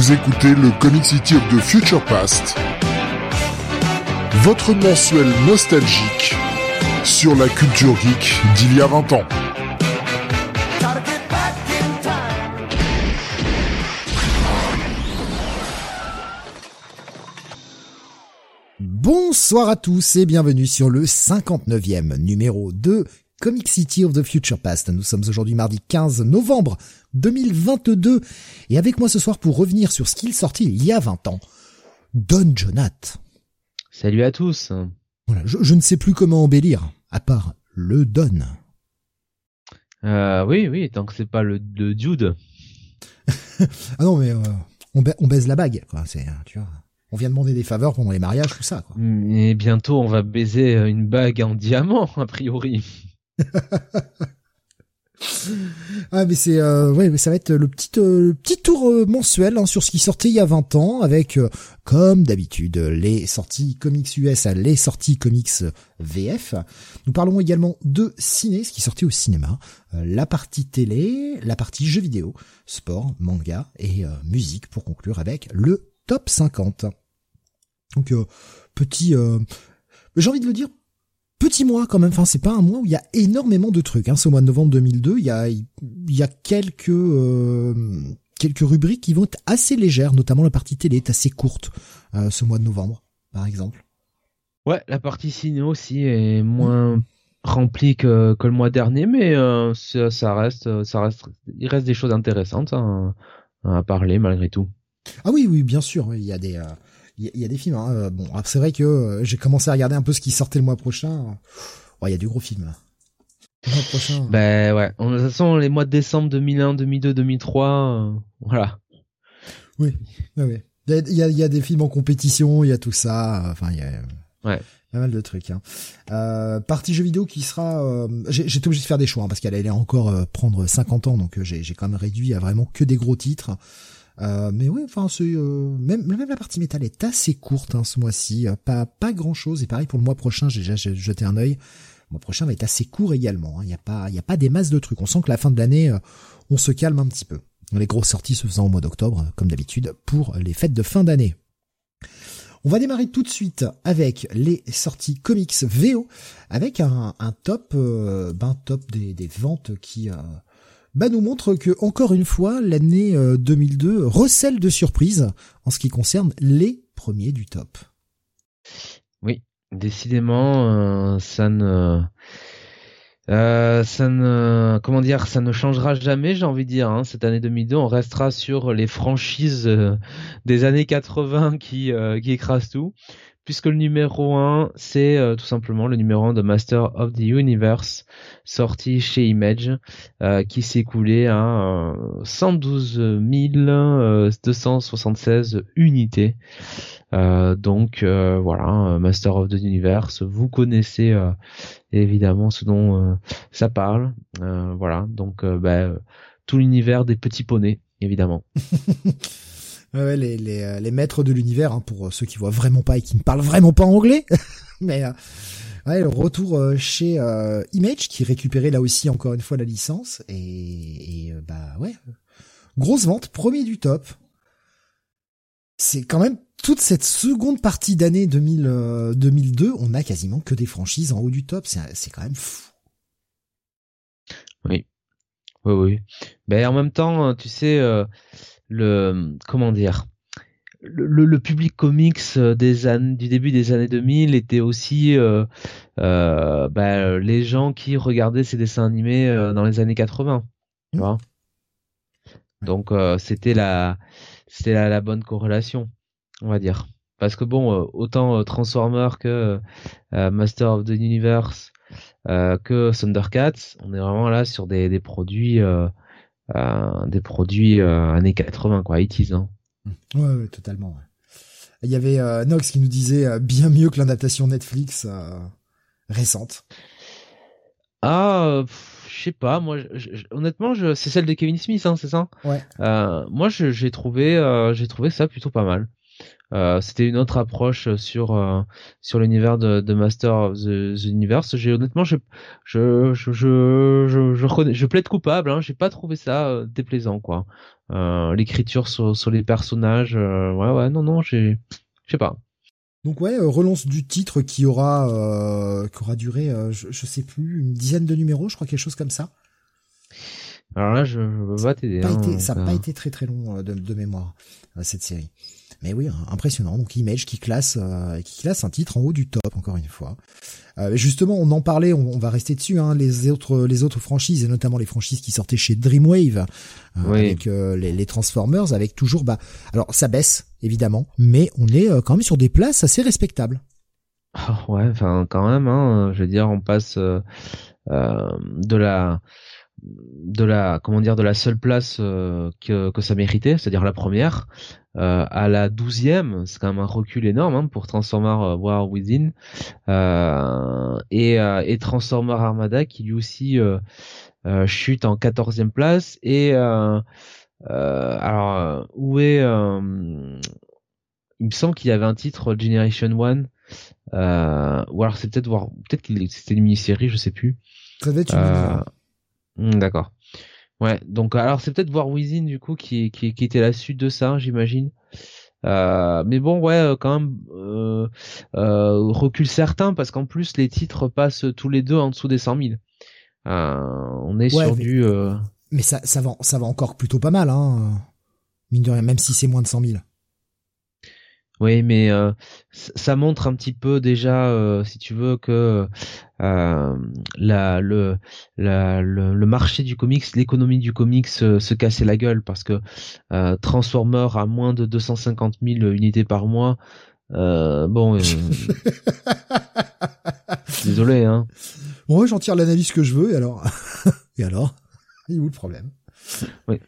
Vous écoutez le Comic City of the Future Past, votre mensuel nostalgique sur la culture geek d'il y a 20 ans. Bonsoir à tous et bienvenue sur le 59e numéro de Comic City of the Future Past. Nous sommes aujourd'hui mardi 15 novembre 2022 et avec moi ce soir pour revenir sur ce qu'il sortit il y a 20 ans, Don Jonath. Salut à tous. Voilà, je, ne sais plus comment embellir, à part le Don. Euh, oui, oui, tant que c'est pas le, le Dude. ah non, mais euh, on, baise la bague, quoi. C'est, tu vois. On vient demander des faveurs pendant les mariages, tout ça. Quoi. Et bientôt, on va baiser une bague en diamant, a priori. ah mais c'est euh, ouais mais ça va être le petit euh, petit tour euh, mensuel hein, sur ce qui sortait il y a 20 ans avec comme d'habitude les sorties comics US à les sorties comics VF. Nous parlons également de ciné, ce qui sortait au cinéma, la partie télé, la partie jeux vidéo, sport, manga et musique pour conclure avec le top 50. Donc petit j'ai envie de le dire petit mois quand même. Enfin, c'est pas un mois où il y a énormément de trucs. Hein. C'est au mois de novembre 2002. Il y a, il y a quelques euh, quelques rubriques qui vont être assez légères, notamment la partie télé est assez courte euh, ce mois de novembre, par exemple. Ouais, la partie ciné aussi est moins remplie que, que le mois dernier, mais euh, ça, reste, ça reste, il reste des choses intéressantes hein, à parler malgré tout. Ah oui, oui, bien sûr. Il y a des il y, a des films. Hein. Bon, c'est vrai que euh, j'ai commencé à regarder un peu ce qui sortait le mois prochain. Il y a du gros film. Le mois prochain. Ben ouais. De toute façon, les mois de décembre 2001, 2002, 2003, voilà. Oui, oui. Il y a, y a des films en compétition, il y a tout ça. Enfin, il y a. Ouais. Pas mal de trucs. Hein. Euh, partie jeu vidéo qui sera... Euh, J'étais obligé de faire des choix hein, parce qu'elle allait encore euh, prendre 50 ans, donc j'ai quand même réduit à vraiment que des gros titres. Euh, mais oui, enfin, euh, même, la partie métal est assez courte hein, ce mois-ci. Euh, pas pas grand chose. Et pareil pour le mois prochain, j'ai déjà jeté un œil. Le mois prochain va être assez court également. Il hein. n'y a pas il a pas des masses de trucs. On sent que la fin de l'année, on se calme un petit peu. Les grosses sorties se faisant au mois d'octobre, comme d'habitude, pour les fêtes de fin d'année. On va démarrer tout de suite avec les sorties comics VO, avec un, top, ben top des, des ventes qui bah, nous montre que encore une fois l'année 2002 euh, recèle de surprises en ce qui concerne les premiers du top. Oui, décidément, euh, ça ne, euh, ça ne, changera jamais, j'ai envie de dire. Hein. Cette année 2002, on restera sur les franchises des années 80 qui, qui écrasent tout puisque le numéro 1, c'est euh, tout simplement le numéro 1 de Master of the Universe, sorti chez Image, euh, qui s'est écoulé à 112 276 unités. Euh, donc voilà, Master of the Universe, vous connaissez évidemment ce dont ça parle. voilà, donc bah, tout l'univers des petits poneys, évidemment. Ouais, les, les, euh, les maîtres de l'univers, hein, pour ceux qui voient vraiment pas et qui ne parlent vraiment pas anglais. Mais euh, ouais, le retour euh, chez Image qui récupérait là aussi encore une fois la licence et, et bah ouais, grosse vente, premier du top. C'est quand même toute cette seconde partie d'année 2000, 2002, on a quasiment que des franchises en haut du top. C'est quand même fou. Oui, oui, oui. Mais en même temps, tu sais, le comment dire le, le, public comics euh, des années du début des années 2000 était aussi euh, euh, bah, les gens qui regardaient ces dessins animés euh, dans les années 80 tu mmh. vois donc c'était la c'était la, la, bonne corrélation on va dire parce que bon autant Transformers que Master of the Universe que Thundercats on est vraiment là sur des, des produits euh, des produits euh, années 80 quoi, 80 hein. Ouais, ouais, totalement. Il y avait euh, Nox qui nous disait bien mieux que l'adaptation Netflix récente. Ah, je sais pas. Moi, honnêtement, c'est celle de Kevin Smith, hein, c'est ça? Ouais. moi, j'ai trouvé, j'ai trouvé ça plutôt pas mal. Euh, c'était une autre approche sur euh, sur l'univers de, de, Master of the, Universe. J'ai honnêtement, je je je je je, je, je plaide coupable. Hein, j'ai pas trouvé ça euh, déplaisant quoi. L'écriture sur sur les personnages, ouais ouais non non j'ai je sais pas. Donc ouais, relance du titre qui aura qui aura duré, je, je sais plus, une dizaine de numéros, je crois quelque chose comme ça. Alors là, je, je pas t'aider. Hein, ça n'a pas été très très long de, de mémoire cette série. Mais oui, impressionnant. Donc Image qui classe, euh, qui classe un titre en haut du top encore une fois. Euh, justement, on en parlait, on, va rester dessus. Hein, les autres, les autres franchises et notamment les franchises qui sortaient chez Dreamwave euh, avec les, les, Transformers, avec toujours, bah, alors ça baisse évidemment, mais on est quand même sur des places assez respectables. Oh, ouais, enfin quand même. Hein, je veux dire, on passe de la de la comment dire de la seule place que, que ça méritait, c'est-à-dire la première, euh, à la douzième, c'est quand même un recul énorme hein, pour Transformer euh, War Within. Euh, et, euh, et Transformer Armada qui lui aussi chute en quatorzième place. Et alors où est il me semble qu'il y avait un titre Generation One. Ou alors c'est peut-être voir peut-être qu'il c'était une mini-série je sais plus. Ça devait être une hmm, d'accord Ouais, donc alors c'est peut-être voir Within du coup qui, qui, qui était la suite de ça, j'imagine. Euh, mais bon, ouais, euh, quand même euh, euh, recul certain parce qu'en plus les titres passent tous les deux en dessous des 100 000. Euh, on est sur du. Mais ça, ça va, ça va encore plutôt pas mal, hein. Mine de rien, même si c'est moins de 100 000. Oui, mais euh, ça montre un petit peu déjà, euh, si tu veux, que euh, la, le, la, le, marché du comics, l'économie du comics se cassait la gueule parce que Transformer à moins de 250 000 unités par mois, bon, désolé, hein. Bon, j'en tire l'analyse que je veux, et alors, et alors, il est où le problème? Oui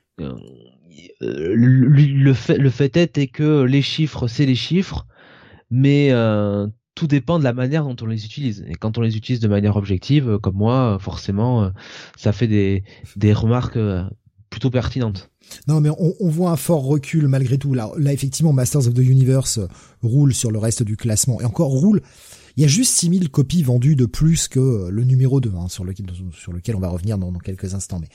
le, fait, le fait est, que les chiffres, c'est les chiffres, mais euh, tout dépend de la manière dont on les utilise. Et quand on les utilise de manière objective, euh, comme moi, forcément, euh, ça fait des, des remarques plutôt pertinentes. Non, mais on, on, voit un fort recul malgré tout. Là, là, effectivement, Masters of the Universe roule sur le reste du classement. Et encore roule il y a juste 6000 copies vendues de plus que le numéro 2, hein, sur, lequel, sur lequel on va revenir dans, quelques instants. Mais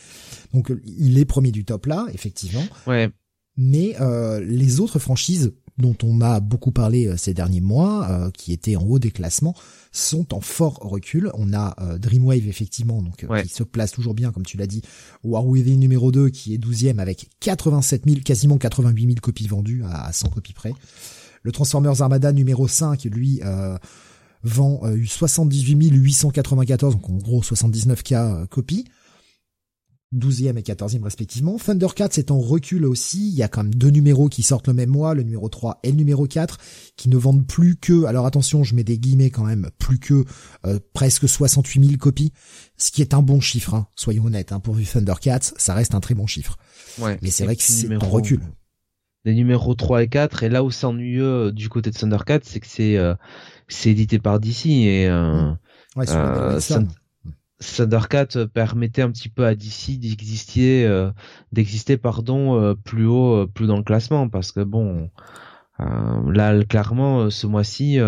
Donc il est premier du top là, effectivement. Ouais. Mais euh, les autres franchises dont on a beaucoup parlé euh, ces derniers mois, euh, qui étaient en haut des classements, sont en fort recul. On a Dreamwave effectivement, donc qui se place toujours bien, comme tu l'as dit. War Within numéro 2 qui est 12e avec 87 000, quasiment 88 000 copies vendues à 100 copies près. Le Transformers Armada numéro 5, lui, vend 78 euh, 894, donc en gros 79K euh, copies. 12e et 14e respectivement. Thundercats est en recul aussi. Il y a quand même deux numéros qui sortent le même mois, le numéro 3 et le numéro 4, qui ne vendent plus que, alors attention, je mets des guillemets quand même, plus que euh, presque 68 000 copies, ce qui est un bon chiffre, hein, soyons honnêtes. Hein, pour Thundercats, ça reste un très bon chiffre. Ouais, Mais c'est vrai que c'est en recul. Les numéros 3 et 4, et là où c'est ennuyeux du côté de Thundercats, c'est que c'est c'est édité par DC et euh, ouais, euh, Thundercat permettait un petit peu à DC d'exister, euh, d'exister pardon euh, plus haut, euh, plus dans le classement. Parce que bon, là clairement ce mois-ci,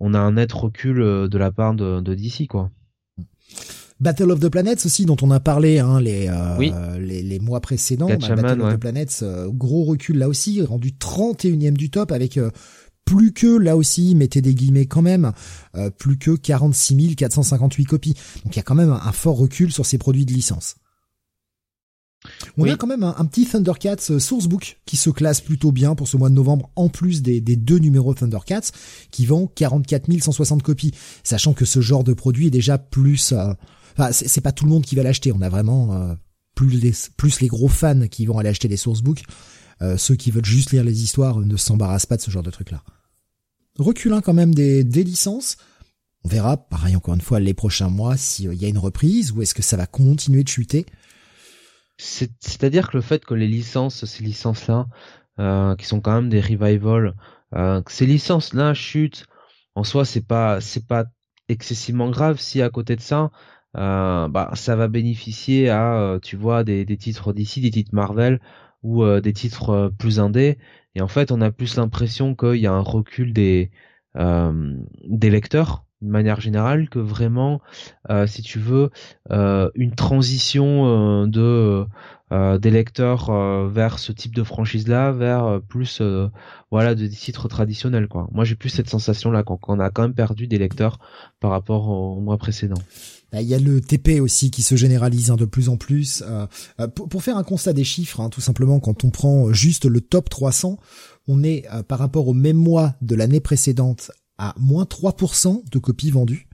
on a un net recul de la part de, de DC quoi. Battle of the Planets aussi dont on a parlé hein, les, les, les mois précédents. Bah, Battle of the Planets, gros recul là aussi, rendu 31e du top avec plus que, là aussi, mettez des guillemets quand même, euh, plus que 46 458 copies. Donc il y a quand même un, fort recul sur ces produits de licence. On a quand même un, petit Thundercats euh, Sourcebook qui se classe plutôt bien pour ce mois de novembre, en plus des, deux numéros Thundercats, qui vend 44 160 copies, sachant que ce genre de produit est déjà plus... Euh, enfin, c'est pas tout le monde qui va l'acheter, on a vraiment plus, les, plus les gros fans qui vont aller acheter les sourcebooks. ceux qui veulent juste lire les histoires ne s'embarrassent pas de ce genre de truc-là reculant quand même des, des licences. On verra, pareil encore une fois, les prochains mois, s'il y a une reprise ou est-ce que ça va continuer de chuter. C'est-à-dire que le fait que les licences, ces licences-là, euh, qui sont quand même des revivals, euh, que ces licences-là chutent, en soi, c'est pas, c'est pas excessivement grave si à côté de ça, euh, bah, ça va bénéficier à, tu vois, des, titres d'ici, des titres Marvel ou des titres plus indés Et en fait, on a plus l'impression qu'il y a un recul des euh, des lecteurs de manière générale que vraiment, euh, si tu veux, euh, une transition de des lecteurs vers ce type de franchise-là, vers plus voilà des titres traditionnels quoi. Moi, j'ai plus cette sensation-là qu'on a quand même perdu des lecteurs par rapport au mois précédent. Bah, il y a le TP aussi qui se généralise hein, de plus en plus. pour, faire un constat des chiffres, hein, tout simplement, quand on prend juste le top 300, on est par rapport au même mois de l'année précédente à moins 3% de copies vendues.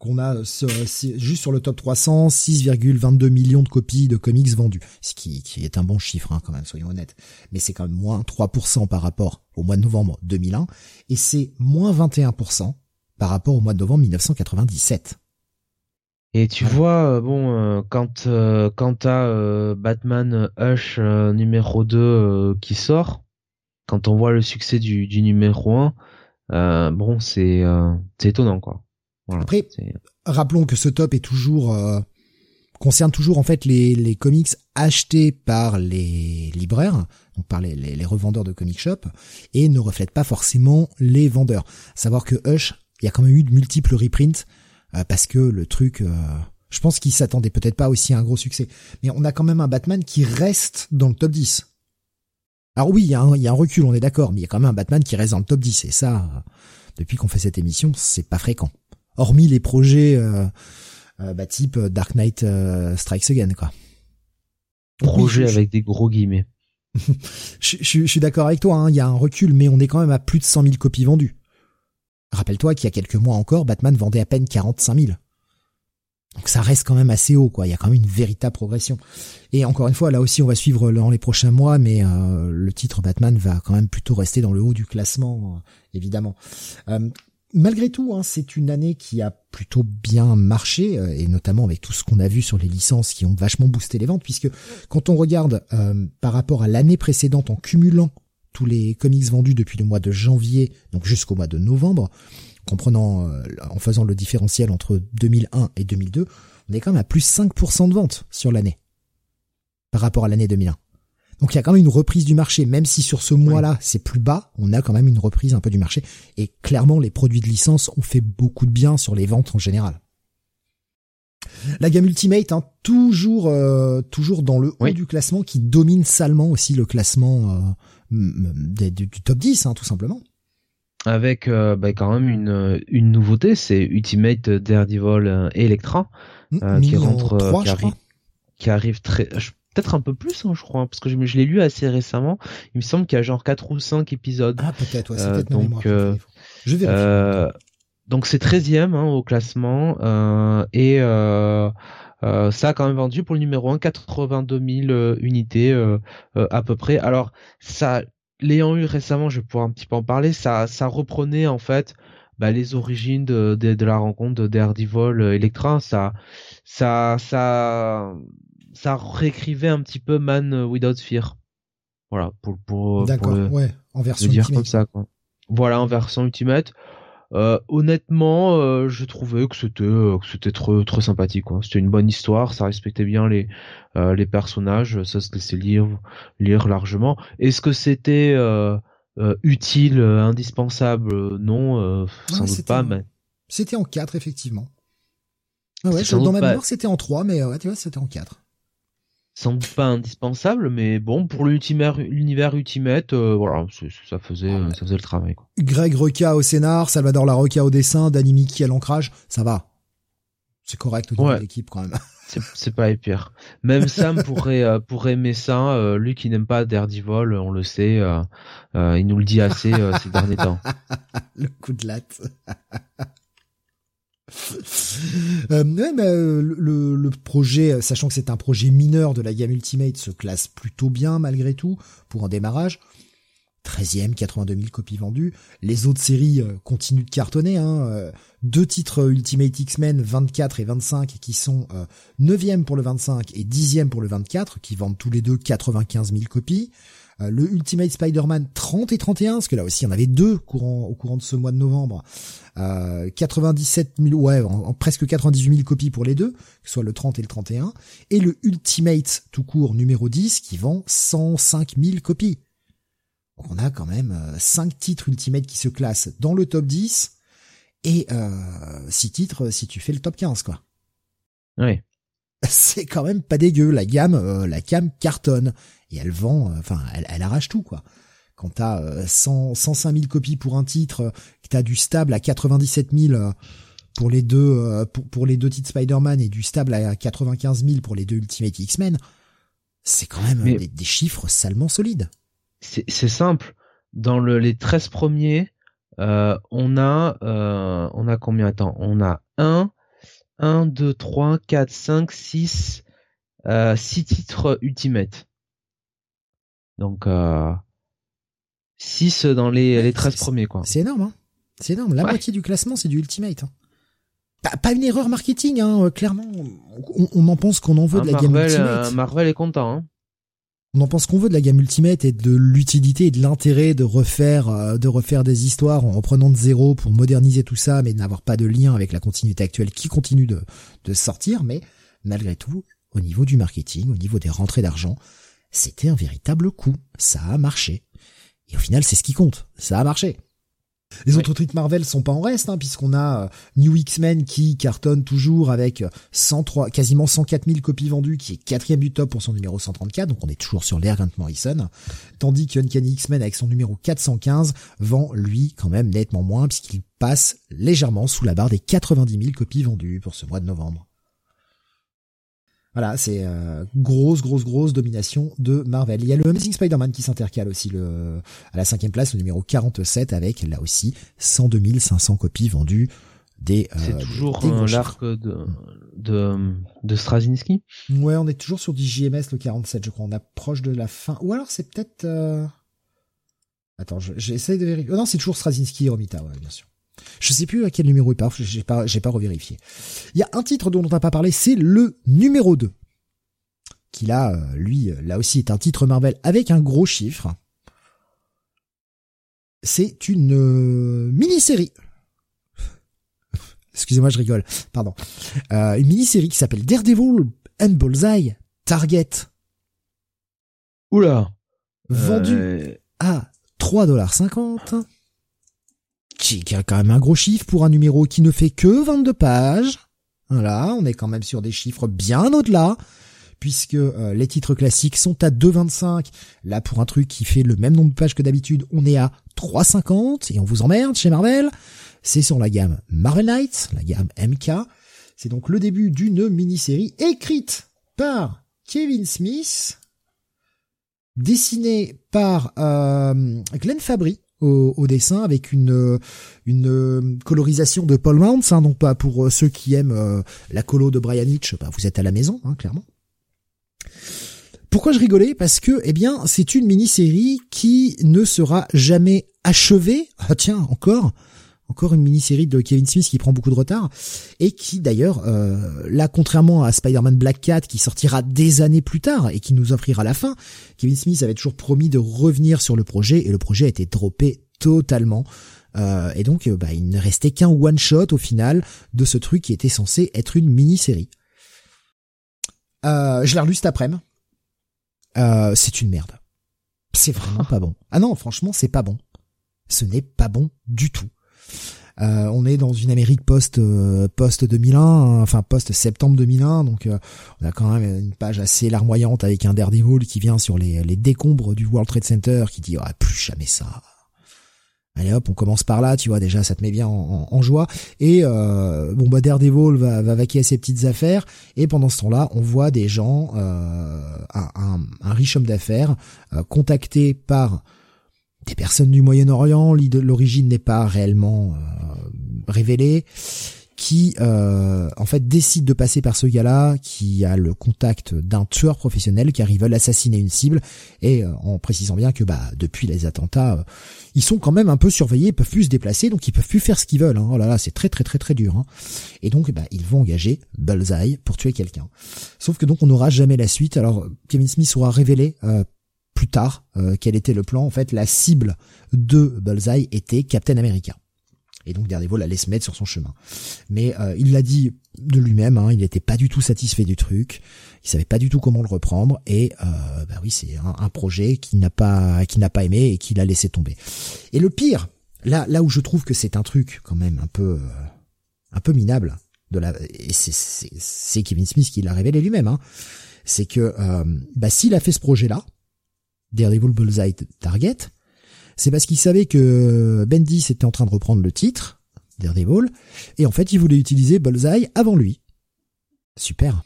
Donc on a juste sur le top 300 6,22 millions de copies de comics vendus, ce qui, est un bon chiffre hein, quand même, soyons honnêtes. Mais c'est quand même moins 3% par rapport au mois de novembre 2001 et c'est moins 21% par rapport au mois de novembre 1997. Et tu vois, euh, bon, euh, quand euh, quand t'as Batman Hush numéro 2 qui sort, quand on voit le succès du, du numéro 1, euh, bon, c'est c'est étonnant quoi. Après, rappelons que ce top est toujours euh, concerne toujours en fait les, les comics achetés par les libraires, donc par les, les, revendeurs de comic shop, et ne reflète pas forcément les vendeurs. savoir que Hush, il y a quand même eu de multiples reprints parce que le truc, je pense qu'il s'attendait peut-être pas aussi à un gros succès. Mais on a quand même un Batman qui reste dans le top 10. Alors oui, il y, a un, recul, on est d'accord, mais il y a quand même un Batman qui reste dans le top 10, et ça, depuis qu'on fait cette émission, c'est pas fréquent. Hormis les projets euh, euh bah, type euh, Dark Knight euh, Strikes Again, quoi. Projet avec des gros guillemets. je, je, suis d'accord avec toi, hein, il y a un recul, mais on est quand même à plus de 100 000 copies vendues. Rappelle-toi qu'il y a quelques mois encore, Batman vendait à peine 45 000. Donc ça reste quand même assez haut, quoi. Il y a quand même une véritable progression. Et encore une fois, là aussi, on va suivre dans les prochains mois, mais euh, le titre Batman va quand même plutôt rester dans le haut du classement, euh, évidemment. Euh, malgré tout, hein, c'est une année qui a plutôt bien marché, et notamment avec tout ce qu'on a vu sur les licences qui ont vachement boosté les ventes, puisque quand on regarde par rapport à l'année précédente en cumulant tous les comics vendus depuis le mois de janvier, donc jusqu'au mois de novembre, comprenant, euh, en faisant le différentiel entre 2001 et 2002, on est quand même à plus 5% de vente sur l'année par rapport à l'année 2001. Donc il y a quand même une reprise du marché, même si sur ce mois-là c'est plus bas, on a quand même une reprise un peu du marché. Et clairement, les produits de licence ont fait beaucoup de bien sur les ventes en général. La gamme Ultimate, hein, toujours, euh, toujours dans le haut du classement, qui domine salement aussi le classement euh, du, top 10, hein, tout simplement avec euh, bah, quand même une, une nouveauté, c'est Ultimate Daredevil euh, Electra mmh, euh, qui rentre, qui, arrive, qui, arrive, très, peut-être un peu plus, hein, je crois, parce que je, je l'ai lu assez récemment. Il me semble qu'il y a genre 4 ou 5 épisodes. Ah peut-être, ouais, c'est peut-être donc, je vais donc c'est 13e hein, au classement et ça a quand même vendu pour le numéro 1 82 000 unités à peu près. Alors ça l'ayant eu récemment, je vais pouvoir un petit peu en parler, ça, ça reprenait en fait bah, les origines de, de, de, la rencontre de Daredevil euh, Electra. Ça, ça, ça, ça réécrivait un petit peu Man Without Fear. Voilà, pour, pour, D'accord, ouais, en version dire comme ça, quoi. Voilà, en version Ultimate. Euh, honnêtement, euh, je trouvais que c'était euh, que c'était trop trop sympathique. Quoi. C'était une bonne histoire, ça respectait bien les les personnages, ça se laissait lire lire largement. Est-ce que c'était utile, indispensable? Non, sans doute pas. Mais c'était en 4 effectivement. Ah ouais, dans ma mémoire c'était en 3 mais ouais, tu vois, c'était en 4 sans doute pas indispensable, mais bon, pour l'univers Ultimate, euh, voilà, ça faisait, ah ça faisait le travail. Quoi. Greg Reca au scénar, Salvador Larocca au dessin, Danny Mickey à l'ancrage, ça va. C'est correct au niveau de l'équipe quand même. C'est pas pire. Même Sam pourrait euh, pourrait aimer ça. Euh, lui qui n'aime pas Daredevil, on le sait, il nous le dit assez ces derniers temps. le coup de latte. Euh, euh, le, projet, sachant que c'est un projet mineur de la gamme Ultimate, se classe plutôt bien malgré tout pour un démarrage. 13e, 82 000 copies vendues. Les autres séries euh, continuent de cartonner. Hein. Deux titres Ultimate X-Men 24 et 25 qui sont 9e pour le 25 et 10e pour le 24 qui vendent tous les deux 95 000 copies. Euh, le Ultimate Spider-Man 30 et 31, parce que là aussi il y en avait deux courant, au courant de ce mois de novembre. Euh, 97 000, ouais, en, presque 98 000 copies pour les deux, que ce soit le 30 et le 31. Et le Ultimate tout court numéro 10 qui vend 105 000 copies. on a quand même euh, cinq titres Ultimate qui se classent dans le top 10 et euh, 6 titres si tu fais le top 15 quoi. Oui. C'est quand même pas dégueu. La gamme, euh, la gamme cartonne et elle vend, euh, enfin, elle, elle, arrache tout quoi. Quand t'as 100, 105 000 copies pour un titre, que t'as du stable à 97 000 pour les deux pour, pour les deux titres Spider-Man et du stable à 95 000 pour les deux Ultimate X-Men, c'est quand même des, des, chiffres salement solides c'est simple. Dans le, les 13 premiers, euh, on a euh, on a combien? Attends, on a 1 1 2 3 4 5 6 euh, 6 titres ultimate. Donc euh, 6 dans les, les 13 premiers quoi. C'est énorme hein. C'est énorme, la moitié du classement c'est du ultimate hein. Pas, une erreur marketing hein, euh, clairement. On, on en pense qu'on en veut ah, de la Marvel, gamme ultimate. Euh, Marvel est content hein on en pense qu'on veut de la gamme Ultimate et de l'utilité et de l'intérêt de refaire euh, de refaire des histoires en reprenant de zéro pour moderniser tout ça, mais n'avoir pas de lien avec la continuité actuelle qui continue de, de sortir. Mais malgré tout, au niveau du marketing, au niveau des rentrées d'argent, c'était un véritable coup. Ça a marché. Et au final, c'est ce qui compte. Ça a marché. Les autres trucs Marvel sont pas en reste, hein, puisqu'on a euh, New X-Men qui cartonne toujours avec 103, quasiment 104 000 copies vendues, qui est quatrième du top pour son numéro 134, donc on est toujours sur l'air Grant Morrison, tandis que Uncanny X-Men avec son numéro 415 vend lui quand même nettement moins, puisqu'il passe légèrement sous la barre des 90 000 copies vendues pour ce mois de novembre. Voilà, c'est euh, grosse, grosse, grosse domination de Marvel. Il y a le Amazing Spider-Man qui s'intercale aussi le, à la cinquième place, le numéro 47, avec là aussi 102 500 copies vendues. Des, euh, c'est toujours l'arc de, de, de Straczynski? Ouais, on est toujours sur du JMS le 47, je crois. On approche de la fin. Ou alors c'est peut-être... Euh... Attends, j'essaie de vérifier. Oh non, c'est toujours Straczynski et Romita, ouais, bien sûr. Je sais plus à quel numéro il part, j'ai pas, j'ai pas revérifié. Il y a un titre dont on n'a pas parlé, c'est le numéro 2. Qui là, euh, lui, euh, là aussi est un titre Marvel avec un gros chiffre. C'est une euh, mini-série. Excusez-moi, je rigole. Pardon. une mini-série qui s'appelle Daredevil and Bullseye Target. Oula. Vendu à 3,50$ qui a quand même un gros chiffre pour un numéro qui ne fait que 22 pages. Voilà, on est quand même sur des chiffres bien au-delà, puisque euh, les titres classiques sont à 2,25. Là, pour un truc qui fait le même nombre de pages que d'habitude, on est à 3,50 et on vous emmerde chez Marvel. C'est sur la gamme Marvel Knights, la gamme MK. C'est donc le début d'une mini-série écrite par Kevin Smith, dessinée par euh, Glenn Fabry, au, dessin avec une une colorisation de Paul Mounts, hein, donc pas pour euh, ceux qui aiment euh, la colo de Brian Hitch, bah, vous êtes à la maison, hein, clairement. Pourquoi je rigolais? Parce que, eh bien, c'est une mini-série qui ne sera jamais achevée. Ah tiens, encore encore une mini-série de Kevin Smith qui prend beaucoup de retard et qui d'ailleurs euh, là contrairement à Spider-Man Black Cat qui sortira des années plus tard et qui nous offrira la fin, Kevin Smith avait toujours promis de revenir sur le projet et le projet a été droppé totalement. Euh, et donc euh, bah, il ne restait qu'un one shot au final de ce truc qui était censé être une mini-série. je l'ai relu cet après-midi. c'est une merde. C'est vraiment pas bon. Ah non, franchement, c'est pas bon. Ce n'est pas bon du tout. Euh, on est dans une Amérique post euh, post 2001, hein, enfin post septembre 2001, donc euh, on a quand même une page assez larmoyante avec un Daredevil qui vient sur les, les décombres du World Trade Center, qui dit ah, plus jamais ça. Allez hop, on commence par là, tu vois déjà ça te met bien en, joie. Et bon bah Daredevil va, va vaquer à ses petites affaires, et pendant ce temps-là, on voit des gens, un, un, un, riche homme d'affaires contacté par des personnes du Moyen-Orient, l'origine n'est pas réellement euh, révélée, qui euh, en fait décide de passer par ce gars-là, qui a le contact d'un tueur professionnel car ils veulent assassiner une cible, et euh, en précisant bien que bah depuis les attentats, ils sont quand même un peu surveillés, ils peuvent plus se déplacer, donc ils peuvent plus faire ce qu'ils veulent. Hein. Oh là là, c'est très très très très dur. Hein. Et donc bah, ils vont engager Bullseye pour tuer quelqu'un. Sauf que donc on n'aura jamais la suite. Alors Kevin Smith aura révélé plus tard euh, quel était le plan. En fait, la cible de Bullseye était Captain America. et donc Daredevil allait se mettre sur son chemin. Mais il l'a dit de lui-même, hein, il n'était pas du tout satisfait du truc, il savait pas du tout comment le reprendre, et bah oui, c'est un, projet qui n'a pas qui n'a pas aimé et qu'il a laissé tomber. Et le pire, là là où je trouve que c'est un truc quand même un peu un peu minable de la et c'est Kevin Smith qui l'a révélé lui-même, hein, c'est que bah s'il a fait ce projet-là Daredevil Bullseye Target, c'est parce qu'il savait que Bendis était en train de reprendre le titre, Daredevil, et en fait il voulait utiliser Bullseye avant lui. Super.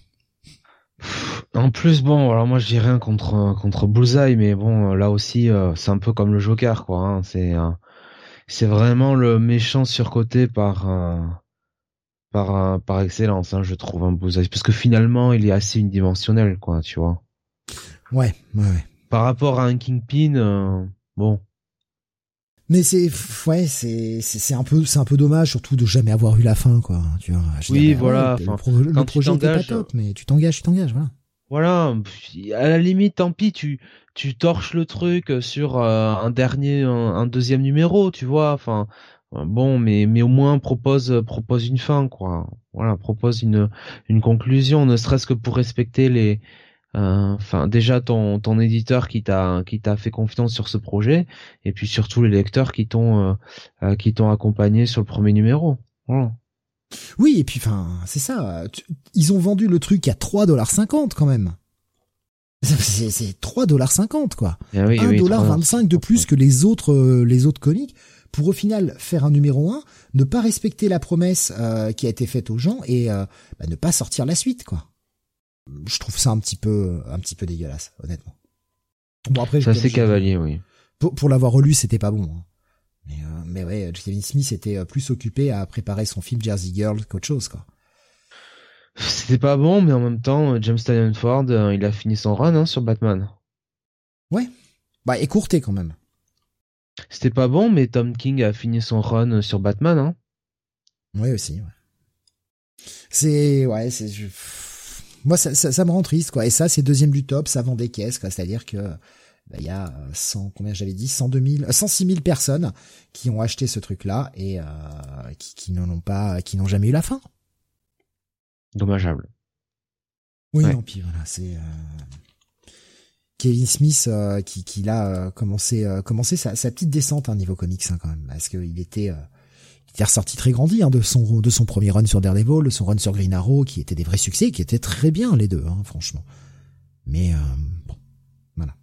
En plus, bon, alors moi je dis rien contre contre Bullseye, mais bon, là aussi, euh, c'est un peu comme le Joker, quoi. Hein. C'est euh, c'est vraiment le méchant surcoté par euh, par par excellence, hein, je trouve un Bullseye, parce que finalement, il est assez unidimensionnel, quoi, tu vois. Ouais, ouais, ouais par rapport à un Kingpin, euh, bon. Mais c'est ouais, c'est c'est un peu c'est un peu dommage surtout de jamais avoir eu la fin quoi. Tu vois. oui, voilà. le, projet était pas top, mais tu t'engages, tu t'engages, voilà. Voilà, à la limite, tant pis, tu tu torches le truc sur euh, un dernier, un, deuxième numéro, tu vois. Enfin, euh, bon, mais mais au moins propose propose une fin, quoi. Voilà, propose une une conclusion, ne serait-ce que pour respecter les euh, enfin, déjà ton ton éditeur qui t'a qui t'a fait confiance sur ce projet, et puis surtout les lecteurs qui t'ont euh, euh, qui t'ont accompagné sur le premier numéro. Oui, et puis enfin, c'est ça. Ils ont vendu le truc à 3,50$ quand même. C'est, c'est 3,50$ quoi. Ah oui, 1,25$ de plus que les autres les autres comics pour au final faire un numéro 1, ne pas respecter la promesse qui a été faite aux gens et bah, ne pas sortir la suite quoi je trouve ça un petit peu un petit peu dégueulasse honnêtement. Bon après ça c'est cavalier oui. Pour, pour l'avoir relu c'était pas bon hein. mais euh, mais ouais Kevin Smith était euh, plus occupé à préparer son film Jersey Girl qu'autre chose quoi. C'était pas bon mais en même temps James Tynion Ford euh, il a fini son run hein, sur Batman. Ouais. Bah écourté quand même. C'était pas bon mais Tom King a fini son run sur Batman hein. Ouais aussi ouais. C'est ouais c'est moi ça, ça, ça, me rend triste quoi. Et ça c'est deuxième du top, ça vend des caisses quoi. C'est-à-dire que bah, il y a 100 combien j'avais dit? 102 000 106 000 personnes qui ont acheté ce truc là et euh, qui, qui n'en ont pas qui n'ont jamais eu la fin. Dommageable. Oui, non, puis voilà, c'est euh... Kevin Smith euh, qui, qui a commencé commencé sa, sa, petite descente hein, niveau comics hein, quand même parce qu'il était est ressorti très grandi hein, de son de son premier run sur Daredevil, de son run sur Green Arrow, qui étaient des vrais succès, qui étaient très bien les deux, hein, franchement. Mais euh, bon, voilà.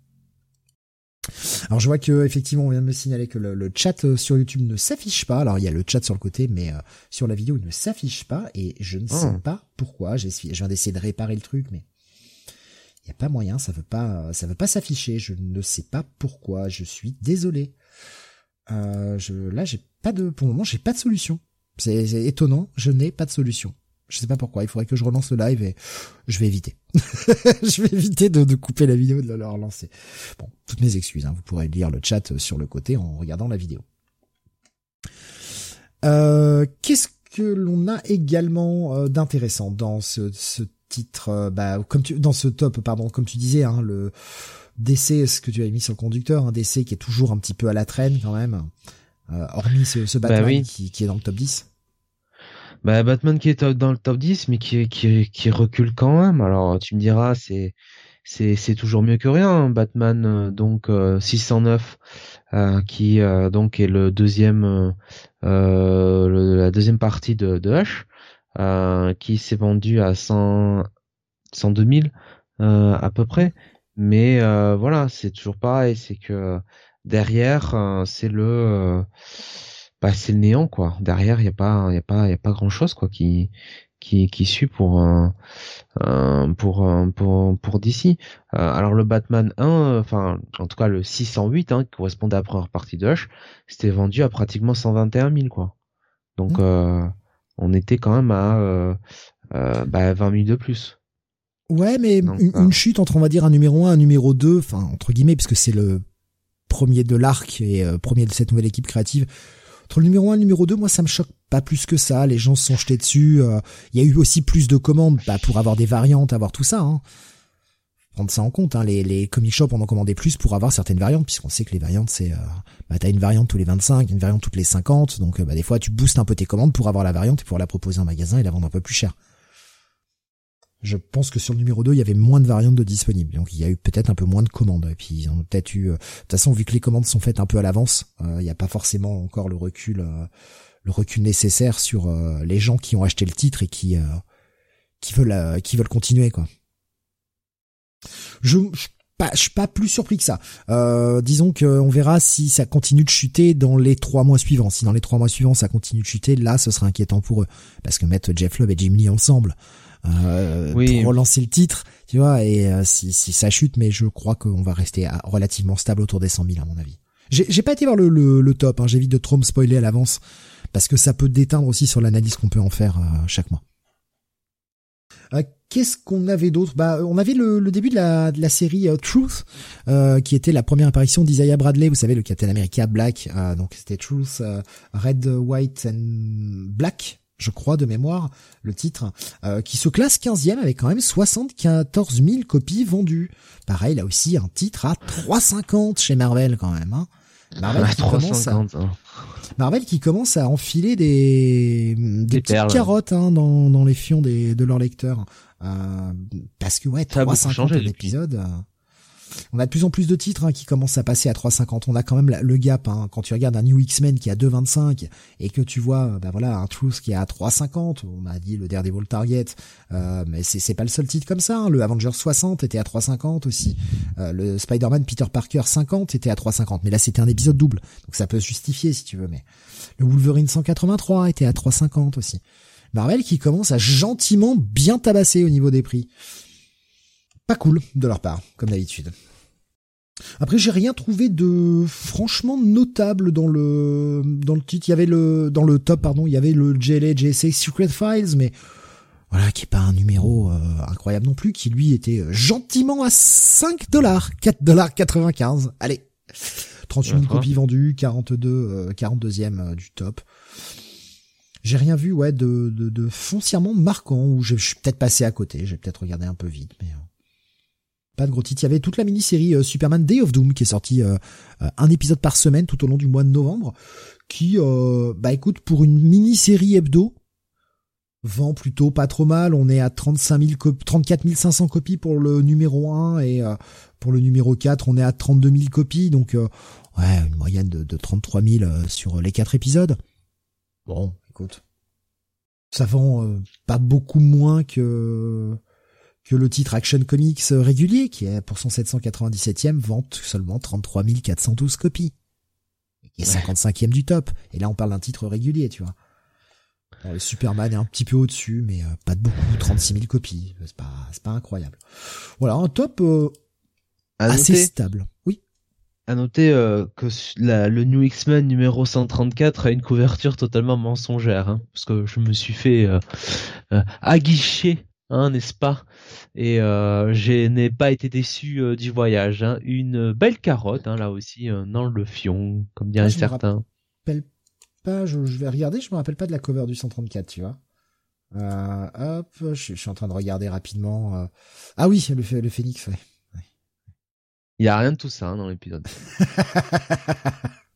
Alors je vois que effectivement on vient de me signaler que le, chat euh, sur YouTube ne s'affiche pas. Alors il y a le chat sur le côté, mais euh, sur la vidéo il ne s'affiche pas et je ne sais oh. pas pourquoi. J'ai je viens d'essayer de réparer le truc, mais il y a pas moyen, ça veut pas ça veut pas s'afficher. Je ne sais pas pourquoi. Je suis désolé. Euh, je, là, j'ai pas de, pour le moment, j'ai pas de solution. C'est étonnant, je n'ai pas de solution. Je sais pas pourquoi. Il faudrait que je relance le live et je vais éviter. je vais éviter de, de, couper la vidéo et de la relancer. Bon, toutes mes excuses. Hein. Vous pourrez lire le chat sur le côté en regardant la vidéo. Euh, Qu'est-ce que l'on a également euh, d'intéressant dans ce, ce titre, euh, bah, comme tu, dans ce top, pardon, comme tu disais, hein, le DC, ce que tu avais mis sur le conducteur, un DC qui est toujours un petit peu à la traîne quand même, euh, hormis ce, ce bah Batman qui, qui, est dans le top 10. Bah, Batman qui est dans le top 10, mais qui, qui, qui recule quand même. Alors tu me diras, c'est c'est toujours mieux que rien. Hein. Batman euh, donc 609 euh, qui donc est le deuxième la deuxième partie de, de Hush qui s'est vendu à 100 102 000 à peu près. Mais euh, voilà, c'est toujours pareil, c'est que derrière, euh, c'est le, euh, bah, c'est le néant quoi. Derrière, il y a pas, y a pas, y a pas grand chose quoi qui qui qui suit pour pour pour pour d'ici. alors le Batman 1, enfin en tout cas le 608 hein, qui correspondait à la première partie de Hush, c'était vendu à pratiquement 121 000 quoi. Donc mmh. on était quand même à bah, 20 000 de plus. Ouais, mais une, chute entre, on va dire, un numéro 1, un numéro 2, enfin, entre guillemets, puisque c'est le premier de l'arc et euh, premier de cette nouvelle équipe créative. Entre le numéro 1 et le numéro 2, moi, ça me choque pas plus que ça. Les gens se sont jetés dessus. Euh, il y a eu aussi plus de commandes bah, pour avoir des variantes, avoir tout ça. Hein. prendre ça en compte. Hein. Les, les comic shops en ont commandé plus pour avoir certaines variantes, puisqu'on sait que les variantes, c'est... Euh, bah, t'as une variante tous les 25, une variante toutes les 50, donc bah, des fois tu boostes un peu tes commandes pour avoir la variante et pour la proposer en magasin et la vendre un peu plus cher. Je pense que sur le numéro 2, il y avait moins de variantes de disponibles. Donc il y a eu peut-être un peu moins de commandes. Et puis ils ont peut-être eu... De toute façon, vu que les commandes sont faites un peu à l'avance, il n'y a pas forcément encore le recul le recul nécessaire sur les gens qui ont acheté le titre et qui qui veulent continuer. Je, je pas, suis pas plus surpris que ça. Euh, disons qu'on verra si ça continue de chuter dans les trois mois suivants. Si dans les trois mois suivants ça continue de chuter, là ce sera inquiétant pour eux, parce que mettre Jeff Love et Jim Lee ensemble euh, pour relancer le titre, tu vois, et euh, si, si ça chute, mais je crois qu'on va rester relativement stable autour des 100 000 à mon avis. J'ai pas été voir le, le, top, hein, j'évite de trop me spoiler à l'avance, parce que ça peut déteindre aussi sur l'analyse qu'on peut en faire euh, chaque mois. Euh, qu'est-ce qu'on avait d'autre? Bah, on avait le, début de la, de la série euh, Truth, euh, qui était la première apparition d'Isaiah Bradley, vous savez, le Captain America Black. donc c'était Truth, Red, White and Black, je crois de mémoire, le titre, qui se classe 15e avec quand même 74 000 copies vendues. Pareil, là aussi, un titre à 3,50 chez Marvel quand même. Hein. Marvel, qui commence à, hein. Marvel qui commence à enfiler des, des, petites carottes hein, dans, dans les fions des, de leurs lecteurs. Euh, parce que ouais, 3,50 l'épisode. On a de plus en plus de titres hein, qui commencent à passer à 3,50. On a quand même le gap hein, quand tu regardes un New X-Men qui est à 2,25 et que tu vois, bah voilà, un Truth qui est à 3,50. On a dit le Daredevil Target, euh, mais c'est pas le seul titre comme ça. Hein. Le Avengers 60 était à 3,50 aussi. Euh, le Spider-Man Peter Parker 50 était à 3,50. Mais là c'était un épisode double, donc ça peut se justifier si tu veux. Mais le Wolverine 183 était à 3,50 aussi. Marvel qui commence à gentiment bien tabasser au niveau des prix pas cool de leur part, comme d'habitude. Après, j'ai rien trouvé de franchement notable dans le dans le titre. Il y avait le dans le top, pardon, il y avait le JLA JSA Secret Files, mais voilà, qui est pas un numéro euh, incroyable non plus, qui lui était gentiment à 5 dollars, 4 dollars 95. Allez, 38 000 copies vendues, 42 42e euh, du top. J'ai rien vu, ouais, de, de, de foncièrement marquant, ou je, suis peut-être passé à côté, j'ai peut-être regardé un peu vite, mais... Pas de gros titres. Il y avait toute la mini-série euh, Superman Day of Doom qui est sortie euh, euh, un épisode par semaine tout au long du mois de novembre. Qui, bah écoute, pour une mini-série hebdo, vend plutôt pas trop mal. On est à 35 000 34 500 copies pour le numéro 1 et pour le numéro 4, on est à 32 000 copies. Donc, ouais, une moyenne de, de 33 000 sur les quatre épisodes. Bon, écoute. Ça vend pas beaucoup moins que que le titre Action Comics régulier, qui est pour son 797e, vente seulement 33 412 copies. Et 55e du top. Et là, on parle d'un titre régulier, tu vois. le Superman est un petit peu au-dessus, mais euh, pas de beaucoup, 36 000 copies. C'est pas, c'est pas incroyable. Voilà, un top euh, assez stable. Oui. À noter euh, que le New X-Men numéro 134 a une couverture totalement mensongère, hein, parce que je me suis fait aguicher Hein, n'est-ce pas? Et euh, je n'ai pas été déçu euh, du voyage. Hein. Une belle carotte, hein, là aussi, euh, dans le fion, comme diraient ah, certains. Je pas, je, vais regarder, je me rappelle pas de la cover du 134, tu vois. hop, je, suis en train de regarder rapidement. Ah oui, le, le phénix, ouais. Il y a rien de tout ça dans l'épisode.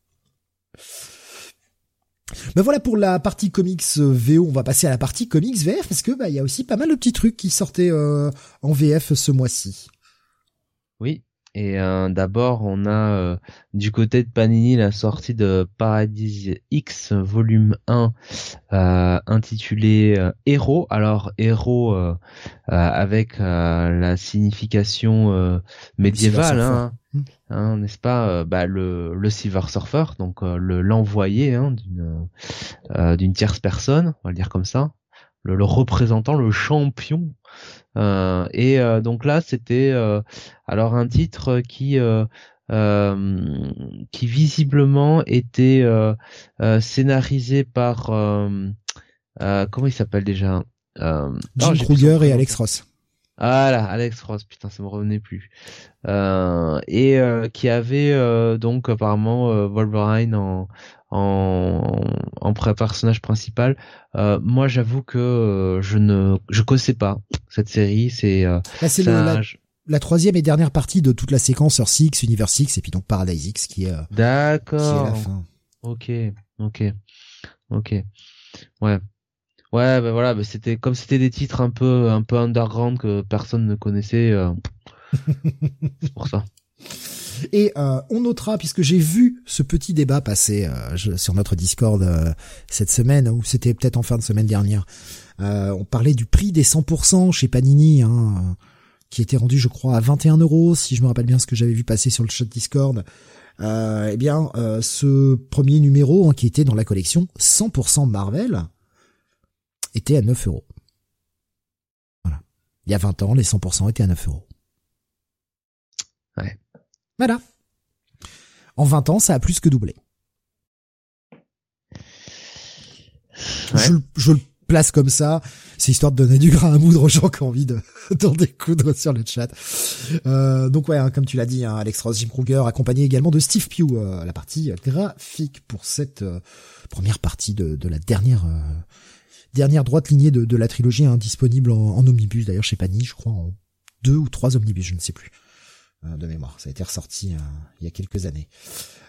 Ben voilà pour la partie comics euh, VO, on va passer à la partie comics VF parce que bah il y a aussi pas mal de petits trucs qui sortaient euh, en VF ce mois-ci. Oui, et euh, d'abord on a du côté de Panini la sortie de Paradis X volume 1 intitulé Héros. Alors Héros avec la signification médiévale. Hein, Hein, n'est-ce pas euh, bah, le, le Silver Surfer, donc euh, le l'envoyé hein, d'une euh, d'une tierce personne, on va le dire comme ça, le, le représentant, le champion. et donc là, c'était alors un titre qui qui visiblement était scénarisé par comment il s'appelle déjà? Jim oh, Kruger et Alex Ross. Voilà, Alex Ross, putain, ça me revenait plus. Euh, et euh, qui avait euh, donc apparemment Wolverine en en, en personnage principal. moi, j'avoue que je ne je connaissais pas cette série. C'est c'est la troisième et dernière partie de toute la séquence Earth Six, Universe Six, et puis donc Paradise X qui est, euh, D'accord. Ok, ok, ok. Ouais. Ouais, ben voilà, ben c'était comme c'était des titres un peu un peu underground que personne ne connaissait. euh, c'est pour ça. Et euh, on notera, puisque j'ai vu ce petit débat passer euh, je- sur notre Discord euh, cette semaine, ou c'était peut-être en fin de semaine dernière, euh, on parlait du prix des 100% chez Panini, hein, qui était rendu, je crois, à 21 euros, si je me rappelle bien ce que j'avais vu passer sur le chat Discord. Euh, eh bien, euh, ce premier numéro, hein, qui était dans la collection 100% Marvel, était à 9 euros. Voilà. Il y a 20 ans, les 100% étaient à 9 euros. Ouais. Voilà. En 20 ans, ça a plus que doublé. Ouais. Je, le- je le place comme ça. C'est histoire de donner du grain à moudre aux gens qui ont envie de d'en découdre sur le chat. Euh, donc ouais, hein, comme tu l'as dit, hein, Alex Ross, Jim Kruger, accompagné également de Steve Pugh, euh, la partie graphique pour cette euh, première partie de, de la dernière euh, dernière droite lignée de, la trilogie, hein, disponible en, omnibus d'ailleurs chez Panini, je crois en deux ou trois omnibus, je ne sais plus euh, de mémoire. Ça a été ressorti euh, il y a quelques années.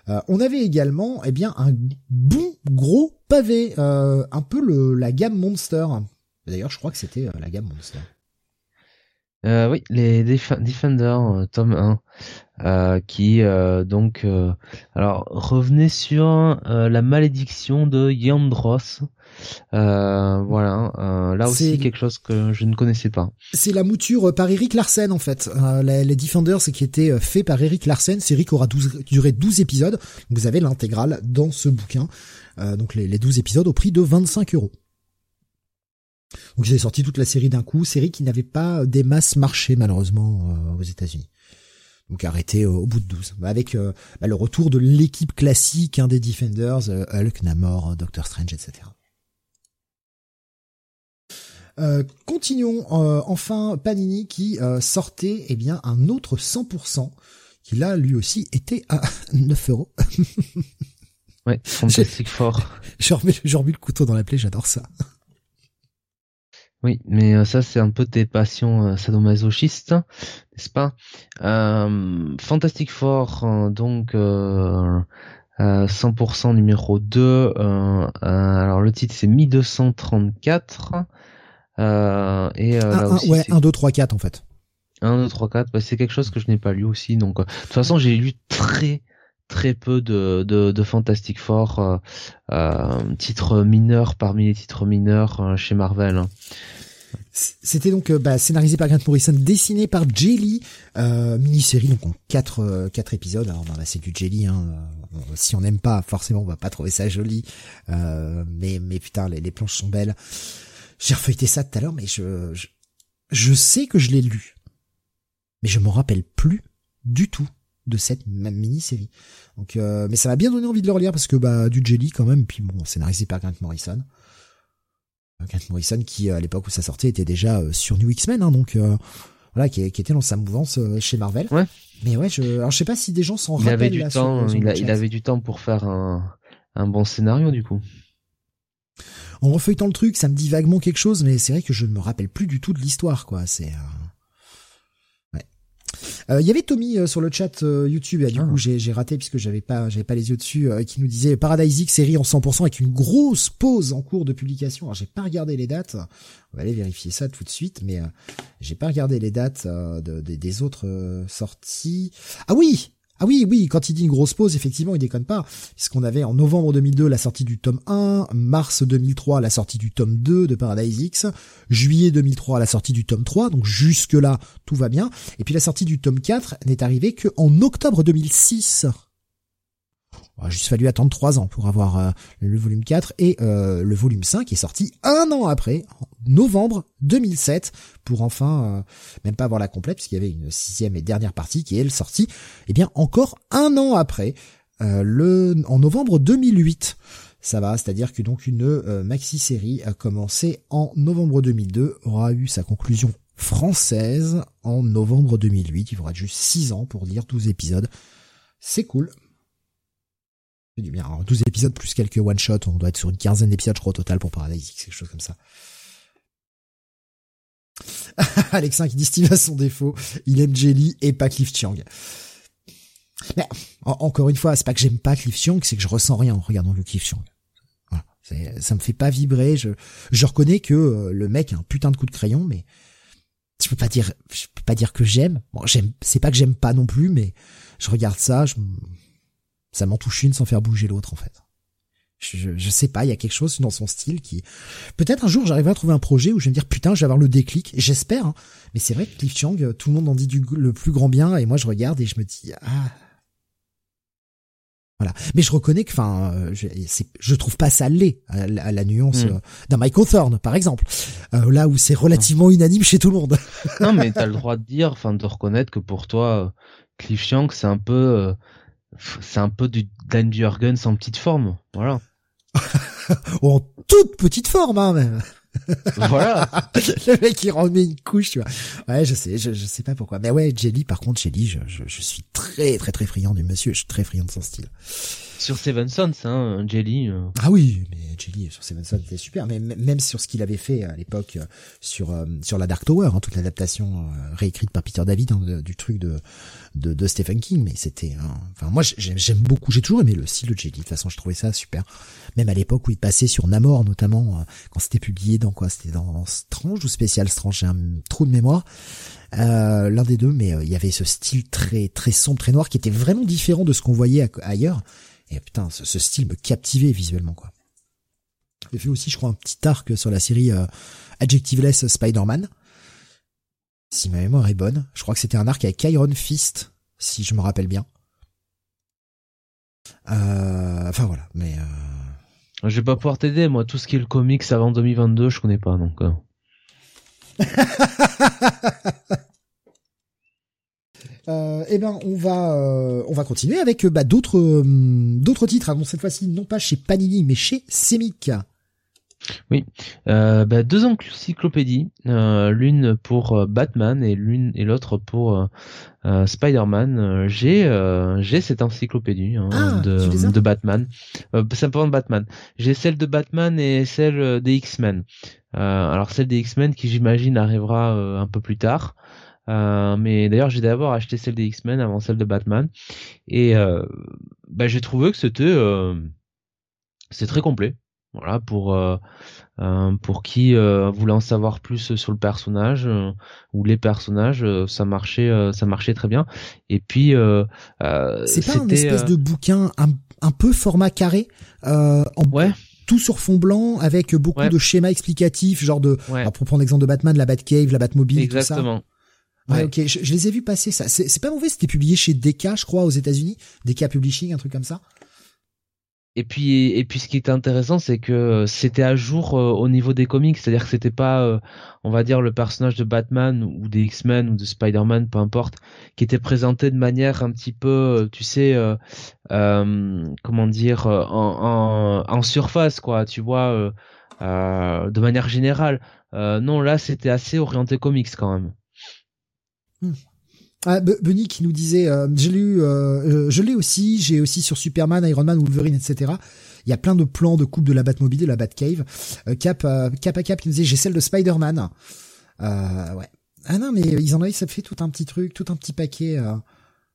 Euh, on avait également, eh bien, un bon gros pavé, un peu le, la gamme Monster. D'ailleurs, je crois que c'était la gamme Monster. Euh, oui, les Def- Defenders, euh, tome 1, euh, qui euh, donc euh, alors revenait sur euh, la malédiction de Yandros. Euh, voilà, euh, là aussi quelque chose que je ne connaissais pas. C'est la mouture par Eric Larsen en fait. Les, les Defenders qui était fait par Eric Larsen. Série qui aura 12, duré 12 épisodes. Vous avez l'intégrale dans ce bouquin. Euh, donc les, les 12 épisodes au prix de 25 euros. Donc ils avaient sorti toute la série d'un coup. Série qui n'avait pas des masses marché malheureusement euh, aux États-Unis. Donc arrêté euh, au bout de 12. Bah, avec euh, bah, le retour de l'équipe classique hein, des Defenders, Hulk, Namor, Doctor Strange, etc. Euh, continuons euh, enfin Panini qui euh, sortait eh bien un autre 100% qui là lui aussi était à 9 euros. Ouais. Je remets, je remets le couteau dans la plaie, j'adore ça. Oui, mais euh, ça c'est un peu tes passions euh, sadomasochistes, n'est-ce pas? Euh, Fantastic Four, donc euh, euh, 100% numéro 2. euh, euh, alors le titre c'est 1234. Euh, et euh, Un, là un- aussi, ouais, c'est 1, 2, 3, 4 en fait. 1, 2, 3, 4, bah, c'est quelque chose que je n'ai pas lu aussi. Donc, euh, de toute façon, j'ai lu très très peu de, de, de Fantastic Four, titres mineurs parmi les titres mineurs chez Marvel. C'était donc euh, bah, scénarisé par Grant Morrison, dessiné par Jelly, euh, mini-série donc en quatre euh, quatre épisodes. Alors bah, c'est du Jelly, hein. euh, si on n'aime pas, forcément on va pas trouver ça joli, Euh, mais mais putain les, les planches sont belles. J'ai refeuilleté ça tout à l'heure, mais je, je je sais que je l'ai lu, mais je m'en rappelle plus du tout de cette même mini-série. Donc, euh, mais ça m'a bien donné envie de le relire parce que bah du Jelly quand même, puis bon scénarisé par Grant Morrison. Grant Morrison qui à l'époque où ça sortait était déjà euh, sur New X-Men hein, donc euh, voilà qui, qui était dans sa mouvance euh, chez Marvel. Ouais. Mais ouais, je alors je sais pas si des gens s'en Il rappellent avait du là, temps, sur il, a- avait du temps pour faire un, un bon scénario du coup. En refeuilletant le truc, ça me dit vaguement quelque chose mais c'est vrai que je ne me rappelle plus du tout de l'histoire quoi, c'est euh. Euh, Il y avait Tommy euh, sur le chat euh, YouTube, et du Ah. coup j'ai j'ai raté puisque j'avais pas j'avais pas les yeux dessus, euh, qui nous disait Paradise X série en 100% avec une grosse pause en cours de publication. Alors j'ai pas regardé les dates, on va aller vérifier ça tout de suite, mais euh, j'ai pas regardé les dates euh, de- de- des autres euh, sorties. Ah oui, ah oui, oui, quand il dit une grosse pause, effectivement, il déconne pas, puisqu'on avait en novembre 2002 la sortie du tome 1, mars 2003 la sortie du tome 2 de Paradise X, juillet 2003 la sortie du tome 3, donc jusque là tout va bien, et puis la sortie du tome 4 n'est arrivée que en octobre 2006. Il a juste fallu attendre trois ans pour avoir euh, le volume 4 et euh, le volume 5 est sorti un an après, en novembre 2007, pour enfin euh, même pas avoir la complète puisqu'il y avait une sixième et dernière partie qui est elle sortie, eh bien encore un an après, euh, le en novembre 2008. Ça va, c'est-à-dire que donc une euh, maxi-série a commencé en novembre 2002, aura eu sa conclusion française en novembre 2008. Il faudra juste 6 ans pour lire 12 épisodes. C'est cool. Du bien. Alors, 12 épisodes plus quelques one-shot, on doit être sur une quinzaine d'épisodes, je crois, au total pour Paradise quelque chose comme ça. Alexin qui dit Steve a son défaut, il aime Jelly et pas Cliff Chiang. Mais encore une fois, c'est pas que j'aime pas Cliff Chiang, c'est que je ressens rien en regardant le Cliff Chiang. Voilà, ça me fait pas vibrer. Je, je reconnais que euh, le mec a un putain de coup de crayon, mais je peux pas dire, je peux pas dire que j'aime. Bon, j'aime, c'est pas que j'aime pas non plus, mais je regarde ça, je, ça m'en touche une sans faire bouger l'autre en fait. Je, je, sais pas, il y a quelque chose dans son style qui, peut-être un jour j'arriverai à trouver un projet où je vais me dire putain, je vais avoir le déclic. J'espère, hein. mais c'est vrai que Cliff Chang, tout le monde en dit du, le plus grand bien, et moi je regarde et je me dis ah. Voilà. Mais je reconnais que, enfin, euh, je, je trouve pas ça laid à, la nuance mm. euh, d'un Michael Thorne, par exemple, euh, là où c'est relativement unanime chez tout le monde. non, mais t'as le droit de dire, enfin, de reconnaître que pour toi, Cliff Chang, c'est un peu c'est un peu du Dan Jurgens en petite forme, voilà. en toute petite forme, hein, même. voilà. le mec il remet une couche, tu vois. Ouais, je sais, je, je sais pas pourquoi. Mais ouais, Jelly, par contre, Jelly, je, je, je suis très, très, très friand du monsieur. Je suis très friand de son style. Sur Seven Sons, hein, Jelly. Euh. Ah oui, mais Jelly sur Seven Sons c'était super. Mais même sur ce qu'il avait fait à l'époque euh, sur euh, sur la Dark Tower, hein, toute l'adaptation réécrite par Peter David hein, du truc de, de, de Stephen King. Mais c'était, enfin moi j'aime beaucoup, j'ai toujours aimé le style de Jelly. De toute façon, je trouvais ça super. Même à l'époque où il passait sur Namor, notamment quand c'était publié dans quoi, c'était dans Strange ou Spécial Strange, j'ai un trou de mémoire. Euh, l'un des deux, mais il y avait ce style très très sombre, très noir, qui était vraiment différent de ce qu'on voyait ailleurs. Et putain, ce, style me captivait visuellement, quoi. J'ai fait aussi, je crois, un petit arc sur la série euh, Adjectiveless Spider-Man. Si ma mémoire est bonne, je crois que c'était un arc avec Iron Fist, si je me rappelle bien. Euh, enfin voilà, mais... Euh... Je vais pas pouvoir t'aider, moi, tout ce qui est le comics avant 2022, je connais pas, donc... Euh. Euh, eh ben, on va euh, on va continuer avec bah, d'autres euh, d'autres titres. Hein. cette fois-ci, non pas chez Panini, mais chez Semic. Oui, euh, bah, deux encyclopédies, l'une pour Batman et l'une et l'autre pour Spider-Man. j'ai j'ai cette encyclopédie hein, ah, de, de Batman, simplement de Batman. J'ai celle de Batman et celle des X-Men. alors celle des X-Men qui j'imagine arrivera un peu plus tard. Euh, mais d'ailleurs, j'ai d'abord acheté celle des X-Men avant celle de Batman. Et euh, bah, j'ai trouvé que c'était euh, c'est très complet. Voilà pour euh, pour qui voulait en savoir plus sur le personnage ou les personnages, ça marchait ça marchait très bien. Et puis c'est pas une espèce de bouquin un, un peu format carré en ouais tout sur fond blanc avec beaucoup de schémas explicatifs, genre de, alors pour prendre l'exemple de Batman, la Batcave, la Batmobile, Exactement. tout ça. Ouais, ok, je, les ai vus passer ça. C'est pas mauvais, c'était publié chez DK, je crois, aux États-Unis, DK Publishing, un truc comme ça. Et puis, et puis, ce qui était intéressant, c'est que c'était à jour euh, au niveau des comics, c'est-à-dire que c'était pas, euh, on va dire, le personnage de Batman ou des X-Men ou de Spider-Man, peu importe, qui était présenté de manière un petit peu, euh, tu sais, comment dire, en, en, en, surface, quoi, tu vois, de manière générale. non, là, c'était assez orienté comics quand même. Hmm. Ah, Benny qui nous disait, euh, j'ai lu, euh, je l'ai aussi, j'ai aussi sur Superman, Iron Man, Wolverine, etc. Il y a plein de plans de coupe de la Batmobile, de la Batcave. Euh, cap, euh, cap à cap, qui nous disait, j'ai celle de Spider-Man. Euh, ouais. Ah non, mais ils en avaient, ça fait tout un petit truc, tout un petit paquet.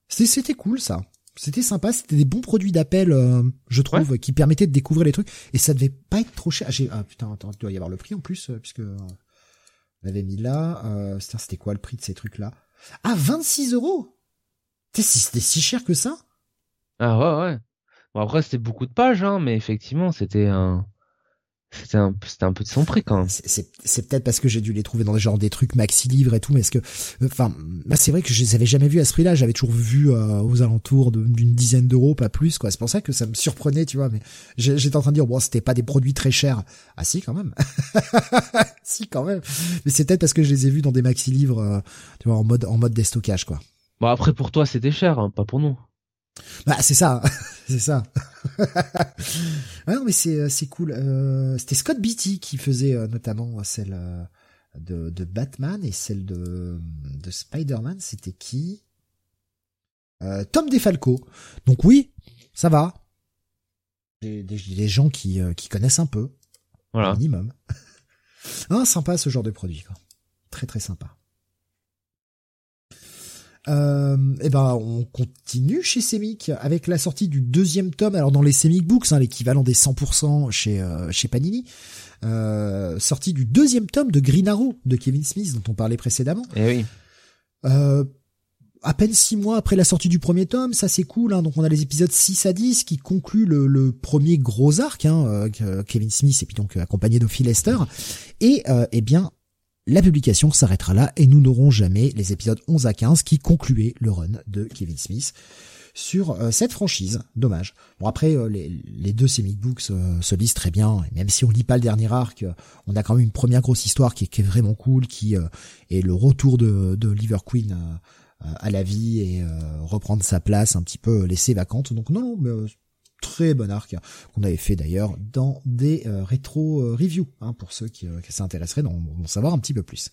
C'était cool ça. C'était sympa, c'était des bons produits d'appel, je trouve, qui permettaient de découvrir les trucs. Et ça devait pas être trop cher. Ah, ah putain, attends, il doit y avoir le prix en plus, puisque on l'avait mis là. c'était quoi le prix de ces trucs-là? Ah, 26 euros? C'était si cher que ça? Ah ouais, ouais. Bon, après, c'était beaucoup de pages, hein, mais effectivement, c'était un... C'était un, c'était un peu de son prix quand même. C'est peut-être parce que j'ai dû les trouver dans des genre des trucs maxi livres et tout, mais est-ce que, enfin, bah c'est vrai que je les avais jamais vus à ce prix-là. J'avais toujours vu euh, aux alentours d'une dizaine d'euros, pas plus, quoi. C'est pour ça que ça me surprenait, tu vois. Mais j'étais en train de dire, bon, c'était pas des produits très chers. Ah si, quand même. si, quand même. Mais c'est peut-être parce que je les ai vus dans des maxi livres, euh, tu vois, en mode en mode déstockage, quoi. Bon après pour toi c'était cher, hein, pas pour nous. Bah c'est ça, c'est ça. ah non mais c'est c'est cool. Euh, C'était Scott Beatty qui faisait euh, notamment celle euh, de, de Batman et celle de de Spider-Man. C'était qui? Euh, Tom DeFalco. Donc oui, ça va. Des, des, des gens qui qui connaissent un peu, voilà. minimum. ah sympa ce genre de produit quoi. très très sympa. Euh, et eh ben on continue chez Semic avec la sortie du deuxième tome. Alors dans les Semic Books, hein, l'équivalent des 100% chez euh, chez Panini, euh, sortie du deuxième tome de Green Arrow de Kevin Smith dont on parlait précédemment. Et eh oui. Euh, à peine six mois après la sortie du premier tome, ça c'est cool. Hein. Donc on a les épisodes 6 à 10 qui concluent le, le premier gros arc, hein, euh, Kevin Smith et puis donc accompagné de Phil Lester. Et eh bien la publication s'arrêtera là et nous n'aurons jamais les épisodes 11 à 15 qui concluaient le run de Kevin Smith sur euh, cette franchise. Dommage. Bon après euh, les, deux comic books euh, se lisent très bien même si on lit pas le dernier arc, on a quand même une première grosse histoire qui est, qui est vraiment cool, qui est le retour de, de Liver Queen à la vie et reprendre sa place un petit peu laissée vacante. Donc non, non mais très bon arc qu'on avait fait d'ailleurs dans des euh, rétro euh, reviews hein, pour ceux qui, euh, qui s'intéresseraient d'en savoir un petit peu plus.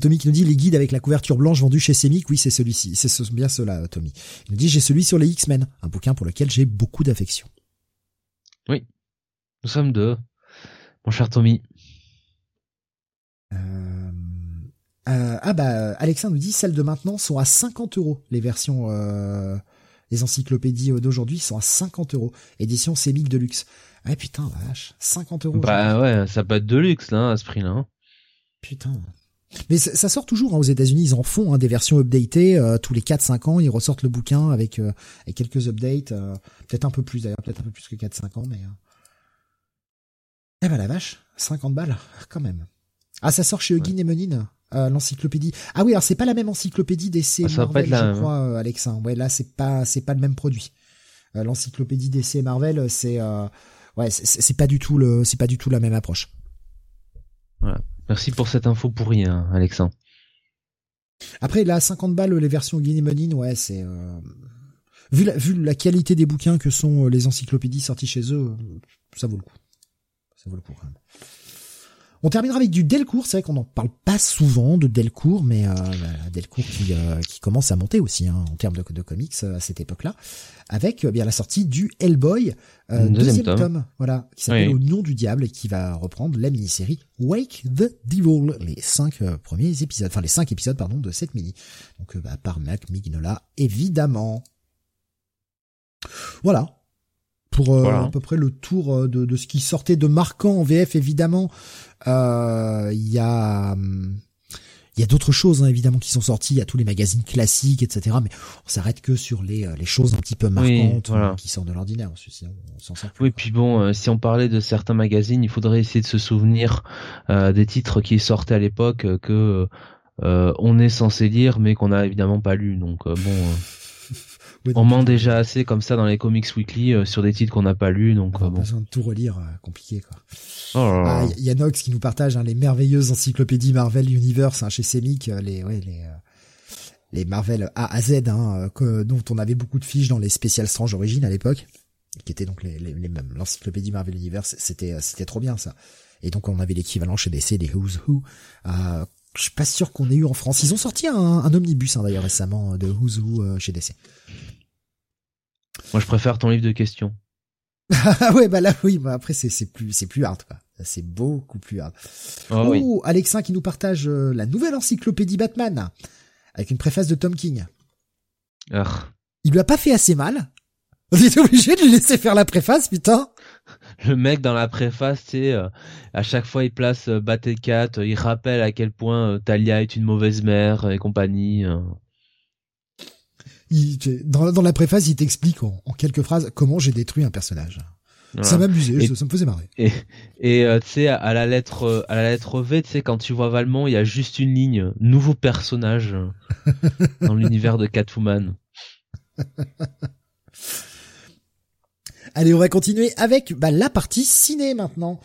Tommy qui nous dit les guides avec la couverture blanche vendus chez Semic, oui c'est celui-ci, c'est bien cela Tommy. Il nous dit j'ai celui sur les X-Men, un bouquin pour lequel j'ai beaucoup d'affection. Oui, nous sommes deux, mon cher Tommy. Euh... ah bah Alexa nous dit celles de maintenant sont à 50 euros les versions les encyclopédies d'aujourd'hui sont à 50 euros. Édition Semic de luxe. Ah putain, vache, 50 euros. Bah ouais, ça peut être de luxe là, à ce prix-là. Hein. Putain. Mais ça, sort toujours hein, aux États-Unis, ils en font hein, des versions updatées euh, tous les 4-5 ans, ils ressortent le bouquin avec, euh, avec quelques updates, euh, peut-être un peu plus d'ailleurs, peut-être un peu plus que 4-5 ans, mais eh ben la vache, 50 balles quand même. Ah ça sort chez Huggin et Menin euh, l'encyclopédie. Ah oui, alors c'est pas la même encyclopédie d'essai ah, Marvel, je hein. crois, euh, Alex. Ouais, là c'est pas c'est pas le même produit. Euh, l'encyclopédie d'essai Marvel, c'est ouais, c'est pas du tout le c'est pas du tout la même approche. Voilà. Merci pour cette info pourrie, hein, Alexandre. Après, là, 50 balles, les versions Guinea ouais, c'est vu la vu la qualité des bouquins que sont les encyclopédies sorties chez eux, ça vaut le coup. Ça vaut le coup quand même. On terminera avec du Delcourt. C'est vrai qu'on n'en parle pas souvent de Delcourt, mais euh, Delcourt qui, euh, qui commence à monter aussi hein, en termes de, de comics euh, à cette époque-là, avec euh, bien la sortie du Hellboy deuxième, tome. voilà, qui s'appelle Au nom du diable et qui va reprendre la mini-série Wake the Devil, les cinq premiers épisodes, enfin les cinq épisodes pardon de cette mini. Donc bah, par Mac Mignola évidemment. Voilà, pour à peu près le tour de, de, ce qui sortait de marquant en VF évidemment euh, il y a hum, il y a d'autres choses hein, évidemment qui sont sorties, il y a tous les magazines classiques, etc. Mais on s'arrête que sur les, euh, les choses un petit peu marquantes euh, qui sortent de l'ordinaire. Oui, puis bon, si on parlait de certains magazines, il faudrait essayer de se souvenir des titres qui sortaient à l'époque que on est censé lire, mais qu'on n'a évidemment pas lu. Donc bon on ment déjà assez comme ça dans les comics weekly euh, sur des titres qu'on n'a pas lus, donc on a euh, besoin de tout relire, euh, compliqué quoi. Oh ah, y a Nox qui nous partage hein, les merveilleuses encyclopédies Marvel Universe hein, chez Semic, les ouais, les les Marvel A à Z, hein, que, dont on avait beaucoup de fiches dans les spéciales Strange Origins à l'époque, qui étaient donc les, les, les mêmes. L'encyclopédie Marvel Universe, c'était c'était trop bien ça. Et donc on avait l'équivalent chez DC des Who's Who. Euh, je suis pas sûr qu'on ait eu en France. Ils ont sorti un, un omnibus hein, d'ailleurs récemment de Who's Who chez DC. Moi, je préfère ton livre de questions. Ah ouais, bah là, oui, bah après, c'est, c'est plus, c'est plus hard, quoi. C'est beaucoup plus hard. Oh, oh Alexin qui nous partage euh, la nouvelle encyclopédie Batman. Avec une préface de Tom King. Ah. Il lui a pas fait assez mal. On était obligé de lui laisser faire la préface, putain. Le mec dans la préface, tu sais, euh, à chaque fois il place euh, Cat, euh, il rappelle à quel point Talia est une mauvaise mère et compagnie dans, la préface, il t'explique en, quelques phrases comment j'ai détruit un personnage. Ça m'amusait, ça, me faisait marrer. Et, euh, tu sais, à la lettre, à la lettre V, tu sais, quand tu vois Valmont, il y a juste une ligne, nouveau personnage dans l'univers de Catwoman. Allez, on va continuer avec bah, la partie ciné maintenant.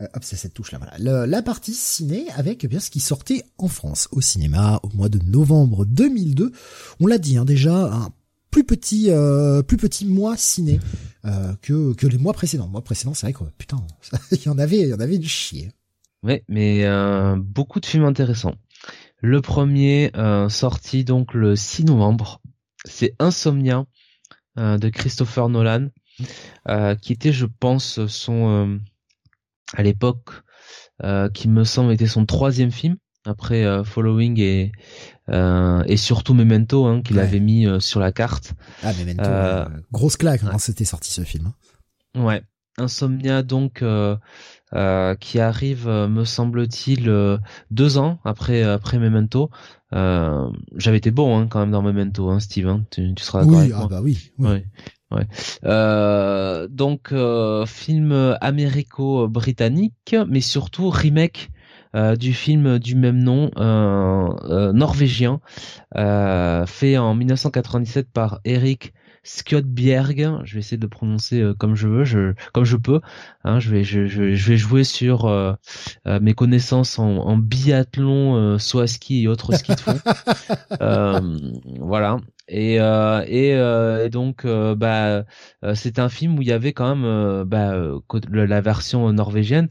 Euh, hop, c'est cette touche là, voilà. la partie ciné avec eh bien ce qui sortait en France au cinéma au mois de novembre 2002. On l'a dit hein, déjà, un plus petit, euh, plus petit mois ciné euh, que les mois précédents. mois précédents, c'est vrai que putain, il y en avait, il y en avait du chier. Ouais, mais beaucoup de films intéressants. Le premier sorti donc le 6 novembre, c'est Insomnia de Christopher Nolan, qui était, je pense, son à l'époque qui me semble était son troisième film après Following et et surtout Memento hein, qu'il avait mis sur la carte. Ah Memento, grosse claque hein, c'était sorti ce film. Hein. Ouais, Insomnia donc euh, qui arrive, euh, me semble-t-il, euh, deux ans après après Memento. J'avais été bon hein, quand même dans Memento, hein, Steve. Hein, tu, tu, seras d'accord oui, ah bah oui. oui. Ouais. Euh, donc film américo-britannique, mais surtout remake euh, du film du même nom norvégien, fait en 1997 par Eric Skjotbjerg, je vais essayer de le prononcer euh, comme je veux, je, comme je peux. Hein, je vais, je, je, vais jouer sur euh, euh, mes connaissances en, en biathlon, euh, soit ski et autres ski de fond. voilà. Et, et, donc, bah, c'est un film où il y avait quand même bah, la version norvégienne,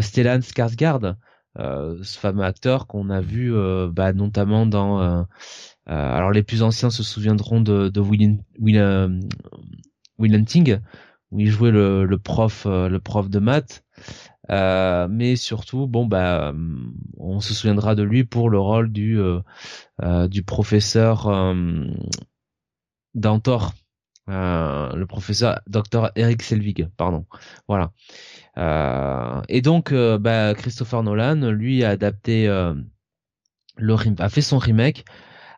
Stellan Skarsgård, ce fameux acteur qu'on a vu bah, notamment dans euh, alors les plus anciens se souviendront de, de Will, Will, euh, Will Hunting, où il jouait le, le prof, euh, le prof de maths. Euh, mais surtout, bon bah, on se souviendra de lui pour le rôle du euh, du professeur euh, d'Antor, le professeur Dr Eric Selvig, pardon. Voilà. et donc, bah, Christopher Nolan, lui, a adapté le a fait son remake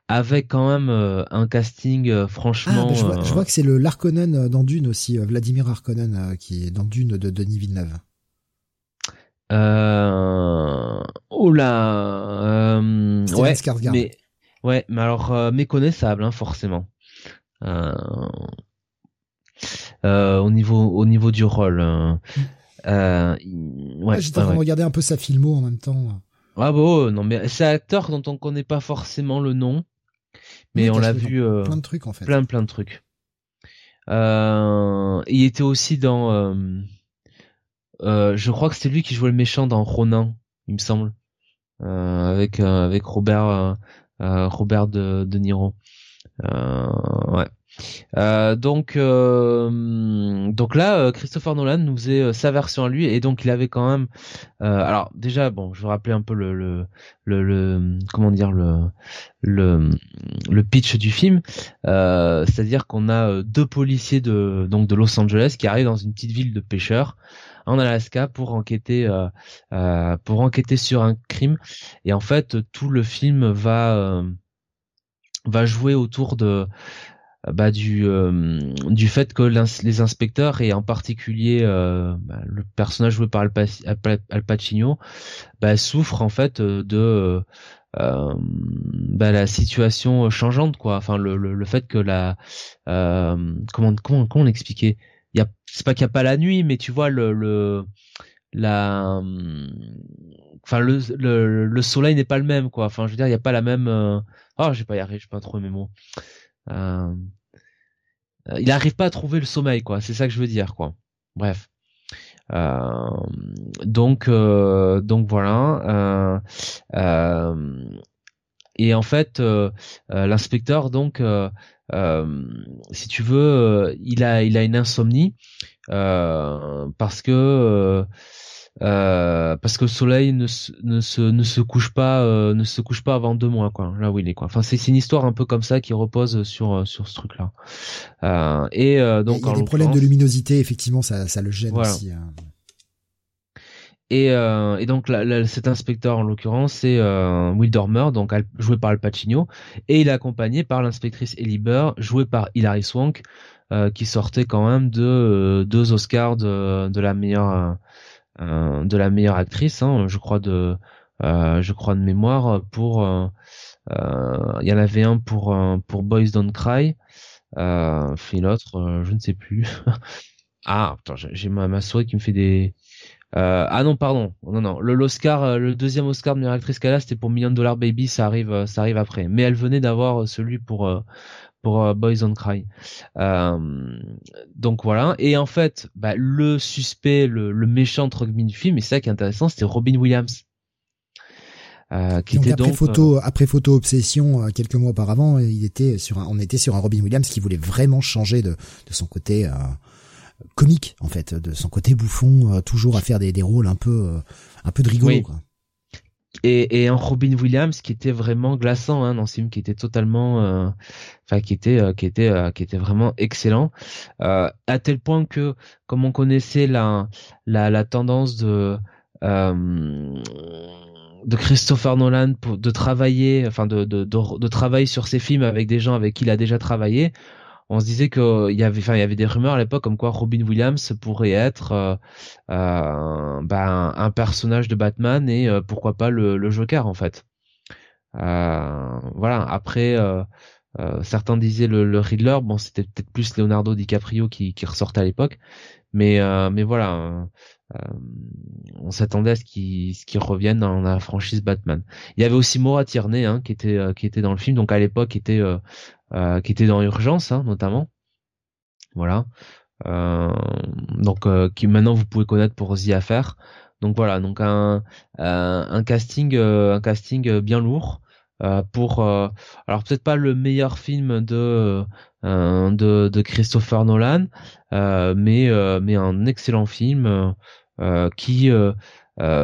avec quand même euh, un casting euh, franchement. Ah, je, vois, je, euh, vois, que c'est le Larkonen dans Dune aussi, Vladimir Harkonnen qui est dans Dune de Denis Villeneuve. Euh... Oh là, ouais, mais ouais, mais alors méconnaissable, hein, forcément. au niveau au niveau du rôle. Ouais, J'étais en train de regarder un peu sa filmo en même temps. Ah bon, non mais c'est un acteur dont on connaît pas forcément le nom mais on l'a vu euh, plein de trucs en fait. Plein plein de trucs. Euh, il était aussi dans, euh, euh, je crois que c'était lui qui jouait le méchant dans Ronin, il me semble, euh, avec avec Robert Robert de, de Niro. ouais. Euh, donc, euh, donc là, euh, Christopher Nolan nous faisait sa version à lui, et donc il avait quand même. alors déjà, bon, je vais rappeler un peu le, le, le, comment dire le, le, le pitch du film. C'est-à-dire qu'on a deux policiers de donc de Los Angeles qui arrivent dans une petite ville de pêcheurs en Alaska pour enquêter pour enquêter sur un crime, et en fait tout le film va va jouer autour de bah, du euh, du fait que les inspecteurs et en particulier euh, bah, le personnage joué par Al, Pacino bah, souffre en fait euh, de bah, la situation changeante quoi. Enfin le, le, fait que la comment comment comment l'expliquer? Y a c'est pas qu'il y a pas la nuit mais tu vois le, le la enfin le, le, le soleil n'est pas le même quoi enfin je veux dire il y a pas la même oh j'ai pas y arriver j'ai pas trop mes mots euh, euh, il n'arrive pas à trouver le sommeil, quoi. C'est ça que je veux dire, quoi. Bref. Euh, donc, donc voilà. et en fait, l'inspecteur, donc, si tu veux, il a, il a une insomnie parce que euh, parce que le soleil ne, ne, se, ne se couche pas euh, ne se couche pas avant deux mois quoi là où il est quoi. Enfin c'est une histoire un peu comme ça qui repose sur euh, sur ce truc là euh, et donc il y a des problèmes de luminosité effectivement ça, ça le gêne aussi hein. Et, et donc cet inspecteur en l'occurrence c'est Will Dormer donc joué par Al Pacino et il est accompagné par l'inspectrice Ellie Burr jouée par Hilary Swank qui sortait quand même de deux Oscars de, la meilleure euh, de la meilleure actrice, hein, je crois de, euh, je crois de mémoire pour, euh, il y en avait un pour Boys Don't Cry, euh, l'autre, je ne sais plus. ah, j'ai ma, ma qui me fait des, euh, ah non, pardon, non non, le l'Oscar, le deuxième Oscar de meilleure actrice qu'elle a, c'était pour Million Dollar Baby, ça arrive, ça arrive après. Mais elle venait d'avoir celui pour pour euh, Boys on Cry. Euh, donc voilà. Et en fait, bah, le suspect, le, le méchant entre du film, et c'est ça qui est intéressant, c'était Robin Williams. Euh, qui donc était après donc, photo, euh, après photo obsession, quelques mois auparavant, il était sur un, on était sur un Robin Williams qui voulait vraiment changer de, de son côté comique en fait, de son côté bouffon, toujours à faire des, des rôles un peu un peu de rigolo. Quoi et, et un Robin Williams qui était vraiment glaçant hein, dans ce film qui était totalement euh, enfin qui était euh, qui était euh, qui était vraiment excellent à tel point que comme on connaissait la la, la tendance de de Christopher Nolan pour de travailler enfin de, de, de, de travailler sur ses films avec des gens avec qui il a déjà travaillé on se disait que il y avait enfin il y avait des rumeurs à l'époque comme quoi Robin Williams pourrait être euh, euh, ben, un personnage de Batman et euh, pourquoi pas le, Joker en fait. Voilà. Après certains disaient le, Riddler. Bon c'était peut-être plus Leonardo DiCaprio qui, qui ressortait à l'époque. Mais mais voilà on s'attendait à ce qu'il ce revienne dans la franchise Batman. Il y avait aussi Maura Tierney hein, qui était qui était dans le film, donc à l'époque était euh, qui était dans Urgence hein, notamment. Voilà. Euh, donc euh, qui maintenant vous pouvez connaître pour The Affair. Donc voilà, donc un un casting un casting bien lourd. pour alors peut-être pas le meilleur film de de, de Christopher Nolan mais mais un excellent film qui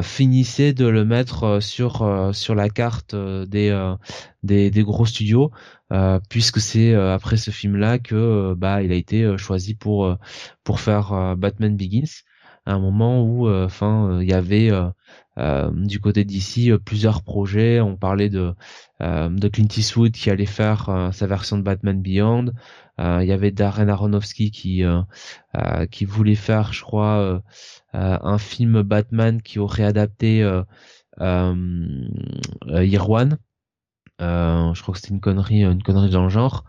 finissait de le mettre sur sur la carte des des, des gros studios euh, puisque c'est euh, après ce film-là que euh, bah il a été choisi pour pour faire Batman Begins à un moment où enfin il y avait du côté d'ici plusieurs projets. On parlait de de Clint Eastwood qui allait faire sa version de Batman Beyond. Il y avait Darren Aronofsky qui qui voulait faire je crois un film Batman qui aurait adapté Irwan euh, je crois que c'était une connerie, une connerie dans le genre.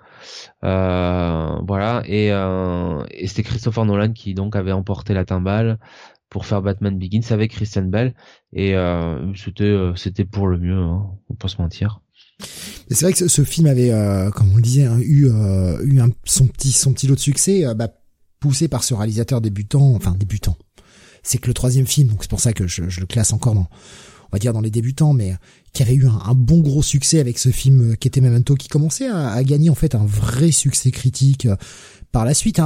Euh, voilà, et, euh, et c'était Christopher Nolan qui donc avait emporté la timbale pour faire Batman Begins avec Christian Bell, et euh, c'était euh, c'était pour le mieux, hein, on peut se mentir. C'est vrai que ce, film avait, euh, comme on le disait, hein, eu, eu un, son petit son petit lot de succès, bah, poussé par ce réalisateur débutant, enfin débutant. C'est que le troisième film, donc c'est pour ça que je, je le classe encore dans on va dire dans les débutants, mais qui avait eu un, bon gros succès avec ce film qui était Memento, qui commençait à, gagner en fait un vrai succès critique euh, par la suite,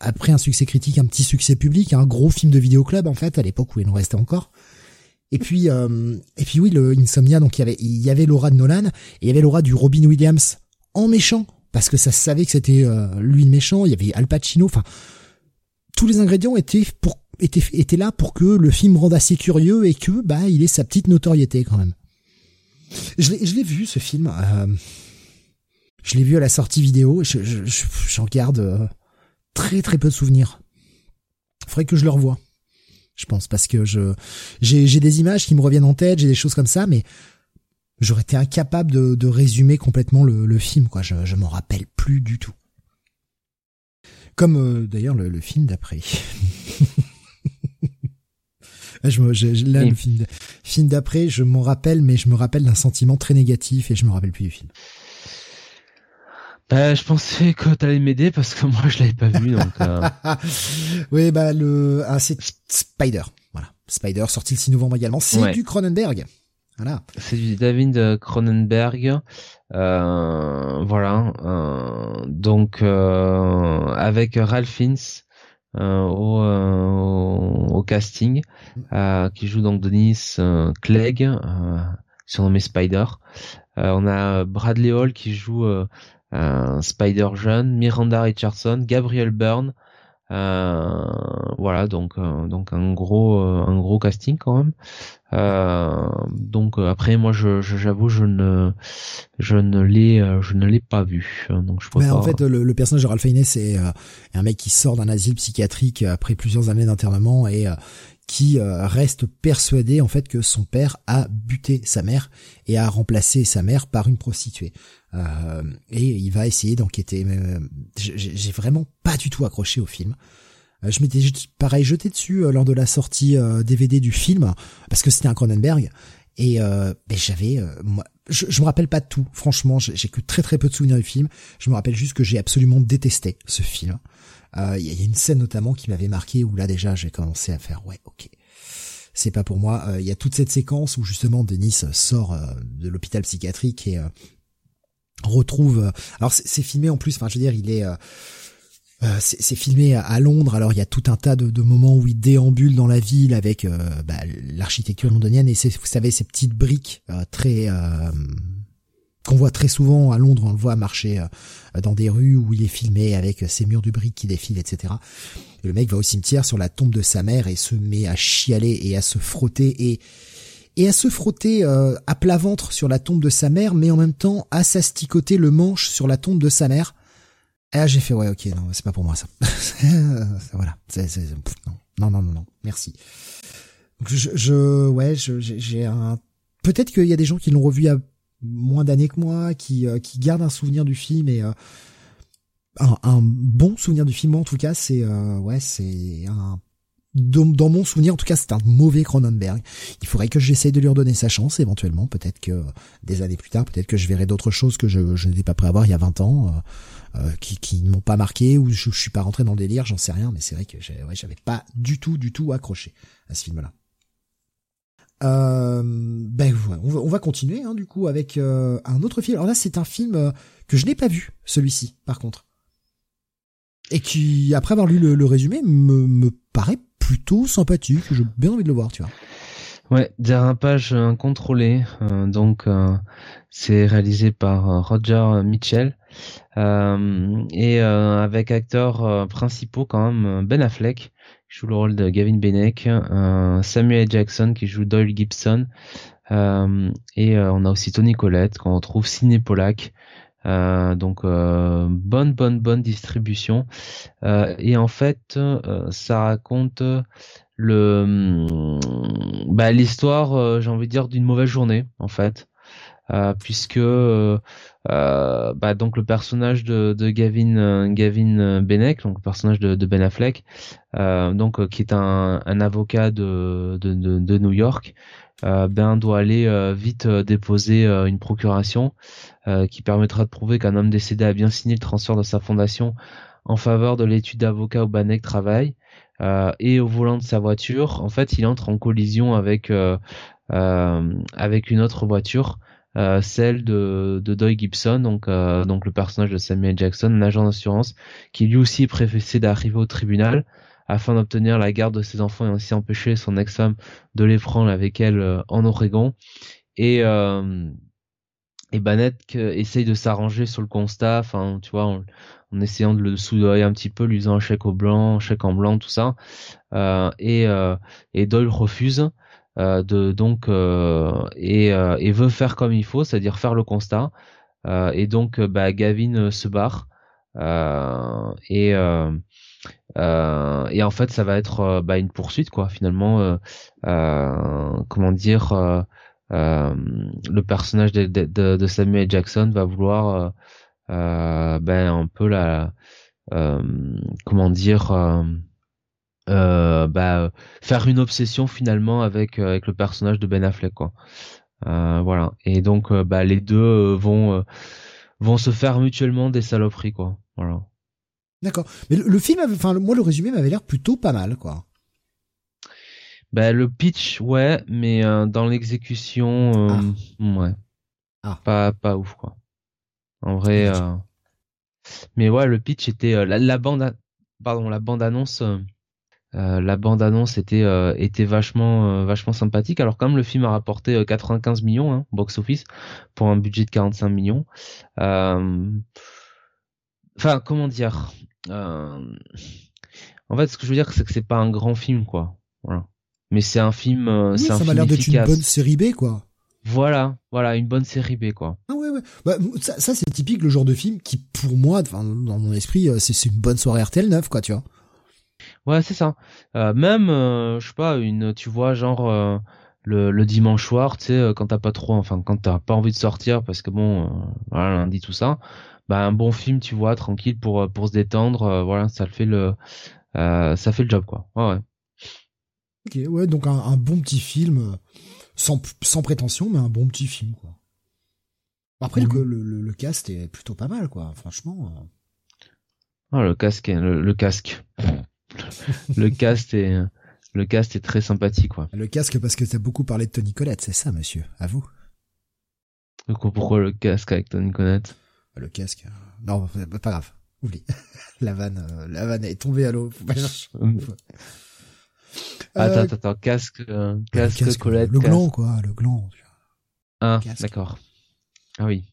après un succès critique, un petit succès public, un gros film de vidéoclub en fait à l'époque où il en restait encore. Et puis euh, et puis oui, le Insomnia, donc il y avait il y avait l'aura de Nolan et il y avait l'aura du Robin Williams en méchant parce que ça savait que c'était euh, lui le méchant. Il y avait Al Pacino, enfin tous les ingrédients étaient pour était, était là pour que le film rende assez curieux et que bah il ait sa petite notoriété quand même. Je l'ai, je l'ai vu ce film. Euh, je l'ai vu à la sortie vidéo. Je, je, j'en garde euh, très très peu de souvenirs. Faudrait que je le revoie. Je pense parce que je j'ai, des images qui me reviennent en tête, j'ai des choses comme ça, mais j'aurais été incapable de, de résumer complètement le, le film. Quoi, je, je m'en rappelle plus du tout. Comme euh, d'ailleurs le, le film d'après. Ah, je, je, là, le film, film d'après, je m'en rappelle, mais je me rappelle d'un sentiment très négatif et je me rappelle plus du film. Bah, je pensais que t'allais m'aider parce que moi je l'avais pas vu donc. Euh... oui, bah le, ah, c'est Spider, voilà, Spider sorti le 6 novembre également. C'est du Cronenberg, voilà. C'est du David Cronenberg, euh, voilà. Euh, donc euh, avec Ralph Fiennes euh, au, euh, au, casting, euh, qui joue donc Denis Clegg, surnommé Spider. on a Bradley Hall qui joue Spider jeune, Miranda Richardson, Gabriel Byrne, euh, voilà, donc donc un gros un gros casting quand même. Euh, donc après moi je j'avoue je, ne je ne l'ai je ne l'ai pas vu donc je Mais en fait le, personnage de Ralph Fiennes c'est un mec qui sort d'un asile psychiatrique après plusieurs années d'internement et qui reste persuadé en fait que son père a buté sa mère et a remplacé sa mère par une prostituée. Euh, et il va essayer d'enquêter. Mais j'ai vraiment pas du tout accroché au film. Euh, je m'étais pareil jeté dessus euh, lors de la sortie DVD du film parce que c'était un Cronenberg et ben, j'avais je, je, me rappelle pas de tout franchement j'ai que très très peu de souvenirs du film je me rappelle juste que j'ai absolument détesté ce film il y, a une scène notamment qui m'avait marqué où là déjà j'ai commencé à faire ouais ok c'est pas pour moi il y a toute cette séquence où justement Denis sort de l'hôpital psychiatrique et retrouve. Alors c'est filmé en plus. Enfin, je veux dire, il est. Euh, Euh, c'est filmé à, Londres, alors il y a tout un tas de, moments où il déambule dans la ville avec euh, bah, l'architecture londonienne et vous savez ces petites briques euh, très qu'on voit très souvent à Londres, on le voit marcher dans des rues où il est filmé avec ces murs de briques qui défilent, etc. le mec va au cimetière sur la tombe de sa mère et se met à chialer et à se frotter et et à se frotter à plat ventre sur la tombe de sa mère, mais en même temps à s'asticoter le manche sur la tombe de sa mère ah, j'ai fait, ouais, ok, non, c'est pas pour moi ça. voilà, non, non, non, non, merci. Je, je ouais, j'ai un. Peut-être qu'il y a des gens qui l'ont revu à moins d'années que moi, qui euh, qui gardent un souvenir du film et euh, un, bon souvenir du film en tout cas, c'est euh, ouais, c'est un dans, mon souvenir, en tout cas, c'est un mauvais Cronenberg. Il faudrait que j'essaye de lui redonner sa chance, éventuellement. Peut-être que des années plus tard, peut-être que je verrai d'autres choses que je, je n'étais pas prêt à voir il y a 20 ans. Euh, qui, qui ne m'ont pas marqué ou je, suis pas rentré dans le délire, j'en sais rien, mais c'est vrai que ouais, j'avais pas du tout, du tout accroché à ce film-là. Euh, ben on va, on va continuer hein, du coup avec euh, un autre film. Alors là, c'est un film euh, que je n'ai pas vu, celui-ci, par contre, et qui, après avoir lu le, résumé, me, paraît plutôt sympathique. J'ai bien envie de le voir, tu vois. Ouais, dérapage incontrôlé. Euh, donc, c'est réalisé par Roger Mitchell et avec acteurs principaux quand même Ben Affleck joue le rôle de Gavin Benek, Samuel Jackson qui joue Doyle Gibson et on a aussi Tony Collette qu'on retrouve Ciné Polak. donc bonne bonne bonne distribution. Et en fait ça raconte le bah, l'histoire euh, j'ai envie de dire d'une mauvaise journée en fait. Euh, puisque euh, euh, bah, donc le personnage de, de Gavin Gavin Benek donc le personnage de, Ben Affleck donc qui est un, un avocat de, de, de, New York ben doit aller vite déposer une procuration qui permettra de prouver qu'un homme décédé a bien signé le transfert de sa fondation en faveur de l'étude d'avocat au Benek travaille euh, et au volant de sa voiture, en fait, il entre en collision avec euh, euh, avec une autre voiture, celle de, de Gibson, donc donc le personnage de Samuel Jackson, un agent d'assurance, qui lui aussi est d'arriver au tribunal afin d'obtenir la garde de ses enfants et ainsi empêcher son ex-femme de les prendre avec elle en Oregon. Et et Banette essaye de s'arranger sur le constat, enfin tu vois, en essayant de le soudoyer un petit peu, lui faisant un chèque au blanc, chèque en blanc, tout ça. Euh, et, euh, et Doyle refuse. Euh, de donc et, et, veut faire comme il faut, c'est-à-dire faire le constat. et donc bah, Gavin se barre et et en fait ça va être bah, une poursuite quoi finalement comment dire le personnage de, Samuel Jackson va vouloir euh, ben un peu la euh, comment dire euh, bah, faire une obsession finalement avec avec le personnage de Ben Affleck quoi. voilà et donc bah les deux vont vont se faire mutuellement des saloperies quoi. Voilà. D'accord. Mais le, film, enfin moi le résumé m'avait l'air plutôt pas mal quoi. Bah le pitch ouais, mais dans l'exécution ah. ouais. Ah. Pas pas ouf quoi. En vrai, euh, mais ouais, le pitch était euh, la, bande, pardon, la bande annonce. Euh, la bande annonce était était vachement vachement sympathique alors comme le film a rapporté 95 millions hein, box office pour un budget de 45 millions enfin comment dire en fait ce que je veux dire c'est que c'est pas un grand film quoi voilà mais c'est un film ça m'a l'air d'être une bonne série B quoi voilà, voilà, une bonne série B, quoi. Ah ouais, ouais. Bah, ça, ça c'est typique le genre de film qui, pour moi, dans mon esprit, euh, c'est une bonne soirée RTL 9, quoi, tu vois. Ouais, c'est ça. Euh, même, euh, je sais pas, une, tu vois, genre euh, le, le, dimanche soir, tu sais, quand t'as pas trop, enfin, quand t'as pas envie de sortir, parce que bon, voilà, lundi tout ça, bah un bon film, tu vois, tranquille pour pour se détendre, voilà, ça le fait le, ça fait le job, quoi. Ouais, ouais. Ok, ouais, donc un, un bon petit film sans, sans prétention, mais un bon petit film, quoi. Après, le, le, le, cast est plutôt pas mal, quoi. Franchement. Oh, le casque, le, le casque. le cast est, le cast est très sympathique, quoi. Le casque parce que t'as beaucoup parlé de Tony Collette, c'est ça, monsieur. À vous. Pourquoi le casque avec Tony Collette? Le casque. Non, pas grave. oublie. la vanne, euh, la vanne est tombée à l'eau. Attends, attends, attends, casque, euh, casque, casque, Colette. Le gland, quoi, le gland. Ah, d'accord. Ah oui.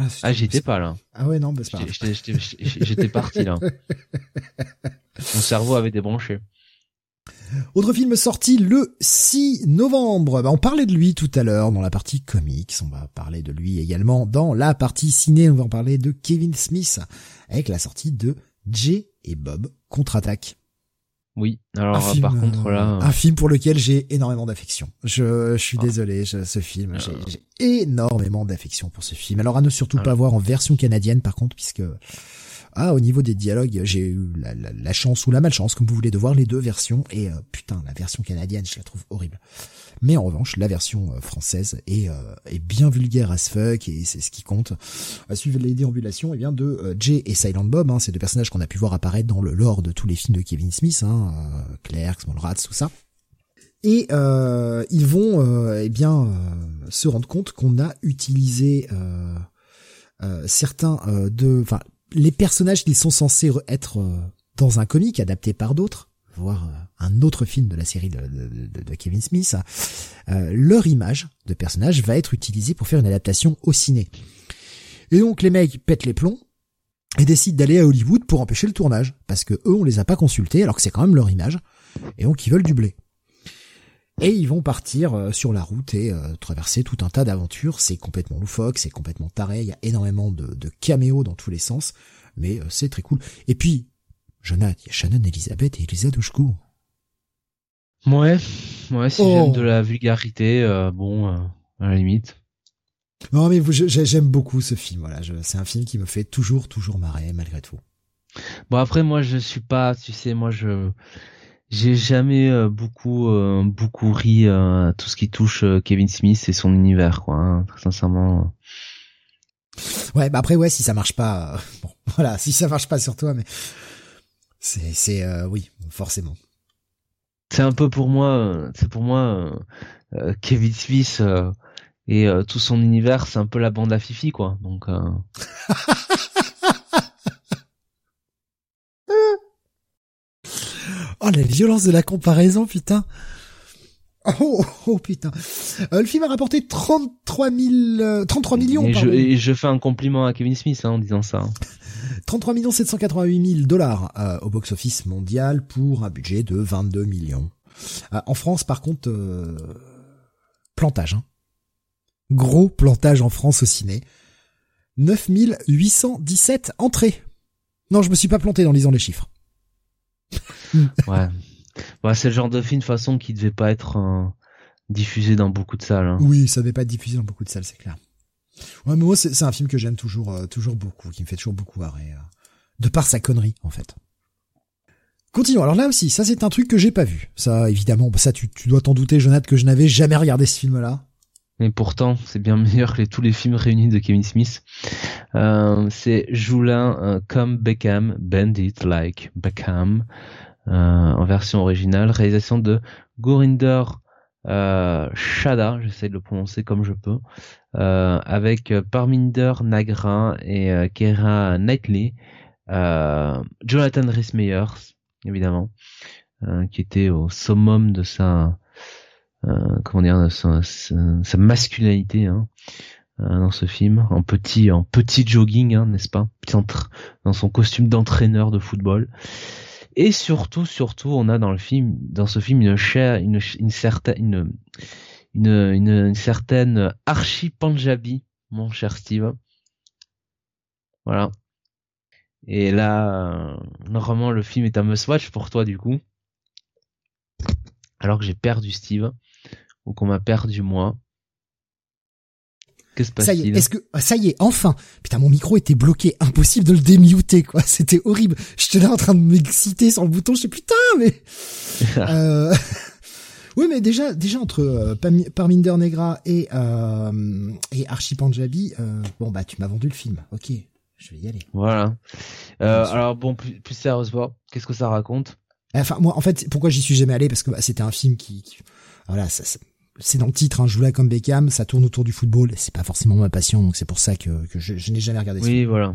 Ah, ah j'étais pas là. Ah ouais, non, bah, c'est pas J'étais parti là. Mon cerveau avait débranché. Autre film sorti le 6 novembre. Bah, on parlait de lui tout à l'heure dans la partie comics. On va parler de lui également dans la partie ciné. On va en parler de Kevin Smith avec la sortie de Jay et Bob contre-attaque. Oui, alors par contre là... Un film pour lequel j'ai énormément d'affection. Je, je, suis ah. désolé, ce film, j'ai énormément d'affection pour ce film. Alors à ne surtout ah. pas voir en version canadienne par contre, puisque ah, au niveau des dialogues, j'ai eu la, chance ou la malchance, comme vous voulez, de voir les deux versions. Et euh, putain, la version canadienne, je la trouve horrible. Mais en revanche, la version euh, française est, euh, est bien vulgaire as fuck et c'est ce qui compte. À suivre les déambulations, et eh bien de Jay et Silent Bob, hein, ces deux personnages qu'on a pu voir apparaître dans le lore de tous les films de Kevin Smith, hein, Clerks, Mallrats, tout ça. Et ils vont eh bien se rendre compte qu'on a utilisé certains de, enfin les personnages qui sont censés être euh, dans un comic adapté par d'autres, voire euh, un autre film de la série de, Kevin Smith, euh, leur image de personnage va être utilisée pour faire une adaptation au ciné. Et donc les mecs pètent les plombs et décident d'aller à Hollywood pour empêcher le tournage, parce que eux on les a pas consultés alors que c'est quand même leur image, et donc ils veulent du blé. Et ils vont partir euh, sur la route et euh, traverser tout un tas d'aventures. C'est complètement loufoque, c'est complètement taré. Il y a énormément de, de caméos dans tous les sens, mais c'est très cool. Et puis, Jonathan, il y a Shannon Elizabeth et Elisa Douchko. Ouais, ouais, si j'aime oh. de la vulgarité, bon, à la limite. Non, mais j'aime beaucoup ce film. Voilà, c'est un film qui me fait toujours, toujours marrer malgré tout. Bon après, moi, je suis pas, tu sais, moi, je j'ai jamais euh, beaucoup euh, beaucoup ri euh, tout ce qui touche Kevin Smith et son univers quoi, hein, très sincèrement. Ouais, bah après ouais, si ça marche pas bon, voilà, si ça marche pas sur toi mais c'est c'est oui, forcément. C'est un peu pour moi c'est pour moi Kevin Smith et tout son univers, c'est un peu la bande à Fifi quoi. Donc Oh, la violence de la comparaison, putain. Oh, oh putain. Euh, le film a rapporté 33 000, 33 millions. Et je, et je, fais un compliment à Kevin Smith hein, en disant ça. 33 millions 788 000 dollars euh, au box-office mondial pour un budget de 22 millions. Euh, en France, par contre, plantage. Hein. Gros plantage en France au ciné. 9817 entrées. Non, je me suis pas planté en lisant les chiffres. ouais. ouais c'est le genre de film de façon qui devait pas être euh, diffusé dans beaucoup de salles. Hein. Oui, ça devait pas être diffusé dans beaucoup de salles, c'est clair. Ouais, mais moi c'est un film que j'aime toujours, euh, toujours beaucoup, qui me fait toujours beaucoup marrer, euh, de par sa connerie en fait. Continuons. Alors là aussi, ça c'est un truc que j'ai pas vu. Ça, évidemment, ça tu, tu dois t'en douter, Jonathan, que je n'avais jamais regardé ce film-là. Mais pourtant, c'est bien meilleur que tous les films réunis de Kevin Smith. Euh, c'est Joulin comme Beckham, Bandit Like Beckham, en version originale, réalisation de Gorinder euh, Shada, j'essaie de le prononcer comme je peux, avec Parminder Nagra et Kera Knightley, Jonathan Rhys évidemment, qui était au summum de sa euh, comment dire sa, sa, masculinité hein, euh, dans ce film en petit en petit jogging hein, n'est-ce pas dans son costume d'entraîneur de football et surtout surtout on a dans le film dans ce film une une, certaine une, une, certaine archi panjabi mon cher Steve voilà. Et là euh, normalement le film est un must watch pour toi du coup. Alors que j'ai perdu Steve ou qu'on m'a perdu moi. Que se passe-t-il Ça y est, est-ce que ah, ça y est, enfin. Putain, mon micro était bloqué, impossible de le démuter quoi. C'était horrible. J'étais là en train de m'exciter sur le bouton, je sais putain mais euh... Oui, mais déjà, déjà entre euh, Parminder Negra et euh, et Archie Panjabi, euh, bon bah tu m'as vendu le film. Ok, je vais y aller. Voilà. Euh, alors bon, plus, plus sérieusement, qu'est-ce que ça raconte? Enfin moi, en fait, pourquoi j'y suis jamais allé? Parce que bah, c'était un film qui, qui voilà, ça, c'est dans le titre, hein, je joue comme Beckham, ça tourne autour du football, c'est pas forcément ma passion, donc c'est pour ça que, que je, je n'ai jamais regardé. Oui, voilà.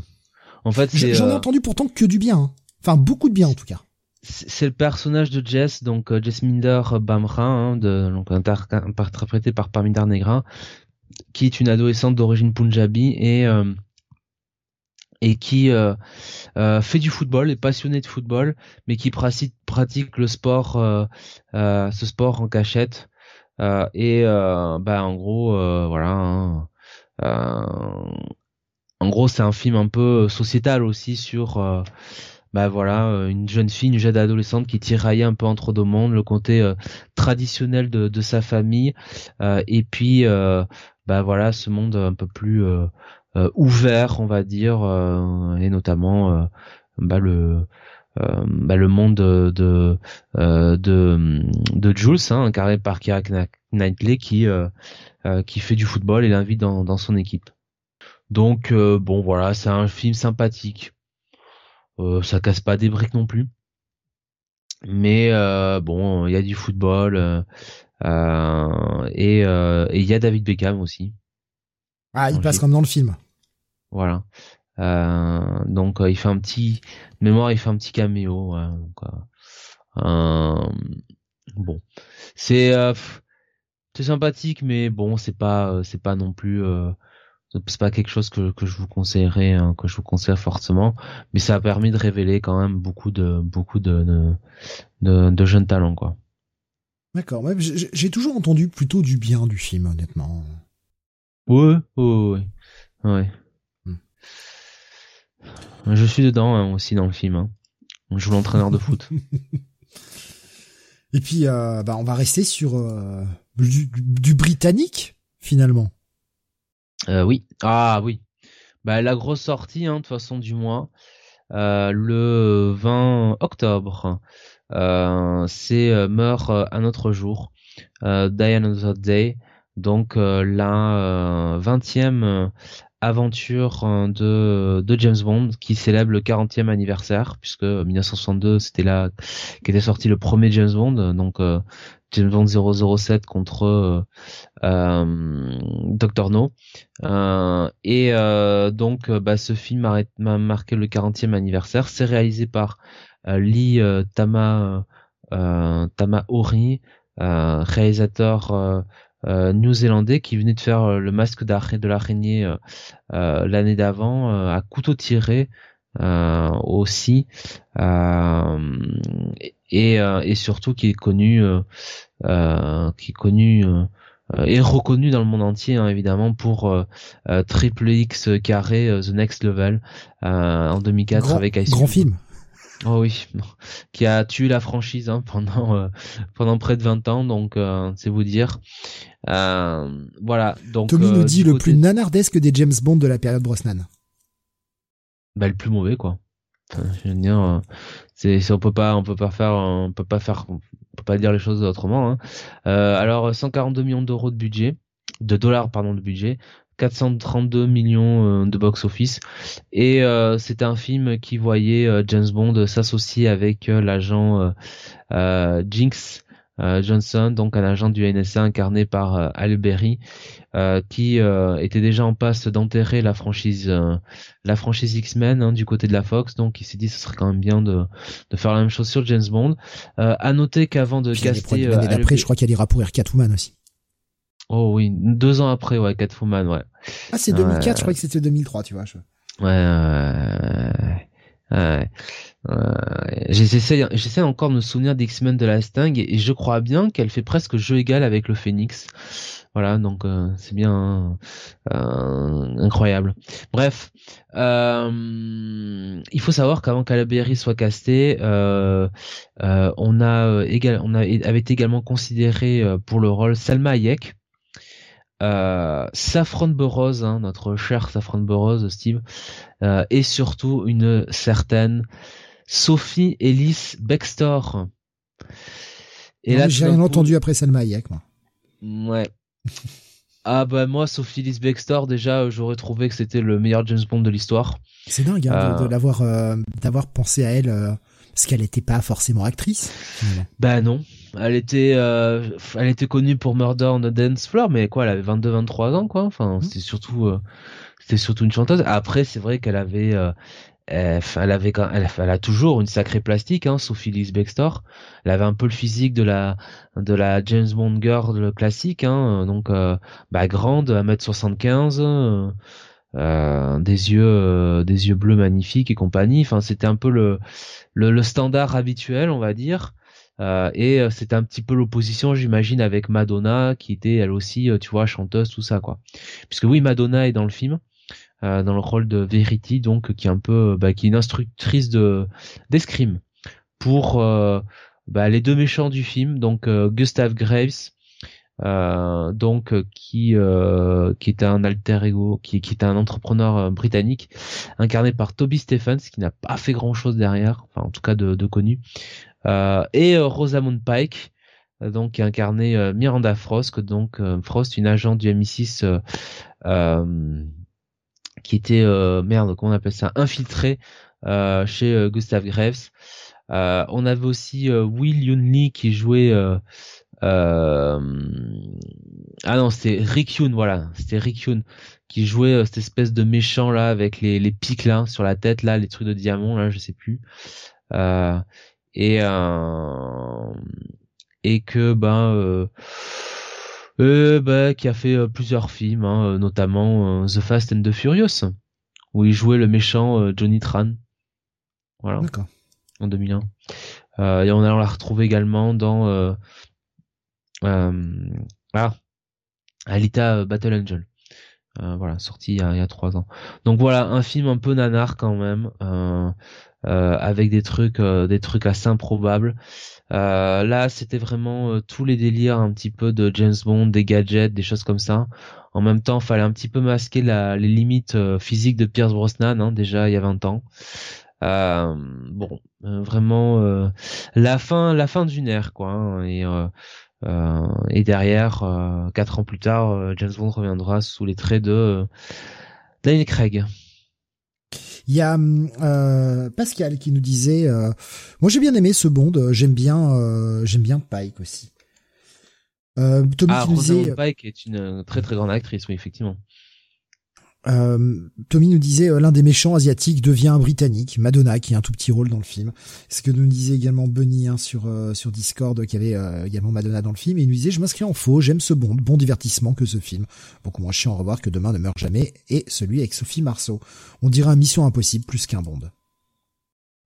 En fait, j'en ai entendu pourtant que du bien. Hein. Enfin, beaucoup de bien en tout cas c'est le personnage de Jess, donc euh, Jess Minder Bamra, hein, de, donc interprété par Parminder Negra, qui est une adolescente d'origine punjabi et euh, et qui euh, fait du football, est passionnée de football, mais qui pratique, pratique le sport, ce sport en cachette. Et bah en gros, voilà. Hein, en gros, c'est un film un peu sociétal aussi sur bah voilà, euh, une jeune fille, une jeune adolescente qui tiraillait un peu entre deux mondes, le côté euh, traditionnel de, sa famille, euh, et puis bah voilà, ce monde un peu plus ouvert, on va dire, et notamment bah le bah, le monde de de de, de Jules, hein, incarné par Keira Knightley, qui qui fait du football et l'invite dans, dans son équipe. Donc bon voilà, c'est un film sympathique euh, ça casse pas des briques non plus. Mais euh, bon, il y a du football euh, et il y a David Beckham aussi. Ah, il passe comme dans le film. Voilà. Donc il fait un petit mémoire, il fait un petit caméo. bon, c'est c'est sympathique, mais bon, c'est pas c'est pas non plus c'est pas quelque chose que, que je vous conseillerais, hein, que je vous conseille fortement, mais ça a permis de révéler quand même beaucoup de beaucoup de de, de, jeunes talents quoi. D'accord. j'ai toujours entendu plutôt du bien du film, honnêtement. Oui, oui, oui. Hmm. Je suis dedans hein, aussi dans le film. Hein. Je joue l'entraîneur de foot. Et puis, euh, bah, on va rester sur euh, du britannique finalement. Euh, oui. Ah oui. Bah, la grosse sortie, hein, de toute façon, du mois, le 20 octobre, c'est Meurt un autre jour, Die Another Day, donc la 20e aventure de, de James Bond qui célèbre le 40e anniversaire puisque 1962 c'était là qu'était sorti le premier James Bond donc James Bond 007 contre euh, euh, Dr No. Euh, et donc bah, ce film a, marqué le 40e anniversaire. C'est réalisé par Lee Tama Tama Ori, réalisateur néo-zélandais qui venait de faire le masque de l'araignée l'année d'avant à couteau tiré aussi et, et surtout qui est connu euh, qui est connu euh, et reconnu dans le monde entier hein, évidemment pour euh, Triple X carré The Next Level en 2004 avec Ice Grand film. Oh oui, qui a tué la franchise hein, pendant pendant près de 20 ans, donc c'est vous dire. Voilà. Donc Tommy nous dit le plus nanardesque des James Bond de la période Brosnan. Bah le plus mauvais quoi. je veux dire, c'est on peut pas on peut pas faire on peut pas faire on peut pas dire les choses autrement. Hein. Euh, alors 142 millions d'euros de budget, de dollars pardon de budget, 432 millions euh, de box-office et euh, c'était un film qui voyait euh, James Bond s'associer avec l'agent Jinx Johnson, donc un agent du NSA incarné par Al Berry, qui était déjà en passe d'enterrer la franchise, la franchise X-Men hein, du côté de la Fox. Donc il s'est dit ce serait quand même bien de, de faire la même chose sur James Bond. à noter qu'avant de caster, l'année d'après, je crois qu'il ira pour Catwoman aussi. Oh oui, deux ans après, ouais, Catwoman, ouais. Ah, c'est 2004, je crois que c'était 2003, tu vois. Ouais, ouais, ouais. J'essaie, j'essaie encore de me souvenir d'X-Men de la Sting et, je crois bien qu'elle fait presque jeu égal avec le Phoenix. Voilà, donc euh, c'est bien euh, incroyable. Bref, euh, il faut savoir qu'avant qu'Alaberry soit casté, on a égal, on avait également considéré pour le rôle Salma Hayek euh, Saffron Burrows, hein, notre cher Saffron Burrows, Steve, euh, et surtout une certaine Sophie Ellis Bextor. Et là, j'ai rien entendu après Selma Hayek, moi. Ouais. ah bah moi, Sophie Ellis Bextor, déjà, j'aurais trouvé que c'était le meilleur James Bond de l'histoire. C'est dingue hein, de, euh. l'avoir, d'avoir pensé à elle, parce qu'elle n'était pas forcément actrice. Bah non, elle était, euh, elle était connue pour Murder on the Dance Floor, mais quoi, elle avait 22-23 ans, quoi. Enfin, mmh. c'était surtout, euh, c'était surtout une chanteuse. Après, c'est vrai qu'elle avait, euh, elle, avait, elle, elle, a toujours une sacrée plastique, hein, Sophie Lise Bextor. Elle avait un peu le physique de la de la James Bond girl classique, hein, donc euh, bah, grande, 1m75, euh, des yeux euh, des yeux bleus magnifiques et compagnie. Enfin, c'était un peu le, le, le standard habituel, on va dire. Euh, et euh, c'était un petit peu l'opposition, j'imagine, avec Madonna, qui était elle aussi, tu vois, chanteuse, tout ça, quoi. Puisque oui, Madonna est dans le film, euh, dans le rôle de Verity, donc qui est un peu, bah, qui est une instructrice de d'escrime pour bah, les deux méchants du film, donc Gustav Graves euh, donc euh, qui euh, qui est un alter ego, qui, qui est un entrepreneur britannique incarné par Toby Stephens, qui n'a pas fait grand chose derrière, enfin en tout cas de, de connu, et Rosamund Pike, donc qui a incarné Miranda Frost, donc Frost, une agente du MI6 qui était merde, comment on appelle ça, infiltrée chez Gustav Graves. on avait aussi Will Yun Lee qui jouait euh... Ah non, c'était Rick Yoon, voilà, c'était Rick Yoon qui jouait euh, cette espèce de méchant là avec les, les pics là sur la tête là, les trucs de diamant là, je sais plus. Euh, et euh, et que ben euh, euh, ben, qui a fait euh, plusieurs films, hein, notamment The Fast and the Furious, où il jouait le méchant Johnny Tran. Voilà. En 2001. et on a la retrouvé également dans euh, voilà. Alita euh, Battle Angel. Euh, voilà, sorti il y, a, trois ans. Donc voilà, un film un peu nanar quand même, euh, avec des trucs, des trucs assez improbables. là, c'était vraiment tous les délires un petit peu de James Bond, des gadgets, des choses comme ça. En même temps, fallait un petit peu masquer la, les limites physiques de Pierce Brosnan, hein, déjà il y a 20 ans. bon, vraiment la fin, la fin d'une ère, quoi. Hein, et euh, et derrière, euh, quatre ans plus tard, euh, James Bond reviendra sous les traits de Daniel Craig. Il y a euh, Pascal qui nous disait, moi j'ai bien aimé ce Bond, j'aime bien, j'aime bien Pike aussi. Euh, Tommy ah, qui nous disait, Pike est une très très grande actrice, oui effectivement. Euh, Tommy nous disait euh, l'un des méchants asiatiques devient un britannique, Madonna qui a un tout petit rôle dans le film. Ce que nous disait également Bunny hein, sur euh, sur Discord qui avait également Madonna dans le film et il nous disait je m'inscris en faux, j'aime ce bon bon divertissement que ce film. Beaucoup moins chiant à revoir que Demain ne meurt jamais et celui avec Sophie Marceau. On dirait un Mission Impossible plus qu'un Bond.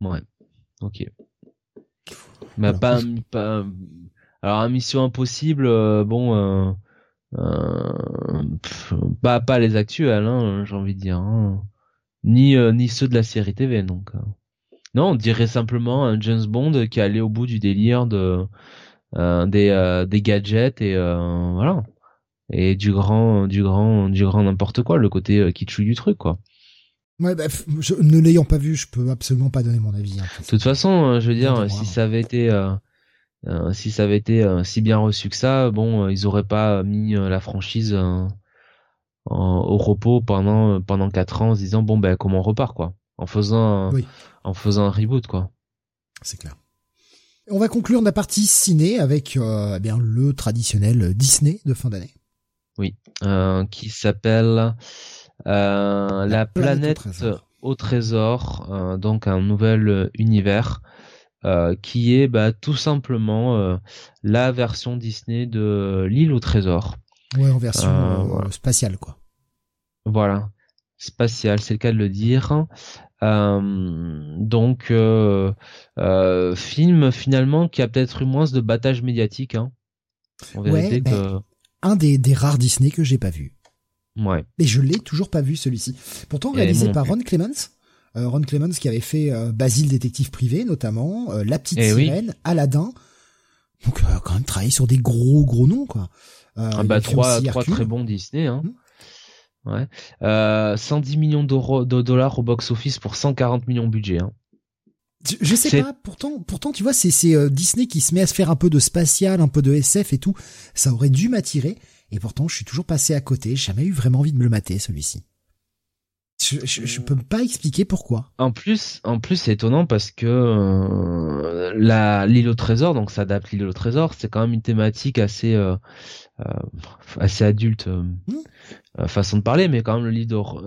Ouais. OK. Mais pas, pas alors un Mission Impossible bon euh, bah, pas les actuels, hein, j'ai envie de dire, hein. ni euh, ni ceux de la série TV. Donc, euh. non, on dirait simplement un James Bond qui est allé au bout du délire de des des gadgets et voilà et du grand du grand du grand n'importe quoi, le côté kitschou du truc quoi. Ouais, bah, ne l'ayant pas vu, je peux absolument pas donner mon avis. Hein, de toute façon, je veux dire, si ça avait été euh, si ça avait été euh, si bien reçu que ça, bon, euh, ils auraient pas mis la franchise au repos pendant pendant quatre ans en se disant bon ben comment on repart quoi, en faisant en faisant un reboot quoi. C'est clair. On va conclure la partie ciné avec eh bien le traditionnel Disney de fin d'année. Oui, qui s'appelle la, planète, au trésor, donc un nouvel univers euh, qui est bah, tout simplement euh, la version Disney de l'île au trésor. Ouais, en version euh, spatiale, quoi. Voilà, spatiale, c'est le cas de le dire. donc, film finalement qui a peut-être eu moins de battage médiatique. Hein, ouais, ben, un des, des rares Disney que j'ai pas vu. Ouais. Mais je l'ai toujours pas vu celui-ci. Pourtant réalisé par Ron Clements. Euh, Ron Clements qui avait fait euh, Basile détective privé notamment, euh, La petite eh sirène, Aladdin. Donc quand même travaillé sur des gros gros noms quoi. Ah bah trois trois très bons Disney hein. Mmh. Ouais. Euh, 110 millions d'euros de dollars au box office pour 140 millions budget hein. Je, sais pas, pourtant, pourtant, tu vois, c'est c'est Disney qui se met à se faire un peu de spatial, un peu de SF et tout. Ça aurait dû m'attirer, et pourtant, je suis toujours passé à côté. J'ai jamais eu vraiment envie de me le mater celui-ci. Je, je, je, peux pas expliquer pourquoi. En plus, en plus, c'est étonnant parce que euh, la l'île au trésor, donc ça adapte l'île au trésor, c'est quand même une thématique assez euh, euh, assez adulte mmh. façon de parler, mais quand même le leader,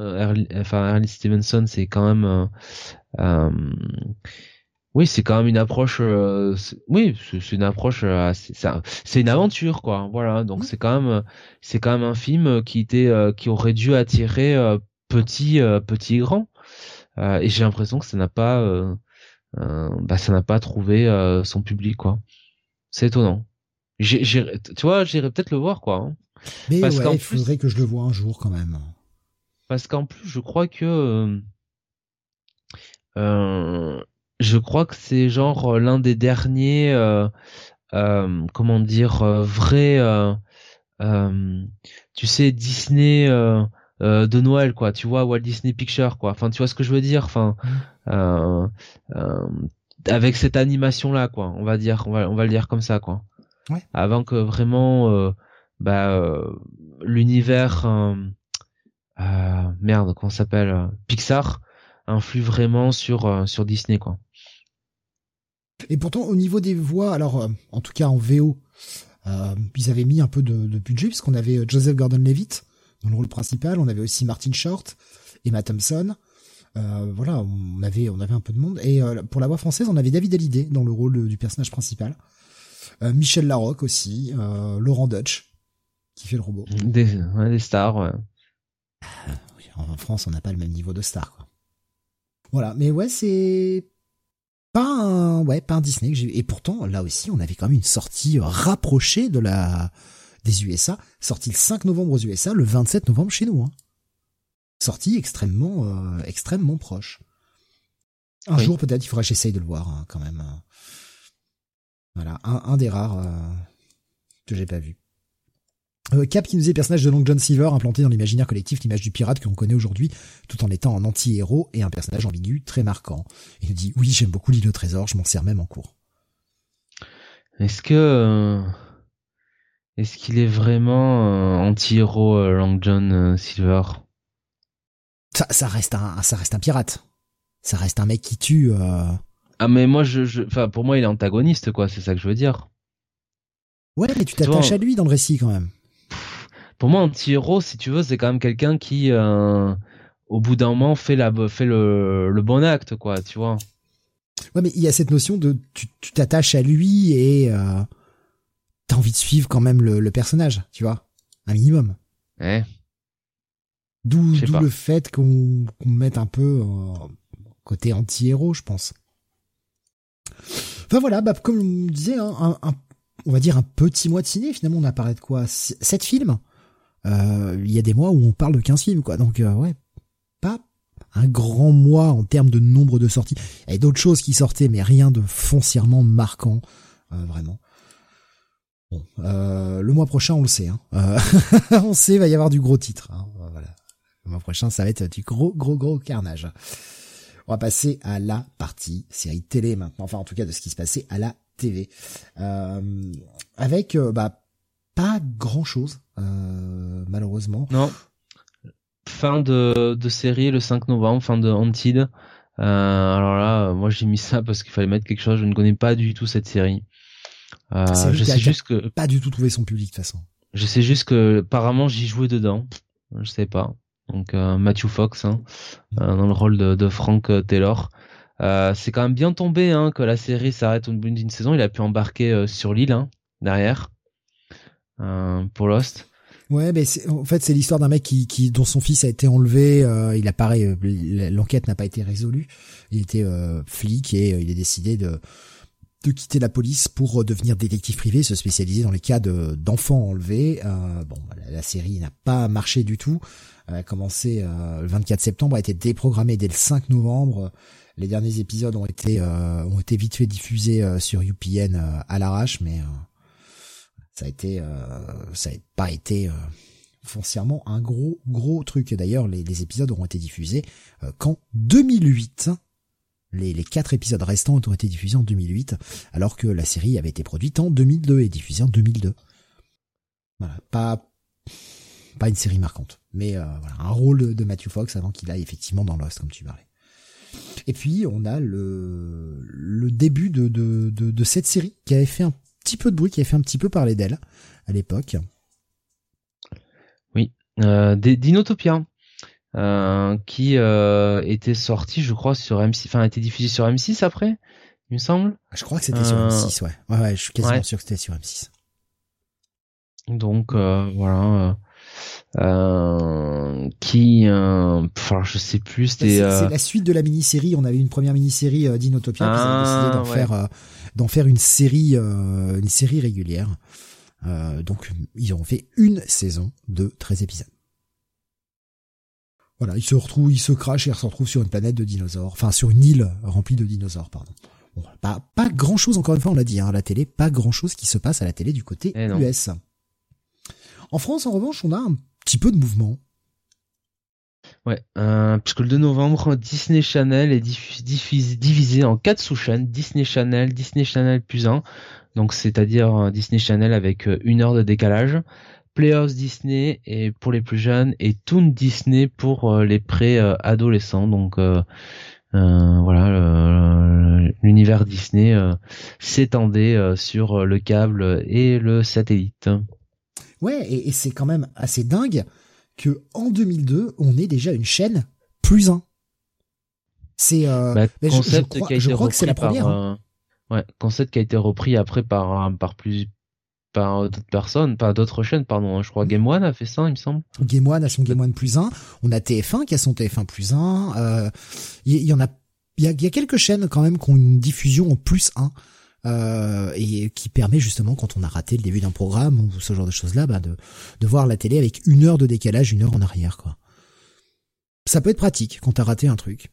enfin Ernie Stevenson, c'est quand même oui, c'est quand même une approche. Euh, oui, c'est une approche. Euh, c'est une aventure, quoi. Voilà. Donc c'est quand même, c'est quand même un film qui était, euh, qui aurait dû attirer petit, petit et grand. et j'ai l'impression que ça n'a pas, bah, ça n'a pas trouvé son public, quoi. C'est étonnant. J'ai, tu vois, j'irai peut-être le voir, quoi. Hein. Mais Parce ouais, il faudrait que je le vois un jour, quand même. Parce qu'en plus, je crois que. Euh, je crois que c'est genre euh, l'un des derniers, euh, euh, comment dire, vrais, tu sais, Disney de Noël, quoi. Tu vois, Walt Disney Picture, quoi. Enfin, tu vois ce que je veux dire? Enfin, mmh. avec cette animation là, quoi. On va dire, on va, on va le dire comme ça, quoi. Ouais. Avant que vraiment, bah, l'univers, merde, comment s'appelle, Pixar influe vraiment sur sur Disney, quoi. Et pourtant, au niveau des voix, alors, euh, en tout cas en VO, euh, ils avaient mis un peu de, de budget, puisqu'on avait euh, Joseph Gordon-Levitt dans le rôle principal, on avait aussi Martin Short, Emma Thompson. Euh, voilà, on avait, on avait un peu de monde. Et euh, pour la voix française, on avait David Hallyday dans le rôle du personnage principal. Michel Larocque aussi, Laurent Dutch, qui fait le robot. Des, ouais, des stars, ouais. En France, on n'a pas le même niveau de star, quoi. Voilà, mais ouais, c'est pas un, ouais, pas un Disney. Et pourtant, là aussi, on avait quand même une sortie rapprochée de la des USA, sortie le 5 novembre aux USA, le 27 novembre chez nous. Hein. Sortie extrêmement, euh, extrêmement proche. Un jour peut-être, il faudra que j'essaye de le voir hein, quand même. Hein. Voilà, un, un des rares euh, que j'ai pas vu. Euh, Cap qui nous est personnage de Long John Silver implanté dans l'imaginaire collectif l'image du pirate que l'on connaît aujourd'hui tout en étant un anti-héros et un personnage ambigu très marquant. Il nous dit oui j'aime beaucoup l'île au trésor, je m'en sers même en cours. Est-ce que euh, est-ce qu'il est vraiment euh, anti-héros Long John Silver? Ça, ça reste un ça reste un pirate. Ça reste un mec qui tue. Ah mais moi je, enfin pour moi il est antagoniste quoi, c'est ça que je veux dire. Ouais mais tu t'attaches à lui dans le récit quand même pour moi, anti-héros, si tu veux, c'est quand même quelqu'un qui, euh, au bout d'un moment, fait la, fait le, le bon acte, quoi, tu vois. Ouais, mais il y a cette notion de tu t'attaches à lui et euh, t'as envie de suivre quand même le, le personnage, tu vois, un minimum. Ouais. D'où le fait qu'on mette un peu euh, côté anti-héros, je pense. Enfin voilà, bah, comme on disait, hein, un, un, on va dire un petit mois de ciné. Finalement, on a parlé de quoi? Sept films? Euh, il y a des mois où on parle de 15 films, quoi. Donc, euh, ouais, pas un grand mois en termes de nombre de sorties. Il y a d'autres choses qui sortaient, mais rien de foncièrement marquant, euh, vraiment. Bon, le mois prochain, on le sait. Hein. on sait, il va y avoir du gros titre. Hein. Voilà. Le mois prochain, ça va être du gros, gros, gros carnage. On va passer à la partie série télé maintenant. Enfin, en tout cas, de ce qui se passait à la TV. avec, bah, pas grand chose, euh, malheureusement. Non. Fin de, série le 5 novembre, fin de Haunted. Euh, alors là, moi j'ai mis ça parce qu'il fallait mettre quelque chose. Je ne connais pas du tout cette série. Euh, je sais juste que pas du tout trouvé son public de toute façon. Je sais juste que apparemment j'y jouais dedans. Je sais pas. Donc euh, Matthew Fox hein, euh, dans le rôle de, de Frank Taylor. Euh, c'est quand même bien tombé hein, que la série s'arrête au bout d'une saison. Il a pu embarquer sur l'île hein, derrière. Pour Lost. Ouais, mais en fait c'est l'histoire d'un mec qui, qui dont son fils a été enlevé. Euh, il apparaît, l'enquête n'a pas été résolue. Il était flic et il a décidé de de quitter la police pour devenir détective privé, se spécialiser dans les cas de d'enfants enlevés. bon, la, série n'a pas marché du tout. Elle a commencé le 24 septembre, a été déprogrammée dès le 5 novembre. Les derniers épisodes ont été ont été vite fait diffusés sur UPN à l'arrache, mais ça a été, euh, ça a pas été euh, foncièrement un gros gros truc. D'ailleurs, les, les, épisodes auront été diffusés euh, qu'en 2008. Les, les quatre épisodes restants ont été diffusés en 2008, alors que la série avait été produite en 2002 et diffusée en 2002. Voilà, pas pas une série marquante. Mais euh, voilà, un rôle de Matthew Fox avant qu'il aille effectivement dans Lost, comme tu parlais. Et puis on a le, le début de, de, de, de cette série qui avait fait un petit peu de bruit, qui avait fait un petit peu parler d'elle à l'époque. Oui, euh, Dinotopia. Euh, qui euh, était sorti, je crois, sur M6, enfin, été diffusé sur M6 après, il me semble. Ah, je crois que c'était sur Euh, M6, ouais. Ouais, ouais, je suis quasiment ouais. sûr que c'était sur M6. Donc euh, voilà, euh, euh, qui, euh, enfin, je sais plus, C'est c'était. euh, c'est la suite de la mini-série. On avait une première mini-série euh, d'Inotopia, puis ils ont décidé Ah, d'en ouais. faire, euh, d'en faire une série, euh, une série régulière. Euh, donc ils ont fait une saison de 13 épisodes. Voilà, ils se retrouvent, ils se crachent et ils se retrouvent sur une planète de dinosaures, enfin sur une île remplie de dinosaures, pardon. Bon, pas, pas grand chose, encore une fois, on l'a dit, hein, à la télé, pas grand chose qui se passe à la télé du côté Eh non. US. En France, en revanche, on a un petit peu de mouvement. Ouais, euh, puisque le 2 novembre, Disney Channel est diffusé- divisé en quatre sous-chaînes Disney Channel, Disney Channel plus 1, donc c'est-à-dire euh, Disney Channel avec euh, une heure de décalage, Playhouse Disney et pour les plus jeunes et Toon Disney pour euh, les pré-adolescents. Donc euh, euh, voilà, l'univers Disney s'étendait sur le câble et le satellite. Ouais, et, et c'est quand même assez dingue que en 2002, on ait déjà une chaîne plus un. C'est euh, Bah, mais je- je concept crois- qui a je été crois que c'est la repris première, par, euh, ouais, concept qui a été repris après par par plus par d'autres personnes, par d'autres chaînes, pardon. hein. Je crois Game One a fait ça, il me semble. Game One a son Game One plus 1, on a TF1 qui a son TF1 plus 1, euh, il y, il y en a, il y a, il y a quelques chaînes quand même qui ont une diffusion en plus 1, euh, et qui permet justement quand on a raté le début d'un programme ou ce genre de choses là, bah, de, de voir la télé avec une heure de décalage, une heure en arrière, quoi. Ça peut être pratique quand t'as raté un truc.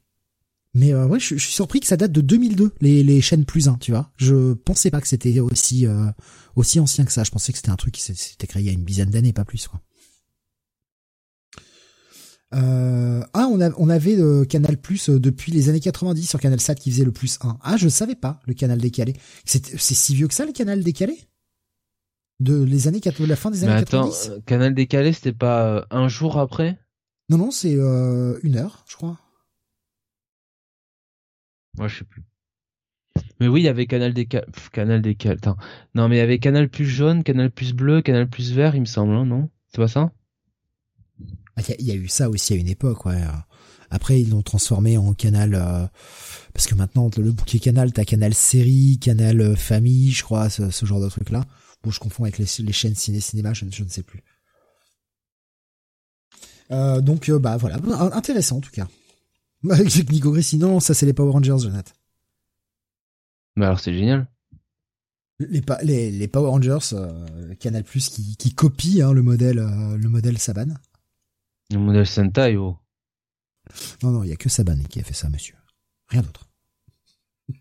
Mais euh, ouais, je, je suis surpris que ça date de 2002, les, les chaînes plus 1, tu vois. Je pensais pas que c'était aussi euh, aussi ancien que ça. Je pensais que c'était un truc qui s'était créé il y a une dizaine d'années, pas plus, quoi. Euh, ah, on, a, on avait euh, Canal Plus euh, depuis les années 90 sur Canal Sat qui faisait le plus 1. Ah, je savais pas le canal décalé. C'est si vieux que ça le canal décalé? De les années quat- la fin des Mais années attends, 90 euh, Canal décalé, c'était pas euh, un jour après? Non non, c'est euh, une heure, je crois. Moi, je sais plus. Mais oui, il y avait Canal décalé, Canal décalé. Attends. Non, mais il y avait Canal plus jaune, Canal plus bleu, Canal plus vert, il me semble, hein, non? C'est pas ça? Ah, Il y, a- eu ça aussi à une époque, ouais. Après, ils l'ont transformé en canal euh, parce que maintenant le bouquet canal, t'as canal série, canal euh, famille, je crois, ce, genre de truc là. Bon, je confonds avec les, chaînes ciné cinéma, je, ne- sais plus. Euh, donc bah voilà, intéressant en tout cas. Avec Nico Gris, sinon ça c'est les Power Rangers, Jonathan. Mais alors, c'est génial. Les, pa- les, les Power Rangers, euh, Canal Plus qui, qui copie hein, le modèle euh, le modèle Saban. Le modèle Sentai, oh. Non, non, il y a que Saban qui a fait ça, monsieur. Rien d'autre.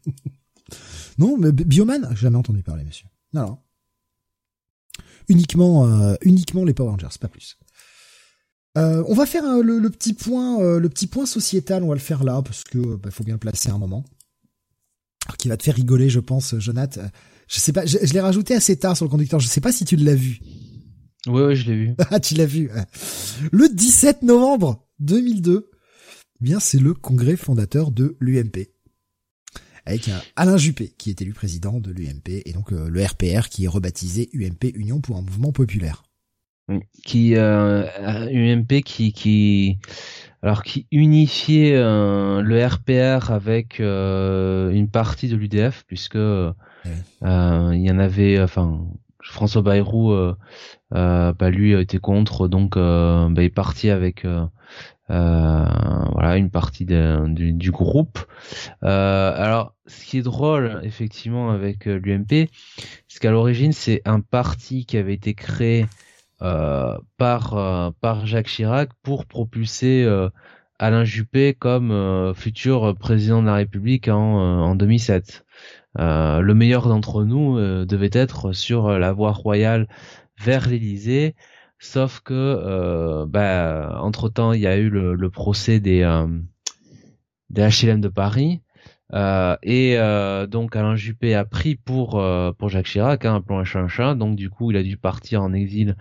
non, mais Bi- Bioman, j'ai jamais entendu parler, monsieur. Non, non. Uniquement, euh, uniquement les Power Rangers, pas plus. Euh, on va faire euh, le, le petit point, euh, le petit point sociétal. On va le faire là parce que euh, bah, faut bien le placer un moment. Alors, qui va te faire rigoler, je pense, Jonath. Euh, Je sais pas, je, je l'ai rajouté assez tard sur le conducteur. Je sais pas si tu l'as vu. Ouais, ouais, je l'ai vu. Ah, tu l'as vu. Le 17 novembre 2002, eh bien c'est le congrès fondateur de l'UMP. Avec Alain Juppé qui est élu président de l'UMP et donc euh, le RPR qui est rebaptisé UMP Union pour un mouvement populaire. Qui euh, UMP qui qui alors qui unifiait euh, le RPR avec euh, une partie de l'UDF puisque euh, Ouais. il y en avait enfin François Bayrou euh, euh, bah lui était contre donc euh, bah, il est parti avec euh, euh, voilà une partie de- du, du groupe Euh, alors ce qui est drôle effectivement avec euh, l'UMP c'est qu'à l'origine c'est un parti qui avait été créé euh, par euh, par Jacques Chirac pour propulser euh, Alain Juppé comme euh, futur président de la République en, euh, en 2007. Euh, le meilleur d'entre nous euh, devait être sur la voie royale vers l'Élysée, sauf que euh, bah, entre temps il y a eu le, le procès des euh, des HLM de Paris. Euh, et euh, donc Alain Juppé a pris pour euh, pour Jacques Chirac hein, un plan chat. donc du coup il a dû partir en exil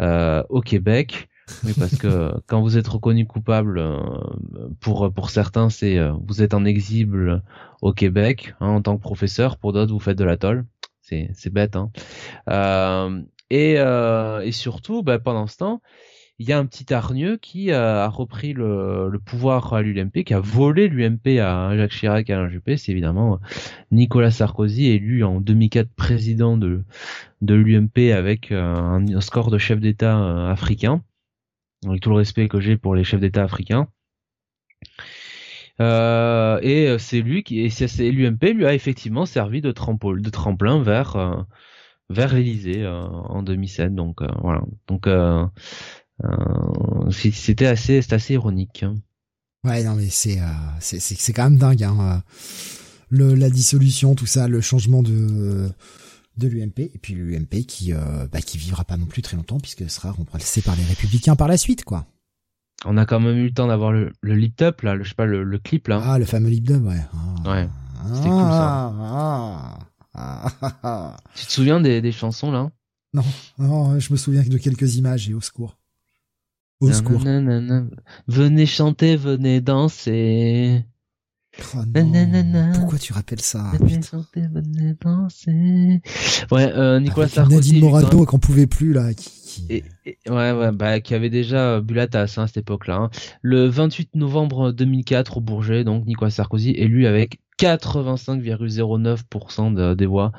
euh, au Québec Oui, parce que quand vous êtes reconnu coupable, euh, pour pour certains, c'est euh, vous êtes en exil au Québec hein, en tant que professeur. Pour d'autres, vous faites de la tolle. C'est c'est bête. Hein. Euh, et et surtout, bah, pendant ce temps, il y a un petit hargneux qui a, repris le, pouvoir à l'UMP, qui a volé l'UMP à Jacques Chirac et à Alain Juppé. C'est évidemment Nicolas Sarkozy, élu en 2004 président de, l'UMP avec un, score de chef d'État africain avec tout le respect que j'ai pour les chefs d'État africains. Euh, et c'est lui qui, et l'UMP lui a effectivement servi de, tremplin vers euh, vers l'Élysée euh, en 2007. Donc voilà. Donc c'était assez, c'est assez ironique. Hein. Ouais, non mais c'est c'est c'est quand même dingue. Hein. Le, la dissolution, tout ça, le changement de de l'UMP et puis l'UMP qui euh, bah, qui vivra pas non plus très longtemps puisque sera remplacé par les républicains par la suite quoi. On a quand même eu le temps d'avoir le, le lift up là, le, je sais pas le, clip là. Ah le fameux lift up ouais. Ah. Ouais. C'était cool ça. Ah, ah, tu te souviens des, des chansons là? Non, non, je me souviens que de quelques images et au secours. Au secours. Venez chanter, venez danser. Oh non. Pourquoi tu rappelles ça Ouais, euh, Nicolas Sarkozy. Nadine Morano qu'on pouvait plus là. Qui, Et, ouais, ouais, bah qui avait déjà bu la tasse hein, à cette époque-là. Hein. Le 28 novembre 2004 au Bourget, donc Nicolas Sarkozy élu avec 85,09% des voix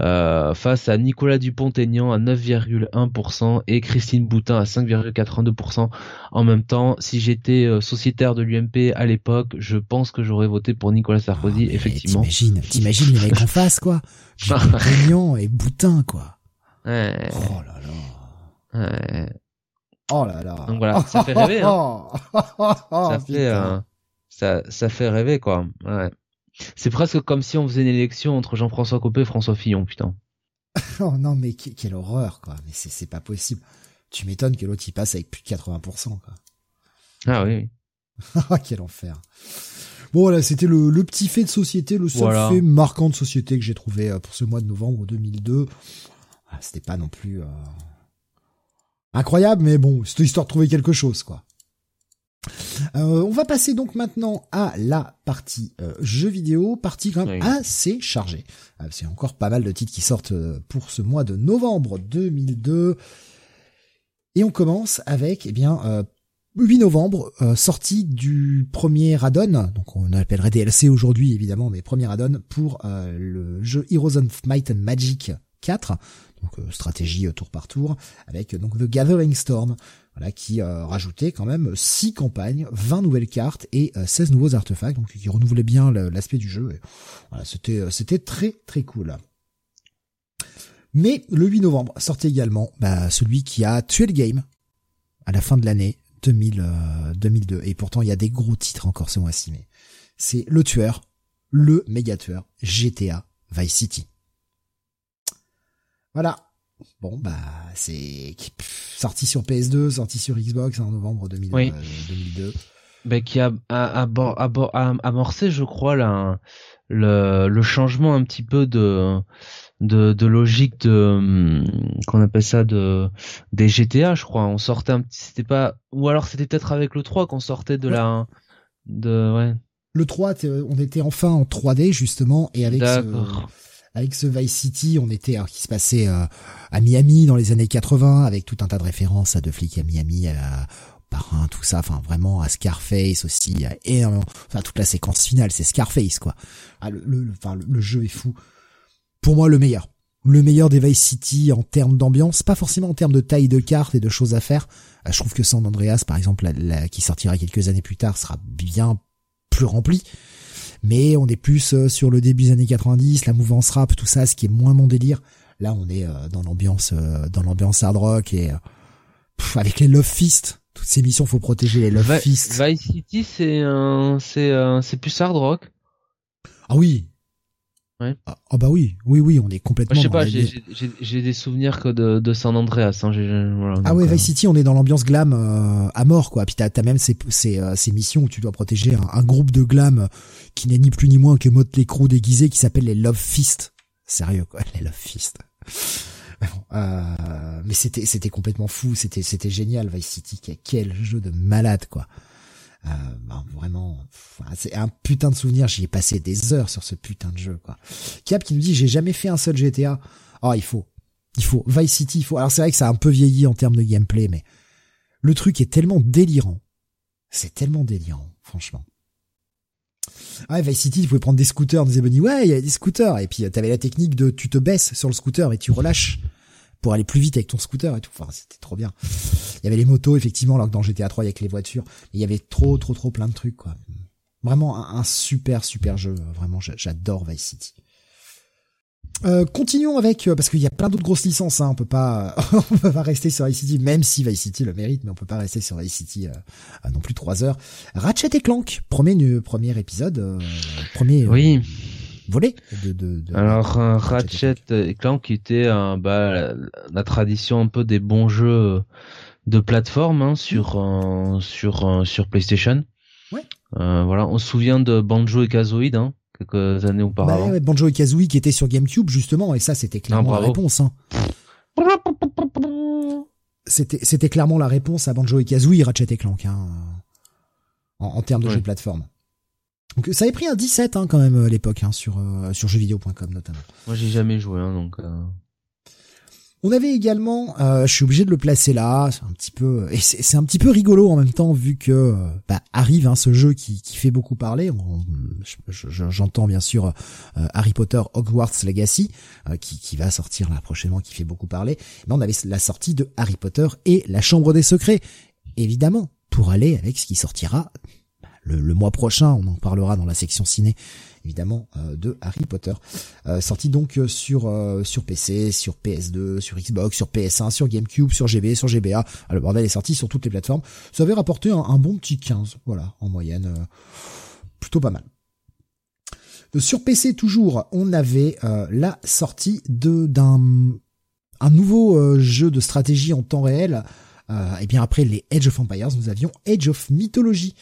euh, face à Nicolas Dupont-Aignan à 9,1% et Christine Boutin à 5,82% en même temps. Si j'étais euh, sociétaire de l'UMP à l'époque, je pense que j'aurais voté pour Nicolas Sarkozy, ah, effectivement. T'imagines, t'imagines les mecs en face, quoi. Dupont-Aignan et Boutin, quoi. Ouais. Oh là là. Ouais. Oh là là. Donc voilà, ça fait rêver. Hein. ça fait, euh, ça, ça fait rêver quoi. Ouais. C'est presque comme si on faisait une élection entre Jean-François Copé et François Fillon, putain. oh non, mais quelle horreur, quoi. Mais c'est pas possible. Tu m'étonnes que l'autre y passe avec plus de 80%, quoi. Ah oui. Ah, quel enfer. Bon voilà, c'était le, petit fait de société, le seul fait marquant de société que j'ai trouvé euh, pour ce mois de novembre 2002. Ah, c'était pas non plus euh, incroyable, mais bon, c'était histoire de trouver quelque chose, quoi. Euh, on va passer donc maintenant à la partie euh, jeux vidéo, partie quand même assez chargée. Euh, c'est encore pas mal de titres qui sortent pour ce mois de novembre 2002. Et on commence avec, eh bien, 8 novembre, sortie du premier add-on, donc on appellerait DLC aujourd'hui évidemment, mais premier add-on pour le jeu Heroes of Might and Magic 4, donc stratégie tour par tour, avec donc The Gathering Storm voilà, qui euh, rajoutait quand même 6 campagnes, 20 nouvelles cartes et 16 euh, nouveaux artefacts, donc qui renouvelait bien l'aspect du jeu. voilà, c'était euh, c'était très très cool. Mais le 8 novembre sortait également bah, celui qui a tué le game à la fin de l'année 2000, 2002. Et pourtant, il y a des gros titres encore ce mois-ci. Mais c'est le tueur, le méga tueur, GTA Vice City. Voilà. Bon, bah, c'est sorti sur PS2, sorti sur Xbox en novembre 2002. Bah, qui a, a, amorcé, je crois, là, le, le changement un petit peu de, de, de logique de, hum, qu'on appelle ça, de, des GTA, je crois. On sortait un petit, c'était pas, ou alors c'était peut-être avec le 3 qu'on sortait de la, de, ouais. Le 3, on était enfin en 3D, justement, et avec ce, avec ce Vice City, on était alors qui se passait euh, à Miami dans les années 80 avec tout un tas de références à deux flics à Miami, à Parrain, tout ça, enfin vraiment à Scarface aussi, à énormément, enfin toute la séquence finale, c'est Scarface quoi. Ah, le, le, enfin, le, jeu est fou. Pour moi, le meilleur, le meilleur des Vice City en termes d'ambiance, pas forcément en termes de taille de cartes et de choses à faire. Euh, je trouve que San Andreas, par exemple, qui sortira quelques années plus tard, sera bien plus rempli mais on est plus euh, sur le début des années 90, la mouvance rap, tout ça, ce qui est moins mon délire. Là, on est euh, dans l'ambiance, euh, dans l'ambiance hard rock et avec les Love Fist. Toutes ces missions, faut protéger les Love Fist. Vice City, c'est c'est c'est plus hard rock. Ah oui, Ouais. Ah, oh bah oui, oui, oui, on est complètement. je sais pas, j'ai des souvenirs que de, de San Andreas. Hein, voilà, ah ouais, Vice euh, City, on est dans l'ambiance glam euh, à mort, quoi. Puis t'as as même ces, ces, euh, ces, missions où tu dois protéger un, groupe de glam qui n'est ni plus ni moins que Motley Crue déguisé qui s'appelle les Love Fist. Sérieux, quoi, les Love Fist. Euh, mais c'était c'était complètement fou, c'était c'était génial Vice City, quel jeu de malade quoi. Euh, bah, vraiment, c'est un putain de souvenir. J'y ai passé des heures sur ce putain de jeu quoi. Cap qui nous dit j'ai jamais fait un seul GTA. Oh il faut, il faut Vice City, il faut. Alors c'est vrai que ça a un peu vieilli en termes de gameplay, mais le truc est tellement délirant. C'est tellement délirant, franchement. Ah, Vice City, tu pouvais prendre des scooters, on disait ouais, il y a des scooters. Et puis, t'avais la technique de, tu te baisses sur le scooter et tu relâches pour aller plus vite avec ton scooter et tout. Enfin, c'était trop bien. Il y avait les motos, effectivement, alors que dans GTA 3, il y avec les voitures. il y avait trop, trop, trop plein de trucs, quoi. Vraiment un, un super, super jeu. Vraiment, j'adore Vice City. Euh, continuons avec euh, parce qu'il y a plein d'autres grosses licences. Hein, on peut pas, on peut pas rester sur Vice City, même si Vice City le mérite, mais on peut pas rester sur Vice City euh, non plus trois heures. Ratchet et Clank, premier premier épisode, premier oui. Volet de. de, de Alors Ratchet, et Clank qui était bah, la, tradition un peu des bons jeux de plateforme hein, sur sur sur PlayStation. Ouais. voilà, on se souvient de Banjo et Kazooie. Hein quelques années auparavant. Bah, Banjo et Kazooie qui était sur GameCube justement et ça c'était clairement la réponse. Hein. C'était c'était clairement la réponse à Banjo et Kazooie, Ratchet et Clank hein, en, termes de jeux de plateforme. Donc ça avait pris un 17 hein, quand même à l'époque hein, sur euh, sur jeuxvideo.com notamment. Moi j'ai jamais joué hein, donc. Euh... On avait également, euh, je suis obligé de le placer là, c'est un petit peu, et c'est un petit peu rigolo en même temps vu que euh, bah, arrive hein, ce jeu qui, qui fait beaucoup parler. J'entends bien sûr euh, Harry Potter Hogwarts Legacy qui, qui va sortir là prochainement, qui fait beaucoup parler. Mais on avait la sortie de Harry Potter et la Chambre des Secrets, évidemment, pour aller avec ce qui sortira le, le mois prochain. On en parlera dans la section ciné évidemment euh, de Harry Potter. Euh, sorti donc euh, sur sur PC, sur PS2, sur Xbox, sur PS1, sur GameCube, sur GB, sur GBA. Ah, le bordel est sorti sur toutes les plateformes. Ça avait rapporté un, bon petit 15, voilà, en moyenne. plutôt pas mal. Sur PC toujours, on avait la sortie de d'un un nouveau jeu de stratégie en temps réel. et bien après les Age of Empires, nous avions Age of Mythology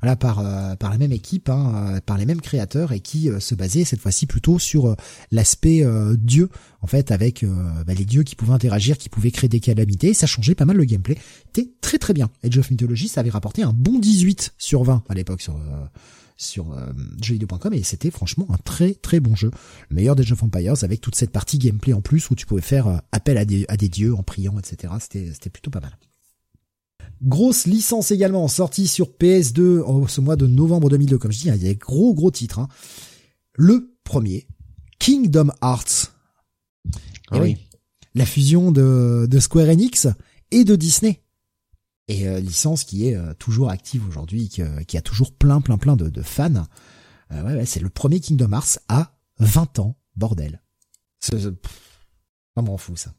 voilà par euh, par la même équipe, hein, euh, par les mêmes créateurs et qui euh, se basait cette fois-ci plutôt sur l'aspect dieu en fait avec bah, les dieux qui pouvaient interagir, qui pouvaient créer des calamités. Ça changeait pas mal le gameplay. C'était très très bien. Age of Mythology, ça avait rapporté un bon 18 sur 20 à l'époque sur sur euh, jeuxvideo.com et c'était franchement un très très bon jeu. Le meilleur des of Empires avec toute cette partie gameplay en plus où tu pouvais faire appel à des, à des dieux en priant, etc. C'était c'était plutôt pas mal. Grosse licence également sortie sur PS2 en ce mois de novembre 2002. Comme je dis, il y a gros gros titres. Hein. Le premier, Kingdom Hearts. Ah oui. La fusion de, de Square Enix et de Disney. Et euh, licence qui est euh, toujours active aujourd'hui, qui, euh, qui, a toujours plein plein plein de, de fans. ouais, ouais c'est le premier Kingdom Hearts à 20 ans, bordel. C'est vraiment fou ça.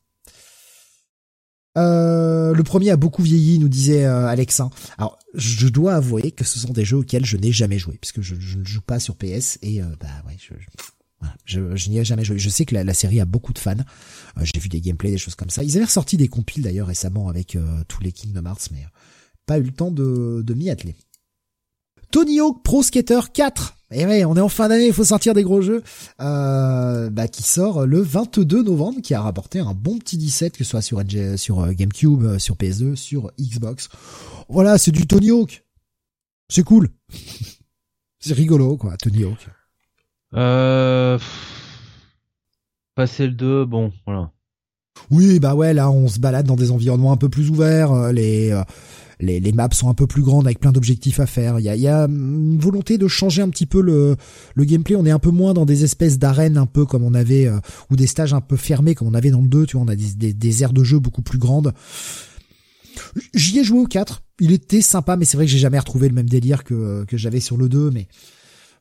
Euh, le premier a beaucoup vieilli, nous disait euh, Alex. Alors, je dois avouer que ce sont des jeux auxquels je n'ai jamais joué, puisque je, je, ne joue pas sur PS et euh, bah ouais, je, je, je, n'y ai jamais joué. Je sais que la, la série a beaucoup de fans. Euh, j'ai vu des gameplays, des choses comme ça. Ils avaient ressorti des compiles d'ailleurs récemment avec tous les Kingdom Hearts, mais pas eu le temps de, de m'y atteler. Tony Hawk Pro Skater 4. Et ouais, on est en fin d'année, il faut sortir des gros jeux. Euh, bah, qui sort le 22 novembre, qui a rapporté un bon petit 17, que ce soit sur, sur euh, GameCube, euh, sur PS2, sur Xbox. Voilà, c'est du Tony Hawk. C'est cool. c'est rigolo, quoi, Tony Hawk. Euh... Passer le 2, bon, voilà. Oui, bah ouais, là, on se balade dans des environnements un peu plus ouverts. Les les, les maps sont un peu plus grandes avec plein d'objectifs à faire. Il y a, y a, une volonté de changer un petit peu le, le gameplay. On est un peu moins dans des espèces d'arènes un peu comme on avait euh, ou des stages un peu fermés comme on avait dans le 2. Tu vois, on a des, des, des aires de jeu beaucoup plus grandes. J'y ai joué au 4. Il était sympa, mais c'est vrai que j'ai jamais retrouvé le même délire que, que j'avais sur le 2. Mais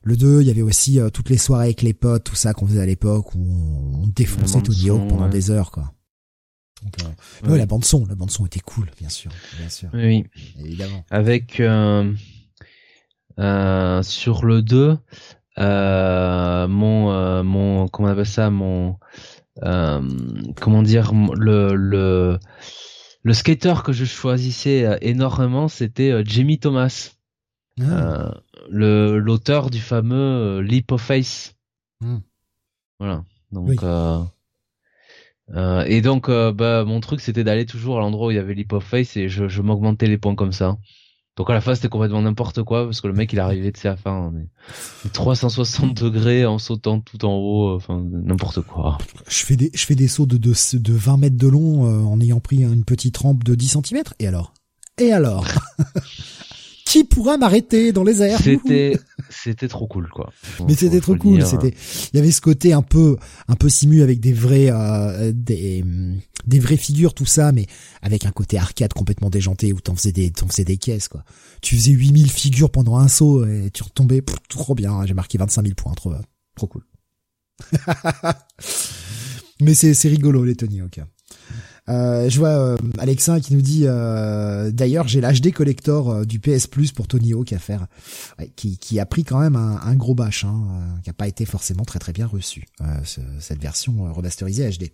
le 2, il y avait aussi euh, toutes les soirées avec les potes, tout ça qu'on faisait à l'époque où on, défonçait Tony Hawk pendant des heures, quoi. Donc, euh, la bande son, la bande son était cool, bien sûr, bien sûr. Oui, évidemment. Avec euh, euh, sur le 2, euh, mon euh, mon comment on appelle ça, mon comment dire le le le skater que je choisissais énormément, c'était Jamie Thomas, ah. le l'auteur du fameux Leap of Faith. Hmm. Voilà, donc. Euh, et donc, euh, bah, mon truc, c'était d'aller toujours à l'endroit où il y avait l'hip of face et je, je m'augmentais les points comme ça. Donc à la fin, c'était complètement n'importe quoi parce que le mec, il arrivé de sa fin, 360 degrés en sautant tout en haut, enfin n'importe quoi. Je fais des, je fais des sauts de, de, de 20 mètres de long euh, en ayant pris une petite rampe de 10 cm. Et alors? Et alors? qui pourra m'arrêter dans les airs C'était c'était trop cool quoi. Mais c'était trop cool, c'était il y avait ce côté un peu un peu simu avec des vrais euh, des des vraies figures tout ça mais avec un côté arcade complètement déjanté où t'en faisais des t'en faisais des caisses quoi. Tu faisais 8000 figures pendant un saut et tu retombais tout trop bien, j'ai marqué 25 000 points trop trop cool. mais c'est c'est rigolo les Tony Hawk. Euh, je vois euh, Alexa qui nous dit euh, d'ailleurs j'ai l'HD collector euh, du PS Plus pour Tony Hawk à faire, qui, qui a pris quand même un, un gros bâche, hein, qui a pas été forcément très très bien reçu cette version remasterisée HD.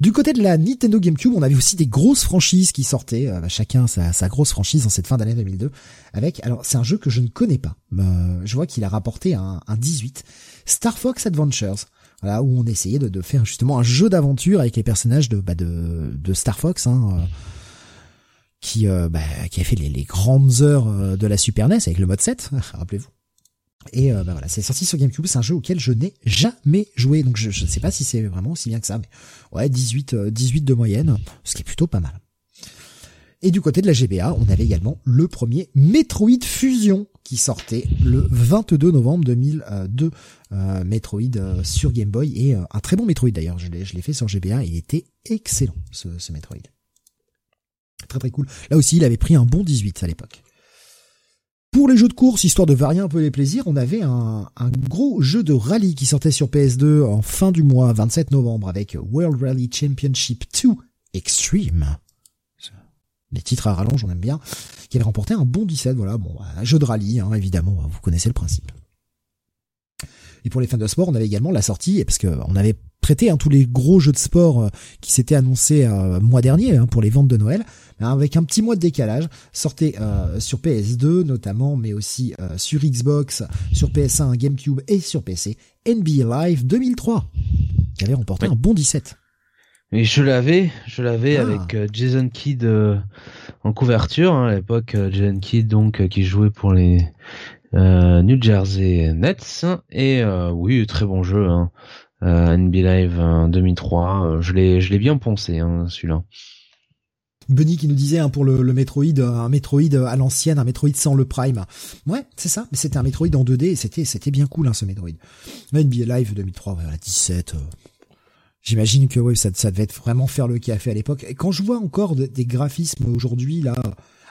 Du côté de la Nintendo GameCube, on avait aussi des grosses franchises qui sortaient, bah, chacun sa, sa, grosse franchise en cette fin d'année 2002. Avec, alors c'est un jeu que je ne connais pas. je vois qu'il a rapporté un, un 18, Star Fox Adventures voilà, où on essayait de, faire justement un jeu d'aventure avec les personnages de, bah, Star Fox, hein, euh, qui, euh, bah, a fait les, les, grandes heures euh, de la Super NES avec le mode 7, rappelez-vous. Et bah voilà, c'est sorti sur GameCube, c'est un jeu auquel je n'ai jamais joué, donc je ne sais pas si c'est vraiment aussi bien que ça, mais ouais, 18, 18 de moyenne, ce qui est plutôt pas mal. Et du côté de la GBA, on avait également le premier Metroid Fusion qui sortait le 22 novembre 2002. Euh, Metroid euh, sur Game Boy et euh, un très bon Metroid d'ailleurs. Je l'ai, fait sur GBA il était excellent ce, ce Metroid. Très très cool. Là aussi, il avait pris un bon 18 à l'époque. Pour les jeux de course, histoire de varier un peu les plaisirs, on avait un, gros jeu de rallye qui sortait sur PS2 en fin du mois, 27 novembre, avec World Rally Championship 2 Extreme les titres à rallonge, on aime bien, qui avait remporté un bon 17, voilà, bon, un jeu de rallye, hein, évidemment, vous connaissez le principe. Et pour les fans de sport, on avait également la sortie, parce que on avait traité hein, tous les gros jeux de sport euh, qui s'étaient annoncés euh, mois dernier hein, pour les ventes de Noël, avec un petit mois de décalage, sortait euh, sur PS2 notamment, mais aussi euh, sur Xbox, sur PS1, GameCube et sur PC, NBA Live 2003, qui avait remporté un bon 17. Et je l'avais, je l'avais ah. avec euh, Jason Kidd euh, en couverture hein, à l'époque. Euh, Jason Kidd donc qui jouait pour les New Jersey Nets et oui très bon jeu. Hein. NBA Live 2003, je l'ai je l'ai bien poncé hein, celui-là. Bunny qui nous disait hein, pour le, le, Metroid, un Metroid à l'ancienne, un Metroid sans le Prime. Ouais, c'est ça. Mais c'était un Metroid en 2D et c'était c'était bien cool hein, ce Metroid. NBA Live 2003, voilà 17. J'imagine que ouais, ça, ça devait être vraiment faire le café à l'époque. Et quand je vois encore des graphismes aujourd'hui, là,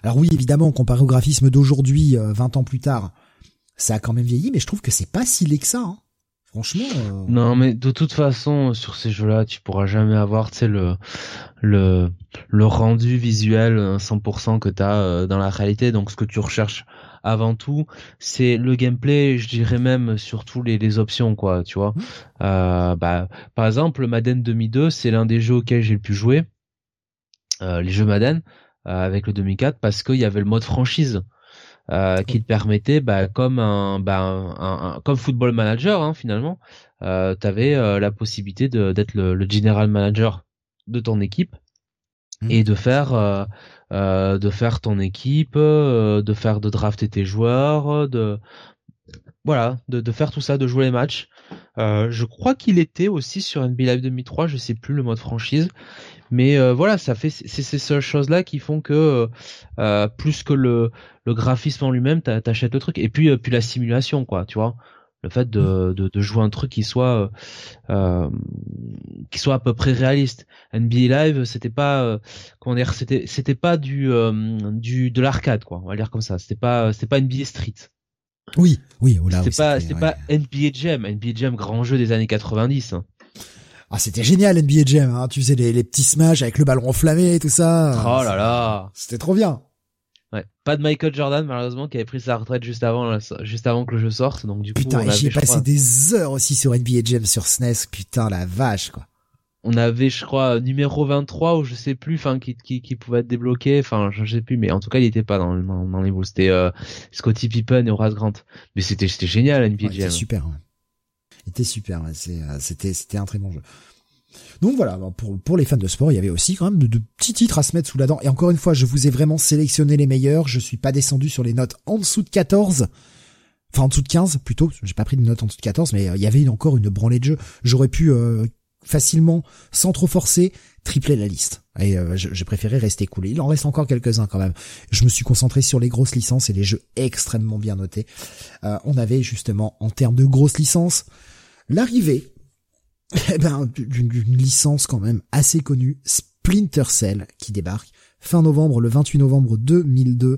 alors oui, évidemment, comparé au graphisme d'aujourd'hui, 20 euh, ans plus tard, ça a quand même vieilli, mais je trouve que c'est pas si laid que ça. Hein. Franchement. Euh, non, mais de toute façon, sur ces jeux-là, tu pourras jamais avoir, tu sais, le le le rendu visuel 100% que t'as euh, dans la réalité. Donc, ce que tu recherches avant tout, c'est le gameplay, je dirais même surtout les, les options, quoi, tu vois. Mmh. Euh, bah, par exemple, Madden 2002, c'est l'un des jeux auxquels j'ai le pu jouer, euh, les jeux Madden, euh, avec le 2004, parce qu'il y avait le mode franchise. Euh, qui te permettait, bah, comme un, bah, un, comme Football Manager hein, finalement, euh, tu avais euh, la possibilité d'être le, le, general manager de ton équipe mmh. et de faire euh, euh, de faire ton équipe, euh, de faire de drafter tes joueurs, de voilà, de, de faire tout ça, de jouer les matchs. Euh, je crois qu'il était aussi sur NBA Live 2003, je sais plus le mode franchise, mais voilà, ça fait c'est ces choses là qui font que plus que le, le graphisme en lui-même, t'achètes le truc et puis puis la simulation quoi, tu vois le fait de, de, de, jouer un truc qui soit euh, qui soit à peu près réaliste. NBA Live, c'était pas euh, comment dire, c'était c'était pas du euh, du de l'arcade quoi, on va dire comme ça. C'était pas c'était pas NBA Street. Oui, oui, oh C'était pas c'était pas NBA Jam, NBA Jam grand jeu des années 90. Hein. Ah, c'était génial NBA Jam, hein. tu faisais les, les petits smash avec le ballon enflammé et tout ça. Oh là là. C'était trop bien. Ouais. Pas de Michael Jordan malheureusement qui avait pris sa retraite juste avant juste avant que le jeu sorte donc du coup putain j'ai passé des heures aussi sur NBA Jam sur SNES putain la vache quoi on avait je crois numéro 23 ou je sais plus enfin qui, qui, qui pouvait être débloqué enfin je sais plus mais en tout cas il était pas dans, dans, dans les c'était euh, Scotty Pippen et Horace Grant mais c'était c'était génial NBA Jam c'était super ouais. c'était super. Euh, c'était c'était un très bon jeu Donc voilà, pour, pour les fans de sport, il y avait aussi quand même de, petits titres à se mettre sous la dent. Et encore une fois, je vous ai vraiment sélectionné les meilleurs. Je suis pas descendu sur les notes en dessous de 14. Enfin, en dessous de 15, plutôt. J'ai pas pris de notes en dessous de 14, mais euh, il y avait encore une branlée de jeu. J'aurais pu euh, facilement, sans trop forcer, tripler la liste. Et euh, j'ai préféré rester cool. Il en reste encore quelques-uns quand même. Je me suis concentré sur les grosses licences et les jeux extrêmement bien notés. on avait justement, en termes de grosses licences, l'arrivée eh ben, d'une licence quand même assez connue, Splinter Cell, qui débarque fin novembre, le 28 novembre 2002,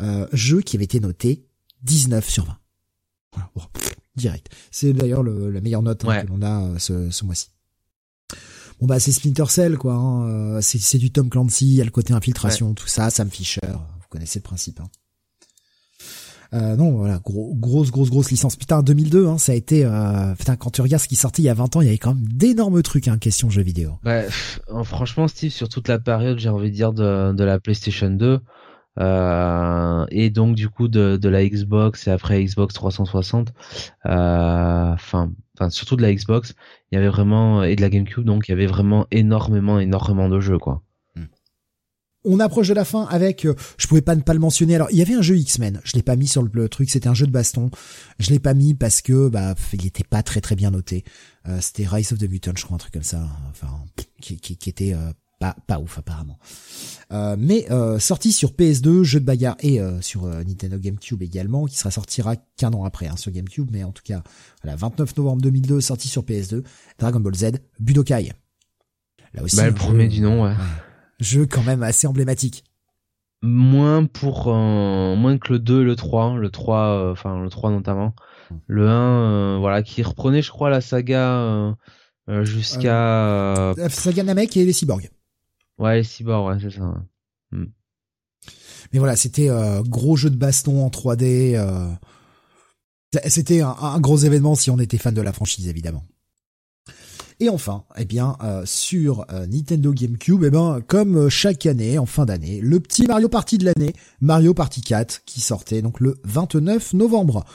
euh, jeu qui avait été noté 19 sur 20. Voilà, direct. C'est d'ailleurs la meilleure note hein, que l'on a euh, ce, ce mois-ci. Bon bah c'est Splinter Cell quoi, hein. Euh, c'est du Tom Clancy, il y a le côté infiltration, tout ça, Sam Fisher, vous connaissez le principe. Hein. Euh, non, voilà, gros, grosse, grosse, grosse licence. Putain, 2002, hein, ça a été, euh, putain, quand tu regardes ce qui sortait il y a 20 ans, il y avait quand même d'énormes trucs, hein, question jeux vidéo. Bah, franchement, Steve, sur toute la période, j'ai envie de dire de, la PlayStation 2, euh, et donc du coup de, de la Xbox et après Xbox 360, euh, enfin, enfin surtout de la Xbox, il y avait vraiment et de la GameCube, donc il y avait vraiment énormément, énormément de jeux, quoi on approche de la fin avec, euh, je pouvais pas ne pas le mentionner. Alors, il y avait un jeu X-Men. Je l'ai pas mis sur le, truc. C'était un jeu de baston. Je l'ai pas mis parce que, bah, il était pas très très bien noté. Euh, c'était Rise of the Mutant, je crois, un truc comme ça. Enfin, qui, qui, était euh, pas pas ouf apparemment. mais sorti sur PS2, jeu de bagarre et sur Nintendo GameCube également, qui sera sortira qu'un an après hein, sur GameCube, mais en tout cas, voilà, 29 novembre 2002, sorti sur PS2, Dragon Ball Z, Budokai. Là aussi. Bah, le premier du nom, ouais jeu quand même assez emblématique. Moins pour euh, moins que le 2 et le 3, le 3 euh, enfin le 3 notamment. Le 1 euh, voilà qui reprenait je crois la saga jusqu'à la saga Namek et les cyborgs. Ouais, les cyborgs, ouais, c'est ça. Hmm. Mais voilà, c'était gros jeu de baston en 3D c'était un, un, gros événement si on était fan de la franchise évidemment. Et enfin, eh bien, euh, sur euh, Nintendo GameCube, eh ben, comme euh, chaque année, en fin d'année, le petit Mario Party de l'année, Mario Party 4, qui sortait donc le 29 novembre.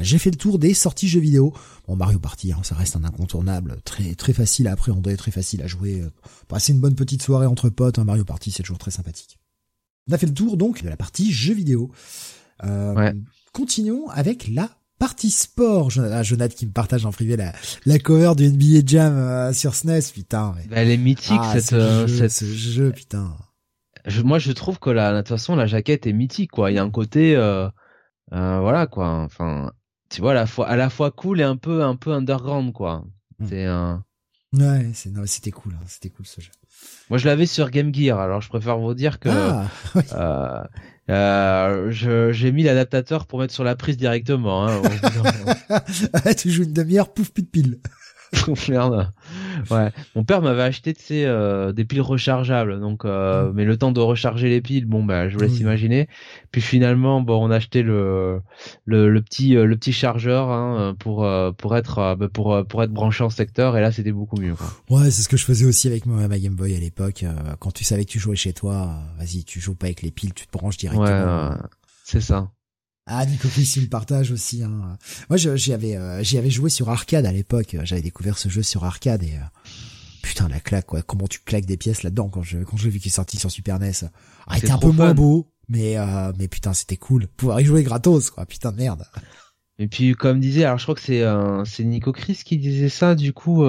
J'ai fait le tour des sorties jeux vidéo. Bon, Mario Party, hein, ça reste un incontournable, très très facile à appréhender, très facile à jouer. passer une bonne petite soirée entre potes, un Mario Party, c'est toujours très sympathique. On a fait le tour donc de la partie jeux vidéo. Continuons avec la partie sport, ah, Jonathan qui me partage en privé la, la cover du NBA Jam euh, sur SNES, putain. Bah, elle est mythique ah, cette, euh, jeu, cette... ce jeu, putain. Je, moi, je trouve que la, de toute façon, la jaquette est mythique, quoi. Il y a un côté, euh, voilà, quoi. Enfin, tu vois, à la fois, à la fois cool et un peu, un peu underground, quoi. Hmm. C'est un. Ouais, c'était cool, hein. c'était cool ce jeu. Moi, je l'avais sur Game Gear, alors je préfère vous dire que ah, euh, j'ai mis l'adaptateur pour mettre sur la prise directement. Hein, tu joues une demi-heure, pouf, pile pile. Merde. Ouais. Mon père m'avait acheté euh, des piles rechargeables, donc euh, mm. mais le temps de recharger les piles, bon bah je vous laisse imaginer. Puis finalement, bon, on a acheté le le, petit euh, le petit chargeur hein, pour pour être bah, pour pour être branché en secteur et là c'était beaucoup mieux. Ouais, c'est ce que je faisais aussi avec ma, Game Boy à l'époque. quand tu savais que tu jouais chez toi, vas-y, tu joues pas avec les piles, tu te branches directement. Ouais, c'est ça. Ah, Nico Chris, il me partage aussi. Hein. Moi, j'y avais, euh, j'y avais joué sur arcade à l'époque. J'avais découvert ce jeu sur arcade et euh, putain la claque quoi. Comment tu claques des pièces là-dedans quand je quand je l'ai vu qu'il est sorti sur Super NES. Ah, était un peu moins beau, mais euh, mais putain c'était cool. Pouvoir y jouer gratos quoi. Putain de merde. Et puis comme disait, alors je crois que c'est c'est Nico Chris qui disait ça du coup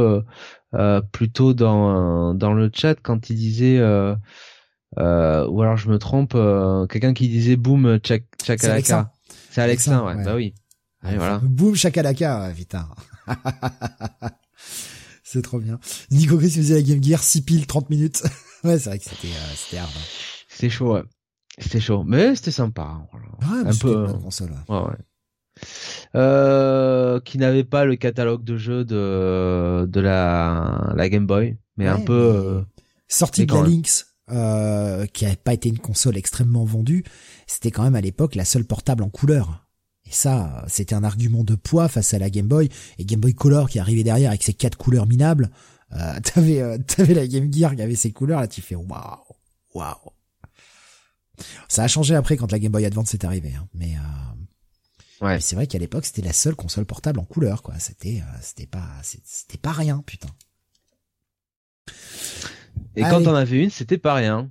plutôt dans dans le chat quand il disait ou alors je me trompe quelqu'un qui disait boom chak chakalaka. C'est Alexa, ouais. Bah oui. Allez, voilà. Boum, chakalaka, putain. c'est trop bien. Nico Chris faisait la Game Gear 6 piles 30 minutes. ouais, c'est vrai que c'était euh, c'était hard. Hein. C'était chaud, ouais. C'était chaud, mais c'était sympa. Hein, voilà. Ouais, un peu une console. Ouais, ouais. Euh, qui n'avait pas le catalogue de jeux de de la la Game Boy, mais un peu euh, sorti de la Lynx euh, qui n'avait pas été une console extrêmement vendue, c'était quand même à l'époque la seule portable en couleur. Et ça, c'était un argument de poids face à la Game Boy et Game Boy Color qui arrivait derrière avec ses quatre couleurs minables. Euh, t'avais, euh, t'avais la Game Gear qui avait ses couleurs là, tu fais waouh, waouh. Ça a changé après quand la Game Boy Advance est arrivée, hein, mais, euh, ouais. c'est vrai qu'à l'époque c'était la seule console portable en couleur, quoi. C'était, euh, c'était pas, c'était pas rien, putain. Et quand on avait une, c'était pas rien.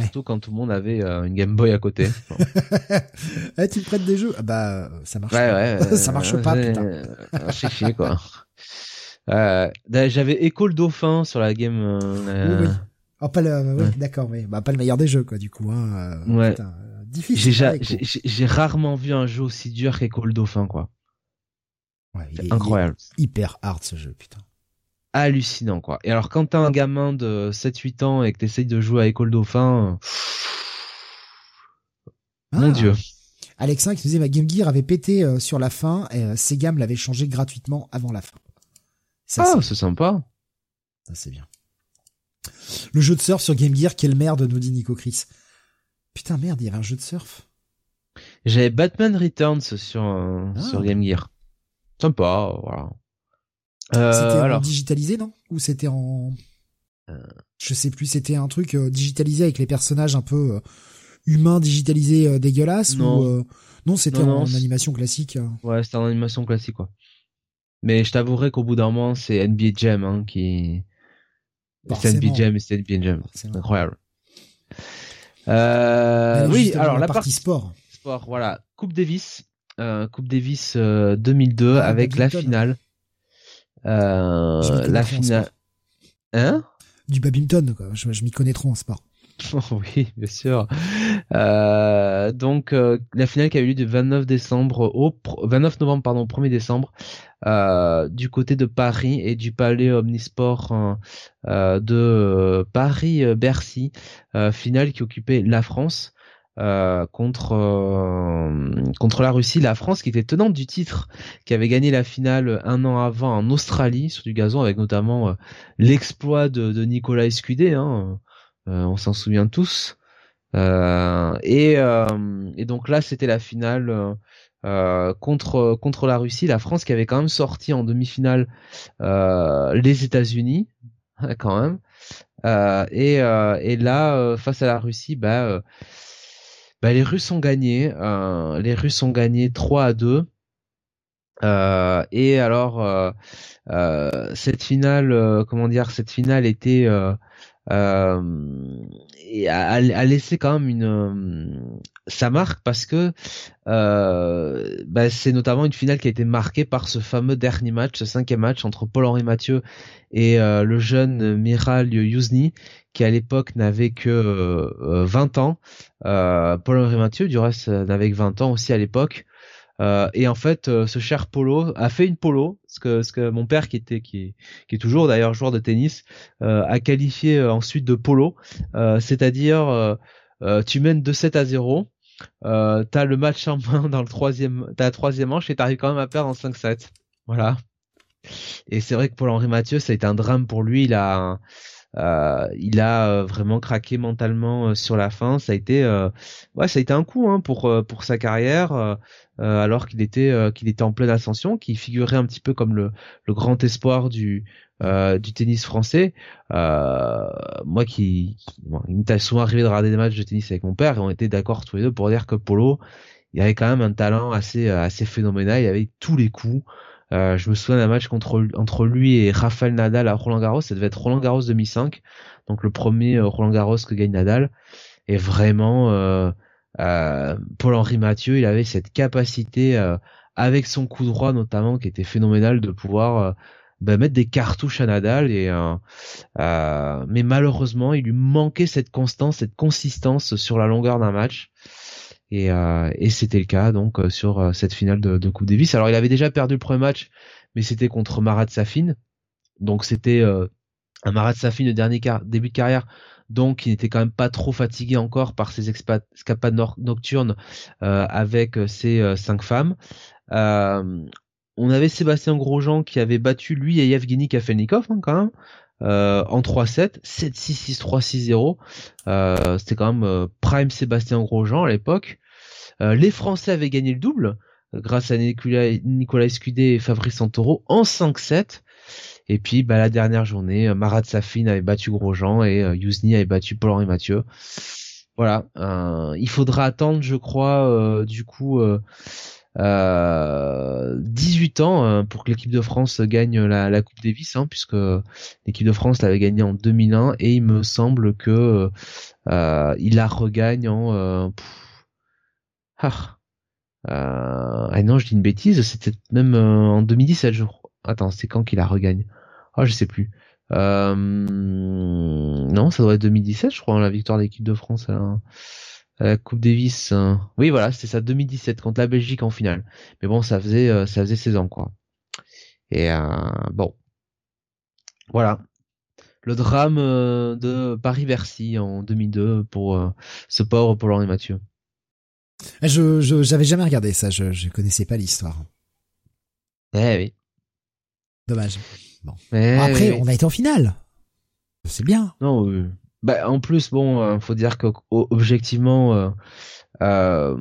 Surtout quand tout le monde avait euh, une Game Boy à côté. eh, tu me prêtes des jeux? Ah Bah, ça marche ouais, pas. Ouais, ça marche pas, putain. C'est chier, quoi. Euh, J'avais Écho le Dauphin sur la game. Euh, oui, oui. Oh, pas le, oui, d'accord, oui. Bah, pas le meilleur des jeux, quoi, du coup, hein. Euh, ouais. difficile. J'ai rarement vu un jeu aussi dur qu'Écho le Dauphin, quoi. Ouais, incroyable. hyper hard, ce jeu, putain hallucinant quoi. Et alors quand t'as un gamin de 7-8 ans et que t'essayes de jouer à École Dauphin, mon ah. dieu. Alexin qui disait ma Game Gear avait pété euh, sur la fin et euh, Sega me l'avait changé gratuitement avant la fin. Ça, ah, c'est sympa. Ça c'est bien. Le jeu de surf sur Game Gear, quelle merde, nous dit Nico Chris. Putain merde, il y avait un jeu de surf. J'avais Batman Returns sur euh, ah. sur Game Gear. Sympa, voilà. Euh, c'était alors... digitalisé, non? Ou c'était en... Euh. Je sais plus, c'était un truc euh, digitalisé avec les personnages un peu humains digitalisés dégueulasses Non, ou, non c'était en animation classique. Ouais, c'était en animation classique, quoi. Mais je t'avouerai qu'au bout d'un moment, c'est NBA Jam hein, qui... C'est NBA Jam et c'est NBA Jam. C'est incroyable. Euh, oui, alors la, partie, sport. Sport, voilà. Coupe Davis, euh, Coupe Davis 2002 ah, avec la finale euh, la finale. Hein? Du badminton, quoi. Je, m'y connais trop en sport. oui, bien sûr. Euh, donc euh, la finale qui a eu lieu du 29 décembre au 29 novembre pardon, 1er décembre euh, du côté de Paris et du palais omnisport euh, de Paris Bercy, finale qui occupait la France. Euh, contre euh, contre la Russie, la France qui était tenante du titre, qui avait gagné la finale un an avant en Australie sur du gazon, avec notamment euh, l'exploit de, de Nicolas Escudé, hein, on s'en souvient tous. et, et donc là, c'était la finale. contre contre la Russie, la France qui avait quand même sorti en demi-finale les États-Unis quand même, et, et là face à la Russie, bah bah, les Russes ont gagné. Euh, les Russes ont gagné 3 à 2. Euh, et alors euh, euh cette finale, euh, comment dire, cette finale était et a, a, laissé quand même une ça marque parce que bah, c'est notamment une finale qui a été marquée par ce fameux dernier match, ce cinquième match entre Paul-Henri Mathieu et le jeune Miral Youzny qui à l'époque n'avait que 20 ans. Paul-Henri Mathieu, du reste, n'avait que 20 ans aussi à l'époque. Euh, et en fait, euh, ce cher Polo a fait une polo, ce que, ce que mon père, qui était, qui qui est toujours d'ailleurs joueur de tennis, euh, a qualifié ensuite de polo, c'est-à-dire tu mènes de 7 à 0, t'as le match en main dans le troisième, t'as la troisième manche et t'arrives quand même à perdre en 5-7. Voilà. Et c'est vrai que Paul Henri Mathieu, ça a été un drame pour lui. Il a, euh, il a euh, vraiment craqué mentalement euh, sur la fin. Ça a été, ouais, ça a été un coup hein, pour pour sa carrière, alors qu'il était qu'il était en pleine ascension, qu'il figurait un petit peu comme le le grand espoir du du tennis français. moi qui, il m'est souvent arrivé de regarder des matchs de tennis avec mon père et on était d'accord tous les deux pour dire que Polo, il avait quand même un talent assez assez phénoménal. Il avait tous les coups. Euh, je me souviens d'un match entre lui et Rafael Nadal à Roland Garros. Ça devait être Roland Garros 2005, donc le premier euh, Roland Garros que gagne Nadal. Et vraiment, euh Paul-Henri Mathieu, il avait cette capacité, avec son coup droit notamment, qui était phénoménal, de pouvoir bah, mettre des cartouches à Nadal. Et mais malheureusement, il lui manquait cette constance, cette consistance sur la longueur d'un match. Et, euh, et c'était le cas donc euh, sur euh, cette finale de, de, Coupe Davis. Alors il avait déjà perdu le premier match, mais c'était contre Marat Safin. Donc c'était un Marat Safin de dernier début de carrière, donc il n'était quand même pas trop fatigué encore par ses escapades nocturnes avec ses cinq femmes. on avait Sébastien Grosjean qui avait battu lui et Yevgeny Kafelnikov hein, quand même. Euh, en 3-7, 7-6, 6-3, 6-0. C'était quand même euh, prime Sébastien Grosjean à l'époque. Euh, les Français avaient gagné le double grâce à Nicolas, Nicolas Escudé et Fabrice Santoro en 5-7. Et puis bah, la dernière journée, Marat Safin avait battu Grosjean et euh, Yousni avait battu Paul-Henri Mathieu. Voilà, il faudra attendre, je crois, du coup, euh, 18 ans euh, pour que l'équipe de France gagne la, Coupe Davis, hein, puisque l'équipe de France l'avait gagnée en 2001 et il me semble que euh, il la regagne en euh, ah, ah non je dis une bêtise c'était même en 2017 je attends c'est quand qu'il la regagne? Ah je sais plus. Euh, non ça doit être 2017 je crois hein, la victoire de l'équipe de France à, la Coupe Davis hein. oui voilà c'était ça 2017 contre la Belgique en finale mais bon ça faisait ça faisait 16 ans quoi et bon voilà le drame euh, de Paris-Bercy en 2002 pour euh, ce pauvre Paul-Henri Mathieu. Ah, je j'avais jamais regardé ça, je je connaissais pas l'histoire. Eh oui. Dommage. Bon. Eh après, on a été en finale. C'est bien. Non. oui. Bah en plus bon, euh, faut dire que objectivement. Euh,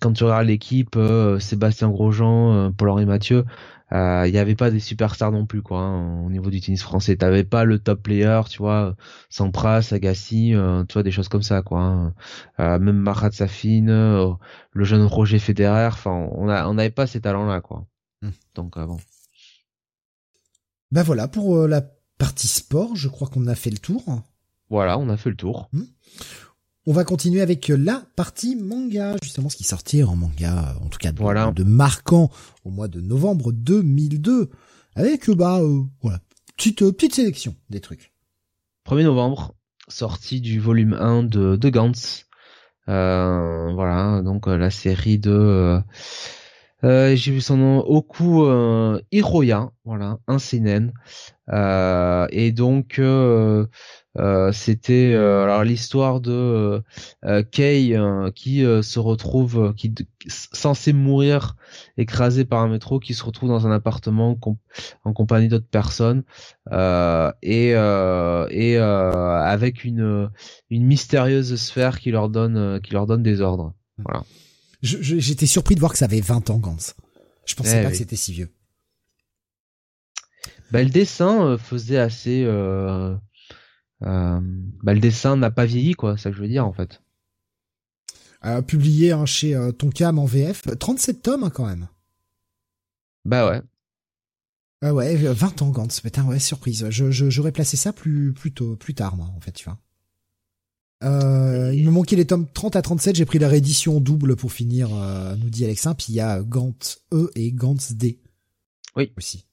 quand tu regardes l'équipe, Sébastien Grosjean, Paul-Henri Mathieu, il euh, n'y avait pas des superstars non plus quoi hein, au niveau du tennis français t'avais pas le top player tu vois Sampras Agassi euh, tu vois des choses comme ça quoi hein. euh, même Marat Safin le jeune Roger Federer enfin on a on n'avait pas ces talents là quoi hmm. donc bon ben voilà pour la partie sport je crois qu'on a fait le tour voilà on a fait le tour hmm. On va continuer avec la partie manga, justement ce qui sortait en manga, en tout cas de, de marquant au mois de novembre 2002, avec bah euh, voilà petite euh, petite sélection des trucs. 1er novembre, sortie du volume 1 de, de Gantz. Euh, voilà, donc la série de j'ai vu son nom Oku Hiroya, voilà, un seinen. et donc euh, c'était euh, alors l'histoire de euh, Kei qui se retrouve qui censé mourir écrasé par un métro qui se retrouve dans un appartement en compagnie d'autres personnes et et avec une une mystérieuse sphère qui leur donne qui leur donne des ordres. Voilà. J'étais surpris de voir que ça avait 20 ans Gantz je pensais eh pas que c'était si vieux. Bah, le dessin faisait assez euh, bah, le dessin n'a pas vieilli, quoi, c'est ça que je veux dire en fait. Euh, publié hein, chez euh, Tonkam en VF, 37 tomes hein, quand même. Bah ouais. Ah ouais, 20 ans Gantz, putain ouais, surprise. Je, j'aurais placé ça plus, plus tôt, plus tard moi, en fait, tu vois. Euh, il me manquait les tomes 30 à 37, j'ai pris la réédition double pour finir, euh, nous dit Alexin, puis il y a Gantz E et Gantz D. Oui. Aussi.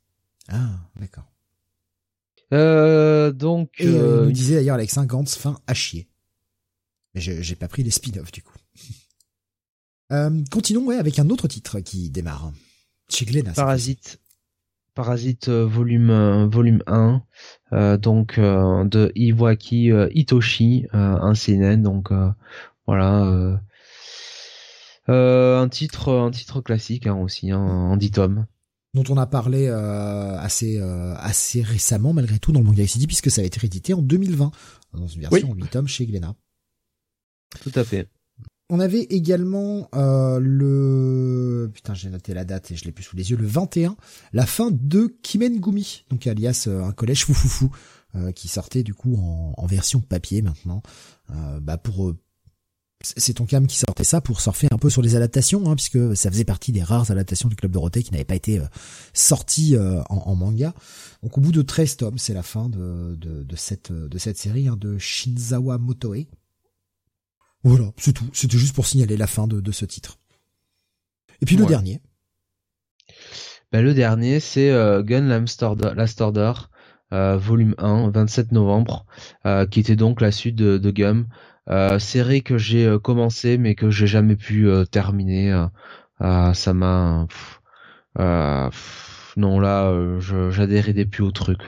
Ah, d'accord. Euh, donc, et euh, euh disait d'ailleurs avec 50 fin à chier. Mais j'ai pas pris les spin-offs du coup. euh, continuons ouais, avec un autre titre qui démarre. Chez. Parasite. Parasite euh, volume volume 1 euh, donc de Iwaki Itoshi un seinen donc voilà un titre un titre classique hein, aussi hein, en 10 tomes dont on a parlé euh, assez euh, assez récemment malgré tout dans le manga City puisque ça a été réédité en 2020 dans une version en 8 tomes chez Glénat. Tout à fait. On avait également euh, le putain j'ai noté la date et je l'ai plus sous les yeux le 21 la fin de Kimengumi donc alias un collège foufoufou qui sortait du coup en, en version papier maintenant bah pour c'est ton cam qui sortait ça pour surfer un peu sur les adaptations, hein, puisque ça faisait partie des rares adaptations du Club Dorothée qui n'avaient pas été euh, sorties euh, en, manga. Donc au bout de 13 tomes, c'est la fin de, de, cette, de cette série hein, de Shinzawa Motoe. Voilà, c'est tout. C'était juste pour signaler la fin de, de ce titre. Et puis le dernier. Ben, le dernier, c'est euh, Gun Last Order, volume 1, 27 novembre, qui était donc la suite de, de Gum. Euh, série que j'ai euh, commencé mais que j'ai jamais pu euh, terminer. ça m'a non là, j'adhérais plus au truc.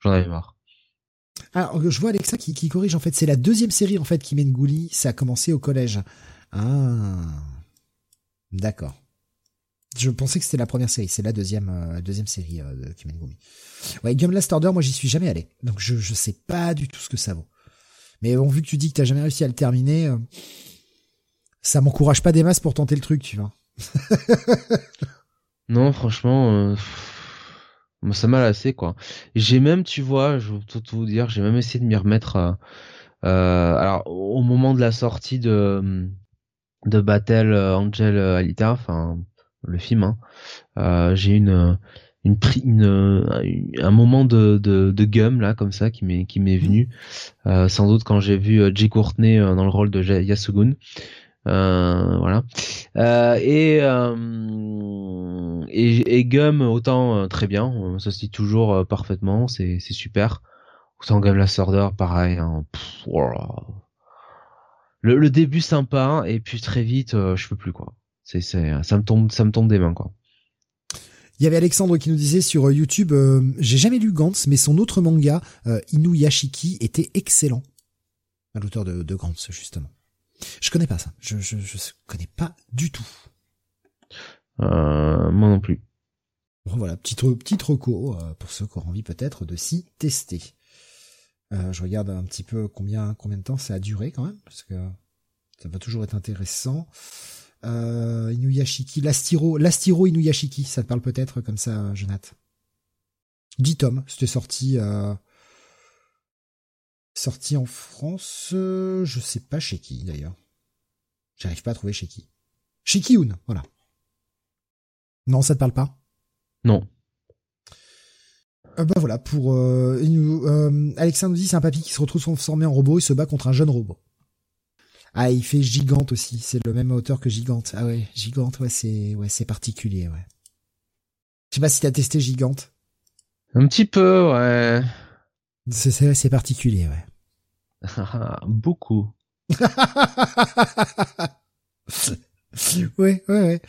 J'en avais marre. Alors, je vois Alexa qui, corrige en fait. C'est la deuxième série en fait qui mène Gouli. Ça a commencé au collège. Ah, d'accord. Je pensais que c'était la première série. C'est la deuxième série de Kimen. Ouais, Game Last Order, moi j'y suis jamais allé, donc je je sais pas du tout ce que ça vaut. Mais bon, vu que tu dis que t'as jamais réussi à le terminer, euh, ça m'encourage pas des masses pour tenter le truc, tu vois. non, franchement, euh, ça m'a lassé, quoi. J'ai même, tu vois, je vais tout vous dire, j'ai même essayé de m'y remettre. Euh, alors, au moment de la sortie de de Battle Angel Alita, enfin, le film. Hein. J'ai une une, une, un moment de, de, de gum là comme ça qui m'est qui m'est venu. Euh, sans doute quand j'ai vu Jay Courtney dans le rôle de Yasugun. Euh, voilà. Et, et, et Gum autant très bien. Ça se dit toujours parfaitement. C'est c'est super. Autant Gum la Sorder pareil hein. le, le début sympa et puis très vite je peux plus quoi. C'est, c'est, ça me tombe, ça me tombe des mains, quoi. Il y avait Alexandre qui nous disait sur euh, YouTube, euh, j'ai jamais lu Gantz, mais son autre manga, euh, Inuyashiki, était excellent. L'auteur de, de Gantz, justement. Je connais pas ça. Je, je, je connais pas du tout. Euh, moi non plus. Bon, voilà, petite, petite reco pour ceux qui ont envie peut-être de s'y tester. je regarde un petit peu combien, combien de temps ça a duré quand même, parce que ça va toujours être intéressant. Euh, Inuyashiki, l'Astiro, l'Astiro Inuyashiki, ça te parle peut-être comme ça, Jonathan. 10 tomes, c'était sorti, euh, sorti en France, euh, je sais pas chez qui d'ailleurs. J'arrive pas à trouver chez qui. Chez Kiyun, voilà. Non, ça te parle pas? Non. Euh, bah voilà, pour euh, Alexandre nous dit c'est un papy qui se retrouve transformé en robot et se bat contre un jeune robot. Ah, il fait Gigante aussi. C'est le même auteur que Gigante. Ah ouais, Gigante, ouais, c'est ouais, c'est particulier, ouais. Je sais pas si t'as testé Gigante. Un petit peu, ouais. C'est c'est particulier, ouais. Beaucoup. ouais, ouais, ouais.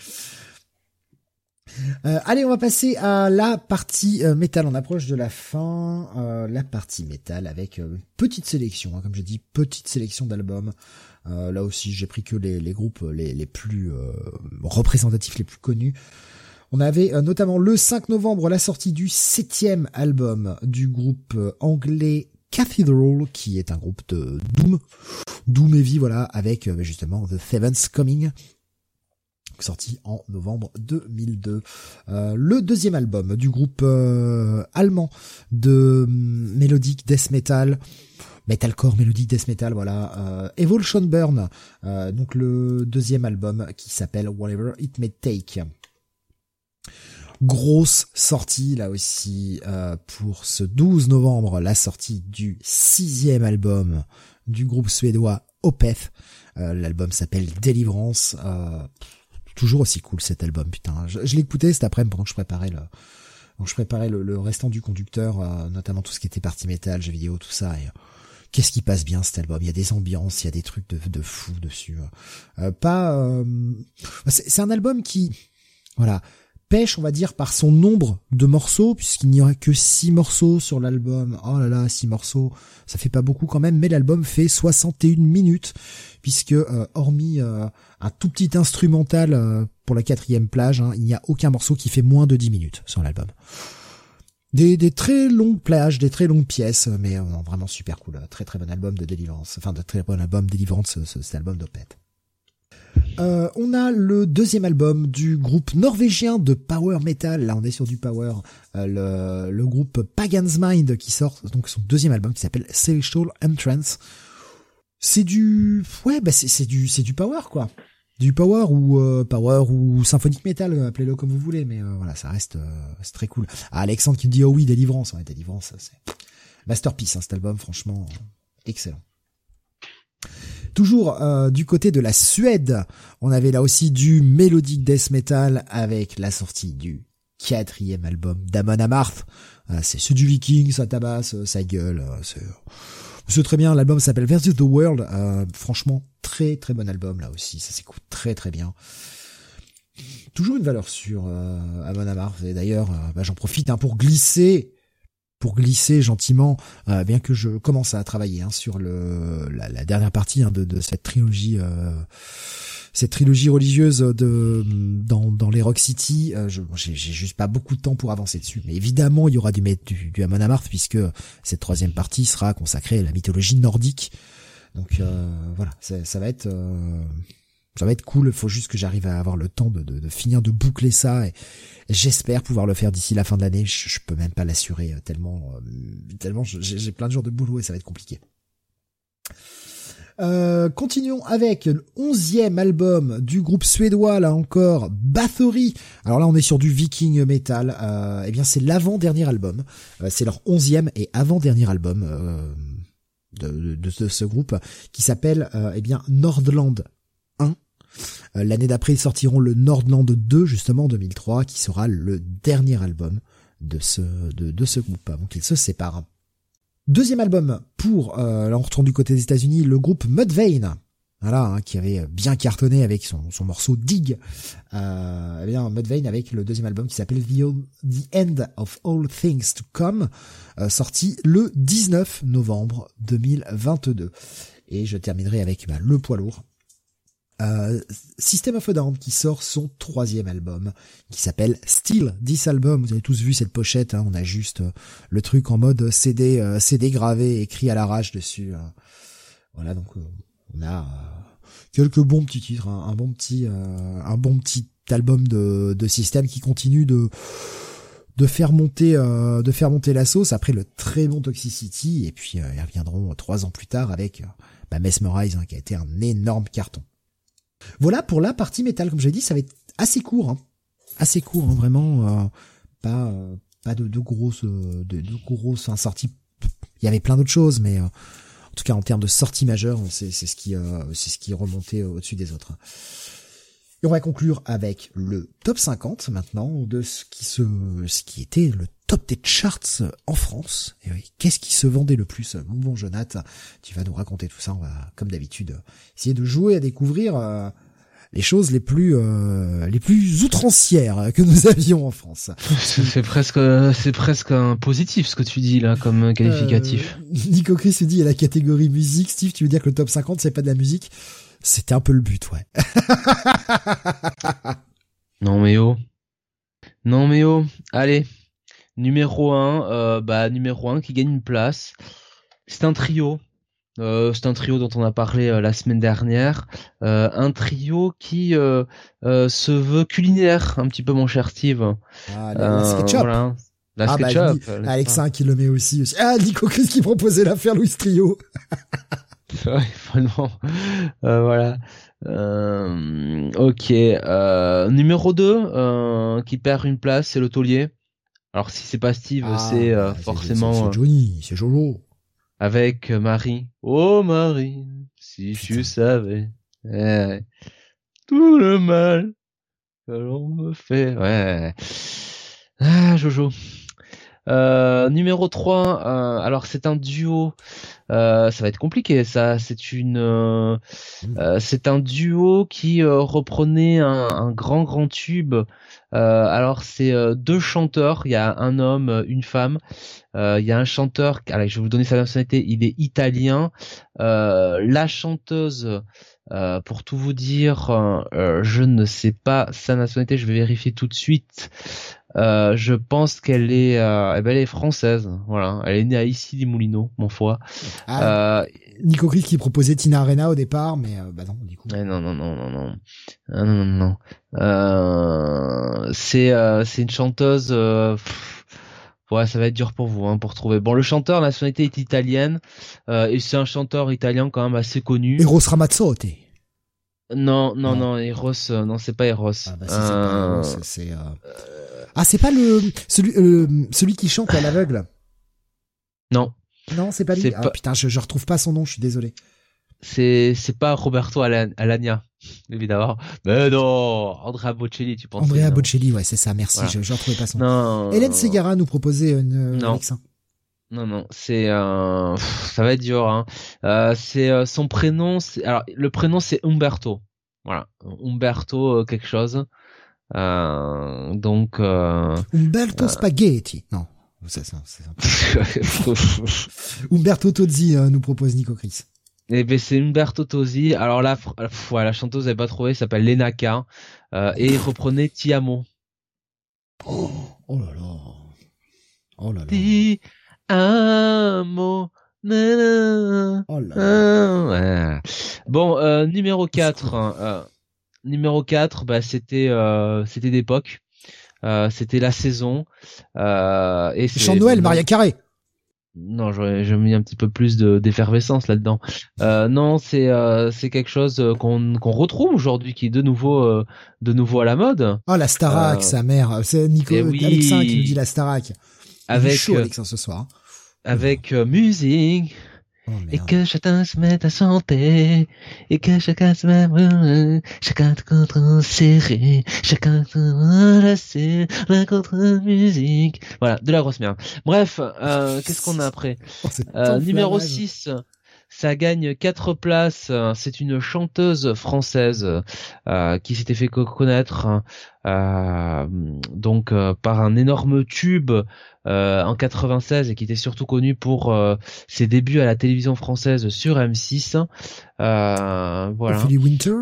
Euh, allez, on va passer à la partie euh, métal. On approche de la fin. Euh, la partie métal avec une petite sélection, hein, comme je dis, petite sélection d'albums. Euh, là aussi, j'ai pris que les, groupes les, les plus euh, représentatifs, les plus connus. On avait euh, notamment le 5 novembre la sortie du septième album du groupe anglais Cathedral, qui est un groupe de Doom, Doom Heavy, voilà, avec justement The Seventh Coming, sorti en novembre 2002. Euh, le deuxième album du groupe allemand de hum, mélodique death metal, metalcore, mélodique death metal, voilà. Euh, Evolution Burn, euh, donc le deuxième album qui s'appelle Whatever It May Take. Grosse sortie là aussi euh, pour ce 12 novembre, la sortie du sixième album du groupe suédois Opeth. L'album s'appelle Deliverance. toujours aussi cool cet album, putain. Je, l'ai écouté cet après-midi pendant que je préparais le, je préparais le, restant du conducteur, notamment tout ce qui était partie métal, jeux vidéo, tout ça. Et qu'est-ce qui passe bien cet album? Il y a des ambiances, il y a des trucs de, de fou dessus. Euh, pas, euh, c'est un album qui, voilà, pêche, on va dire, par son nombre de morceaux, puisqu'il n'y aura que six morceaux sur l'album. Oh là là, six morceaux, ça fait pas beaucoup quand même, mais l'album fait 61 minutes, puisque euh, hormis un tout petit instrumental pour la quatrième plage, hein, il n'y a aucun morceau qui fait moins de 10 minutes sur l'album. Des, des, très longues plages, des très longues pièces, mais euh, vraiment super cool. Très très bon album de Deliverance. Enfin, de très bon album Deliverance, cet album d'Opeth. Euh, on a le deuxième album du groupe norvégien de power metal. Là, on est sur du power. Euh, le, le, groupe Pagan's Mind qui sort donc son deuxième album qui s'appelle Celestial Entrance. C'est du, ouais, bah c'est du, c'est du power quoi du power ou euh, power ou symphonique metal, appelez-le comme vous voulez, mais euh, voilà, ça reste euh, c'est très cool. Ah, Alexandre qui me dit oh oui, délivrance, ouais, délivrance, c'est masterpiece hein, cet album, franchement excellent. Toujours du côté de la Suède, on avait là aussi du mélodique death metal avec la sortie du quatrième album d'Amon Amarth. Ah, c'est du viking, ça tabasse, ça gueule, c'est c'est très bien, l'album s'appelle Versus the World. Euh, franchement, très très bon album là aussi, ça s'écoute très très bien. Toujours une valeur sûre euh, à Et d'ailleurs, euh, bah, j'en profite hein, pour glisser, pour glisser gentiment, euh, bien que je commence à travailler hein, sur le la, dernière partie hein, de, de, cette trilogie cette trilogie religieuse de dans, dans les Rock City, euh, j'ai juste pas beaucoup de temps pour avancer dessus. Mais évidemment, il y aura du du, du Amon Amarth puisque cette troisième partie sera consacrée à la mythologie nordique. Donc euh, voilà, ça va être euh, ça va être cool. Faut juste que j'arrive à avoir le temps de, de, de, finir de boucler ça j'espère pouvoir le faire d'ici la fin de l'année. Je, je, peux même pas l'assurer tellement tellement j'ai plein de jours de boulot et ça va être compliqué. Euh, continuons avec le onzième album du groupe suédois, là encore, Bathory. Alors là, on est sur du viking metal. Euh, eh bien, c'est l'avant-dernier album. Euh, c'est leur onzième et avant-dernier album euh, de, de, ce groupe qui s'appelle eh bien Nordland 1. L'année d'après, ils sortiront le Nordland 2, justement, en 2003, qui sera le dernier album de ce, de, de ce groupe avant qu'ils se séparent. Deuxième album pour, euh, là on retourne du côté des États-Unis, le groupe Mudvayne. Voilà, hein, qui avait bien cartonné avec son, son morceau Dig. Euh, eh bien, Mudvayne avec le deuxième album qui s'appelle The, End of All Things to Come, euh, sorti le 19 novembre 2022. Et je terminerai avec bah, le poids lourd, euh, System of a qui sort son troisième album qui s'appelle Still This Album. Vous avez tous vu cette pochette, hein, on a juste euh, le truc en mode CD, euh, CD gravé, écrit à l'arrache dessus. Hein. Voilà, donc on a quelques bons petits titres, hein, un bon petit, un bon petit album de, de System qui continue de de faire monter de faire monter la sauce après le très bon Toxicity et puis ils reviendront trois ans plus tard avec bah, Mesmerize qui a été un énorme carton. Voilà pour la partie métal. Comme j'ai dit, ça va être assez court, hein. assez court, hein, vraiment. Euh, pas euh, pas de, grosses de, grosses hein, sorties. Il y avait plein d'autres choses, mais euh, en tout cas en termes de sorties majeures, c'est c'est ce qui c'est ce qui remontait au-dessus des autres. Et on va conclure avec le top 50 maintenant de ce qui se ce qui était le top des charts en France. Et oui, qu'est-ce qui se vendait le plus Mon bon Jonathan, tu vas nous raconter tout ça. On va, comme d'habitude, essayer de jouer à découvrir euh, les choses les plus euh, les plus outrancières que nous avions en France. C'est presque c'est presque un positif ce que tu dis là comme qualificatif. Euh, Nico Chris dit il y a la catégorie musique. Steve, tu veux dire que le top 50 c'est pas de la musique? C'était un peu le but, ouais. non mais oh. Non mais oh. Allez, Numéro 1, euh, bah numéro 1 qui gagne une place. C'est un trio. Euh, c'est un trio dont on a parlé euh, la semaine dernière. Euh, un trio qui euh, se veut culinaire, un petit peu mon cher Steve. Ah, la. Voilà. La ah, SketchUp. Bah, Alexa qui le met aussi, aussi. Ah, Nico Chris qui proposait l'affaire Louis Trio? ouais, vraiment. voilà. ok. numéro 2, qui perd une place, c'est le taulier. Alors si c'est pas Steve, ah, c'est euh, forcément. C'est euh, Johnny, c'est Jojo. Avec Marie. Oh Marie, si tu savais eh, tout le mal que l'on me fait. Ouais. Ah Jojo. Euh, numéro 3, euh, alors c'est un duo, euh, ça va être compliqué ça, c'est une euh, mmh. c'est un duo qui reprenait un, un, grand grand tube. Alors c'est deux chanteurs, il y a un homme, une femme. il y a un chanteur, allez, je vais vous donner sa nationalité, il est italien. la chanteuse pour tout vous dire, je ne sais pas sa nationalité, je vais vérifier tout de suite. Euh, je pense qu'elle est, euh, eh ben, elle est française. Voilà, elle est née à ici les Moulineaux, mon foi. Ah, euh, Nico Chris qui proposait Tina Arena au départ, mais euh, bah non, du coup. non, non, non, non, non, ah, non, non, non. c'est, c'est une chanteuse. ouais, ça va être dur pour vous, hein, pour trouver. Bon, le chanteur, la nationalité est italienne, et c'est un chanteur italien quand même assez connu. Eros Ramazzotti. Non, non, non, Eros, non, c'est pas Eros. Ah bah c'est c'est ah, c'est pas le celui euh, celui qui chante à l'aveugle. Non. Non, c'est pas lui. Ah putain, je, je retrouve pas son nom, je suis désolé. C'est c'est pas Roberto Alagna, évidemment. Mais non, Andrea Bocelli, tu penses Andrea Bocelli, ouais, c'est ça. Merci, je je retrouvais pas son nom. Hélène Segara nous proposait une non. Non, non, c'est euh, ça va être dur. Hein. Euh, c'est euh, son prénom. Alors le prénom c'est Umberto. Voilà, Umberto quelque chose. Euh, donc euh, Umberto euh, Spaghetti. Non, c'est ça. ça. Umberto Tozzi nous propose Nico Chris. Eh ben c'est Umberto Tozzi. Alors là, ouais, la chanteuse n'avait pas trouvé, s'appelle Lenaka euh, et reprenait Tiamo. Oh, oh là là. Oh là là. Ti amo. Oh là là. Ouais. Bon, euh, numéro 4. Euh, numéro 4, bah, c'était euh, c'était d'époque. Euh, c'était la saison. Euh, et Chant de Noël, Maria Carré. Non, j'aurais mis un petit peu plus de d'effervescence là-dedans. Euh, non, c'est euh, c'est quelque chose qu'on qu'on retrouve aujourd'hui, qui est de nouveau euh, de nouveau à la mode. Oh la Starac, sa mère, c'est Nico eh oui. Alexin qui nous dit la Starac. Avec chaud, Alexin ce soir. avec musique. Oh, Et que chacun se mette à chanter, et que chacun se mette, chacun te contre serré, chacun se relâché, la contre-musique. Voilà, de la grosse merde. Bref, euh, qu'est-ce qu'on a après Oh, Euh, Numéro flammage. 6, ça gagne quatre places. C'est une chanteuse française euh, qui s'était fait co- connaître euh, donc euh, par un énorme tube euh, en 96 et qui était surtout connue pour euh, ses débuts à la télévision française sur M6. Euh, voilà, Ophélie Winter?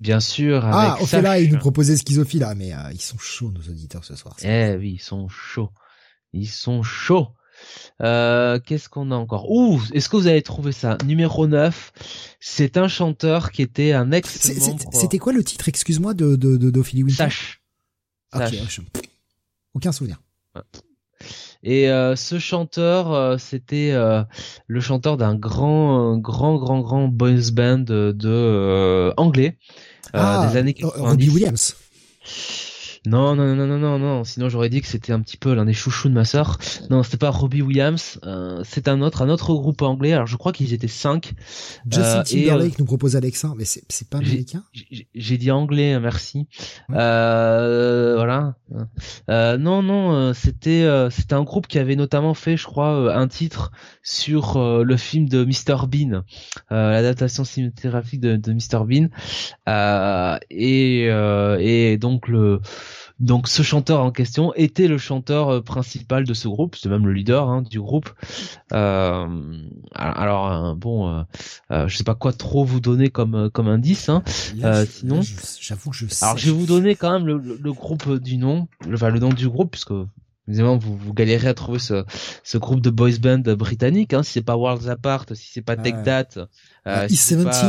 Bien sûr. Ah, Avec Ophélia, Sach. il nous proposait Schizophila, mais ils sont chauds nos auditeurs ce soir. Eh oui, ils sont chauds. Ils sont chauds. Euh, Qu'est-ce qu'on a encore? Ouh, est-ce que vous avez trouvé ça? Numéro 9, c'est un chanteur qui était un ex C'était quoi le titre, excuse-moi, de de Winter? Sache. Ok, Sache. Aucun souvenir. Et euh, ce chanteur, euh, c'était euh, le chanteur d'un grand, grand, grand, grand boys band de, euh, anglais euh, ah, des années euh, 90. Robbie Williams. Non, non, non, non, non, non. Sinon, j'aurais dit que c'était un petit peu l'un des chouchous de ma sœur. Non, c'était pas Robbie Williams. Euh, c'est un autre, un autre groupe anglais. Alors, je crois qu'ils étaient cinq. Justin Euh, et, Timberlake nous propose Alexin, mais c'est c'est pas américain J'ai j'ai dit anglais, merci. Ouais. Euh, voilà. Euh, non, non, euh, c'était euh, c'était un groupe qui avait notamment fait, je crois, euh, un titre sur euh, le film de Mr Bean, euh, l'adaptation cinématographique de, de Mr Bean, Euh, et euh, et donc le donc ce chanteur en question était le chanteur euh, principal de ce groupe, c'est même le leader hein, du groupe. Euh, alors euh, bon, euh, euh, je sais pas quoi trop vous donner comme euh, comme indice. Hein. Là, Euh, je- sinon- j'avoue que je sais. Alors je vais vous donner quand même le, le- le groupe du nom, le, enfin le nom du groupe, puisque évidemment vous, vous galérez à trouver ce, ce groupe de boys band britannique, hein, si c'est pas Worlds Apart, si c'est pas Take. That, euh, Ah, si East c'est pas, 17.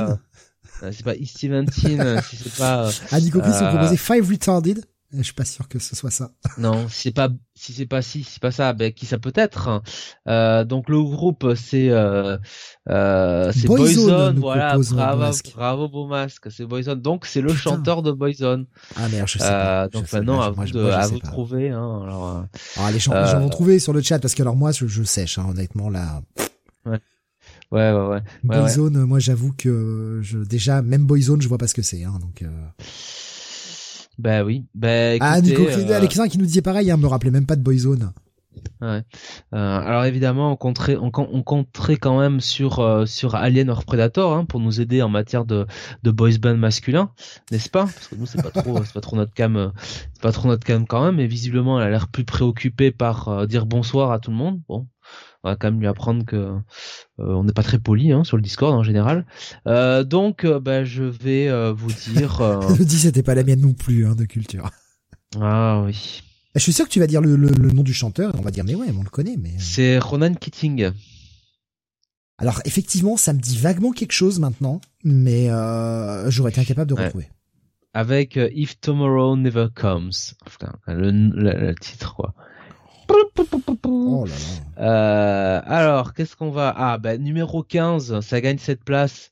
euh, c'est pas East Seventeen, euh, si c'est pas, euh, Ah, Nico Chris euh, proposait Five Retarded. Je suis pas sûr que ce soit ça. non, si c'est pas, si c'est pas si, si c'est pas ça, ben qui ça peut être. Euh, donc le groupe c'est, euh, euh, c'est Boyzone, voilà, bravo, bravo Beaumasque, c'est Boyzone. Donc c'est le Putain. chanteur de Boyzone. Ah merde, je sais pas. Donc maintenant à vous de, moi, je à sais vous de pas. trouver. Hein, alors, Alors les gens, les gens vont trouver sur le chat parce que alors moi je, je sèche hein, honnêtement là. Ouais, ouais, ouais. ouais, ouais. Boyzone, moi j'avoue que je déjà même Boyzone je vois pas ce que c'est hein, donc. Bah oui. Bah, ah écoutez, Nico Chris, euh, Alexin qui nous disait pareil, hein, me rappelait même pas de Boyzone. ouais. Euh, alors évidemment, on compterait, on, com- on compterait quand même sur euh, sur Alien or Predator hein, pour nous aider en matière de de boys band masculin, n'est-ce pas? Parce que nous c'est pas trop, c'est pas trop notre cam, euh, c'est pas trop notre cam quand même. Mais visiblement, elle a l'air plus préoccupée par euh, dire bonsoir à tout le monde. Bon. On va quand même lui apprendre que euh, on n'est pas très poli hein, sur le Discord en général. Euh, donc, euh, bah, je vais euh, vous dire. Je dis c'était pas la mienne non plus hein, de culture. ah oui. Je suis sûr que tu vas dire le, le, le nom du chanteur et on va dire mais ouais on le connaît mais. C'est Ronan Keating. Alors effectivement ça me dit vaguement quelque chose maintenant mais j'aurais été incapable de Ouais. retrouver. avec If Tomorrow Never Comes. Putain, le, le- le titre quoi. Oh là là. Euh, alors, qu'est-ce qu'on va? Ah, bah, numéro 15, ça gagne cette place.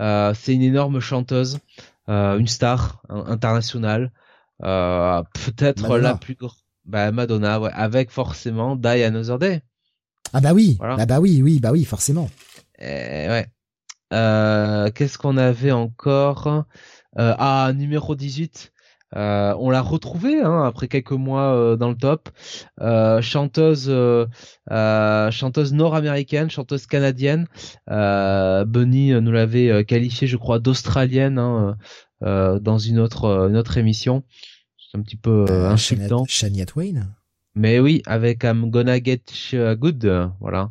Euh, c'est une énorme chanteuse, euh, une star internationale. Peut-être Madonna. la plus grande. Bah, Madonna, ouais, avec forcément Die Another Day. Ah bah oui, Voilà. bah, bah oui, oui, bah oui, forcément. Eh, ouais. Qu'est-ce qu'on avait encore? Ah, numéro 18. Euh, on l'a retrouvée hein, après quelques mois euh, dans le top. Euh, chanteuse, euh, euh, chanteuse nord-américaine, chanteuse canadienne. Euh, Bunny nous l'avait qualifiée, je crois, d'australienne hein, euh, dans une autre, une autre émission. C'est un petit peu euh, insultant. Shania Twain. Mais oui, avec I'm gonna get good, voilà.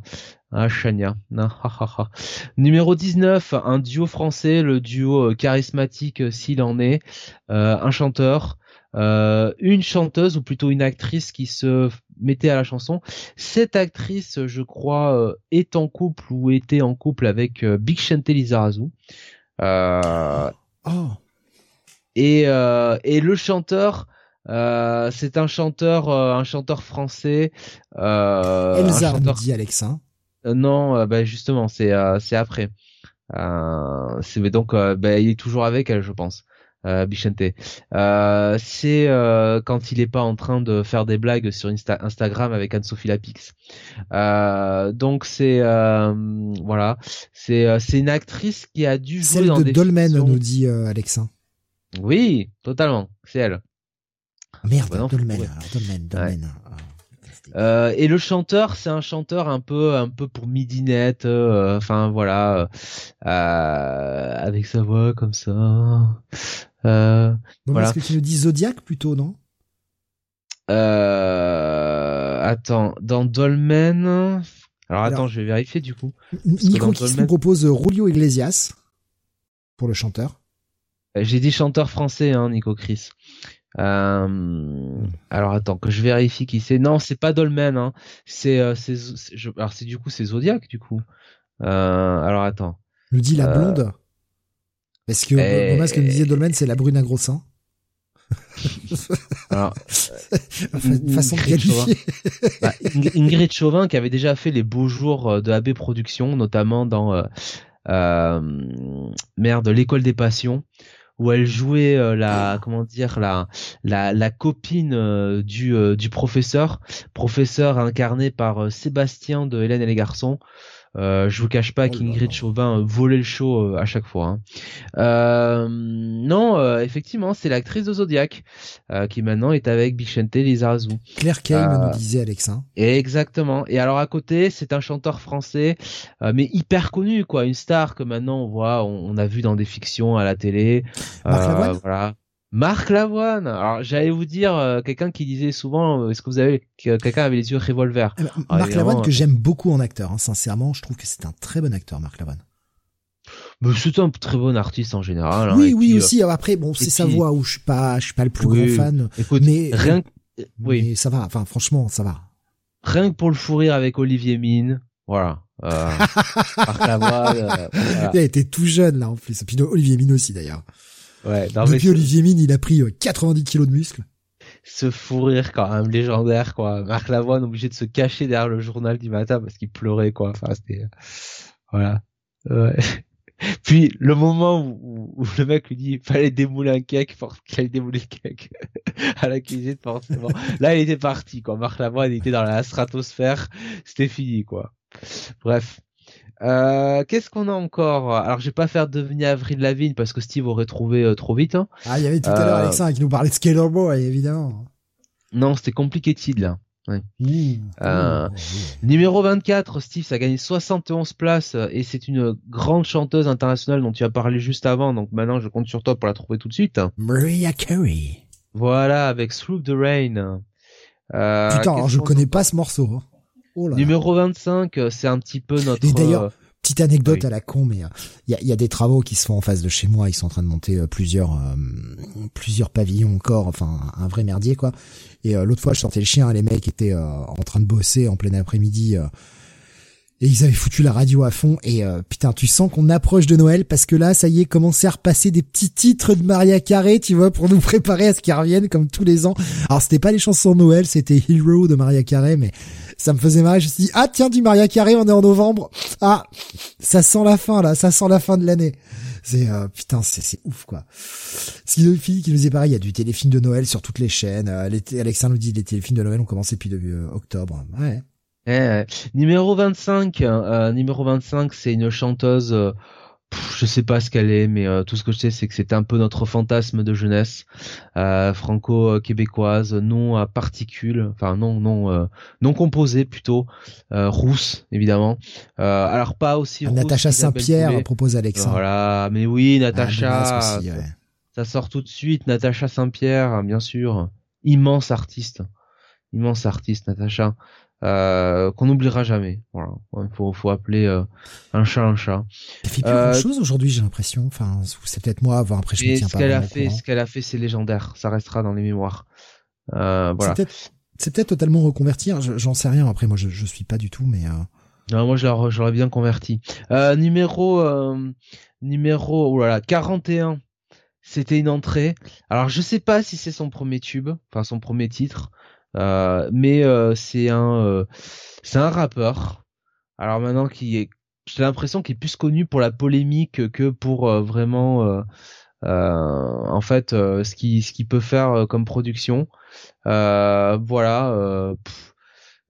Ah, Shania. Ah, ah, ah, ah. Numéro 19, un duo français, le duo euh, charismatique euh, s'il en est, euh, un chanteur, euh, une chanteuse ou plutôt une actrice qui se mettait à la chanson. Cette actrice, je crois, est en couple ou était en couple avec Big Shante Lizarazu. Euh, Oh, et, et le chanteur, euh, c'est un chanteur, euh, un chanteur français. Euh, un chanteur- dit Alexin. Non, bah justement, c'est c'est après. c'est donc bah, il est toujours avec elle, je pense. Euh, Bichente. Euh, c'est euh, quand il est pas en train de faire des blagues sur Instagram avec Anne-Sophie Lapix. donc c'est voilà, c'est c'est une actrice qui a dû jouer Celle dans de des Dolmen nous dit Alexin. Oui, totalement, c'est elle. Ah, merde, Dolmen, Dolmen, Dolmen. Euh, et le chanteur, c'est un chanteur un peu, un peu pour midinette, euh, enfin voilà, euh, avec sa voix comme ça. Euh, voilà. Est-ce que tu nous dis Zodiac plutôt, non? Attends, dans Dolmen. Alors attends, je vais vérifier du coup. Nico qui nous propose Julio Iglesias pour le chanteur. J'ai dit chanteur français, hein, Nico Chris. Euh, alors attends que je vérifie qui c'est. Non, c'est pas Dolmen. Hein. C'est, euh, c'est, alors c'est du coup c'est Zodiac du coup. Euh, alors attends. Le dit la blonde. Est-ce que ce que me disait Dolmen, c'est la brune à gros seins? Alors, façon de qualifier. Bah, Ingrid Chauvin qui avait déjà fait les beaux jours de AB Productions, notamment dans merde l'école des passions où elle jouait euh, la comment dire la la, la copine euh, du euh, du professeur, professeur incarné par Sébastien de Hélène et les garçons. Euh, je vous cache pas oh qu'Ingrid Chauvin volait le show à chaque fois. Hein. non, effectivement, c'est l'actrice de Zodiac qui maintenant est avec Bichente Lizarazu. Claire Kane nous disait Alex. Hein. Exactement. Et alors à côté, c'est un chanteur français, mais hyper connu, quoi, une star que maintenant on voit, on, a vu dans des fictions à la télé. voilà. Marc Lavoine. Alors j'allais vous dire euh, quelqu'un qui disait souvent euh, est-ce que vous avez quelqu'un avait les yeux revolver? Ben, Marc Lavoine que j'aime beaucoup en acteur. Hein. Sincèrement, je trouve que c'est un très bon acteur, Marc Lavoine. Mais c'est un très bon artiste en général. Hein, oui, oui euh, aussi. Après, bon, c'est sa voix où je suis pas, je suis pas le plus grand fan. mais rien. Oui. ça va. Enfin, franchement, ça va. Rien que pour le fou rire avec Olivier Mine, voilà. Euh, Marc Lavoine. Il été tout jeune là en plus. Et puis Olivier Mine aussi d'ailleurs. Ouais, Depuis Olivier Mine, il a pris 90 euh, kilos de muscles. Ce fou rire quand même légendaire quoi. Marc Lavoine obligé de se cacher derrière le journal du matin parce qu'il pleurait quoi. Enfin c'était voilà. Ouais. Puis le moment où, le mec lui dit fallait démouler un cake, qu'il allait démouler le cake à la cuisine forcément. Là il était parti quoi. Marc Lavoine il était dans la stratosphère, c'était fini quoi. Bref, euh, qu'est-ce qu'on a encore? Alors, je vais pas faire devenir Avril Lavigne parce que Steve aurait trouvé euh, trop vite. Hein. Ah, il y avait tout à l'heure euh, Alexandre qui nous parlait de Scaler Boy, évidemment. Non, c'était Complicated là. Ouais. Numéro 24, Steve, ça a gagné 71 places et c'est une grande chanteuse internationale dont tu as parlé juste avant. Donc maintenant, je compte sur toi pour la trouver tout de suite. Maria Carey. Voilà, avec Through the Rain. Putain, je connais pas ce morceau. Hein. Oh Numéro 25, euh, c'est un petit peu notre. Et d'ailleurs, euh, petite anecdote à la con, mais euh, il y, a, y, a, des travaux qui se font en face de chez moi. Ils sont en train de monter plusieurs plusieurs pavillons encore, enfin un vrai merdier quoi. Et l'autre fois, je sortais le chien, les mecs étaient en train de bosser en plein après-midi. Et ils avaient foutu la radio à fond et putain tu sens qu'on approche de Noël parce que là ça y est commencer à repasser des petits titres de Maria Carey tu vois pour nous préparer à ce qu'ils reviennent comme tous les ans alors c'était pas les chansons de Noël c'était Hero de Maria Carey mais ça me faisait marrer. Je me suis dit, ah tiens, du Maria Carré, on est en novembre. Ah, ça sent la fin là, ça sent la fin de l'année. C'est euh, putain, c'est ouf quoi. Schizophile qui nous dit pareil, il y a du téléfilm de Noël sur toutes les chaînes. Euh, Alexandre nous dit les téléfilms de Noël ont commencé depuis euh, octobre. Ouais. Eh, numéro 25, euh, numéro 25, c'est une chanteuse je sais pas ce qu'elle est, mais euh, tout ce que je sais, c'est que c'est un peu notre fantasme de jeunesse euh, franco-québécoise, non à particules, enfin non non euh, non composée plutôt, rousse évidemment. alors pas aussi. Ah, Natacha Saint-Pierre propose Alexandre. Voilà, mais oui, Natacha. Ça sort tout de suite, Natacha Saint-Pierre, bien sûr, immense artiste, immense artiste, Natacha euh, qu'on n'oubliera jamais. Voilà, il faut, faut appeler euh, un chat un chat. Elle fait plus euh, grand chose aujourd'hui, j'ai l'impression. Enfin, c'est peut-être moi, avoir après je me tiens ce qu'elle a fait, ce qu'elle a fait, c'est légendaire. Ça restera dans les mémoires. Euh, voilà. C'est peut-être totalement reconverti. Hein, j'en sais rien. Après, moi, je, je suis pas du tout, mais. Non, moi, j'aurais bien converti. numéro numéro oh là là, 41. C'était une entrée. Alors, je sais pas si c'est son premier tube, enfin son premier titre. Euh, mais euh, c'est un euh, c'est un rappeur alors maintenant qui est, j'ai l'impression qu'il est plus connu pour la polémique que pour vraiment, en fait, ce qui ce qu'il peut faire comme production. voilà.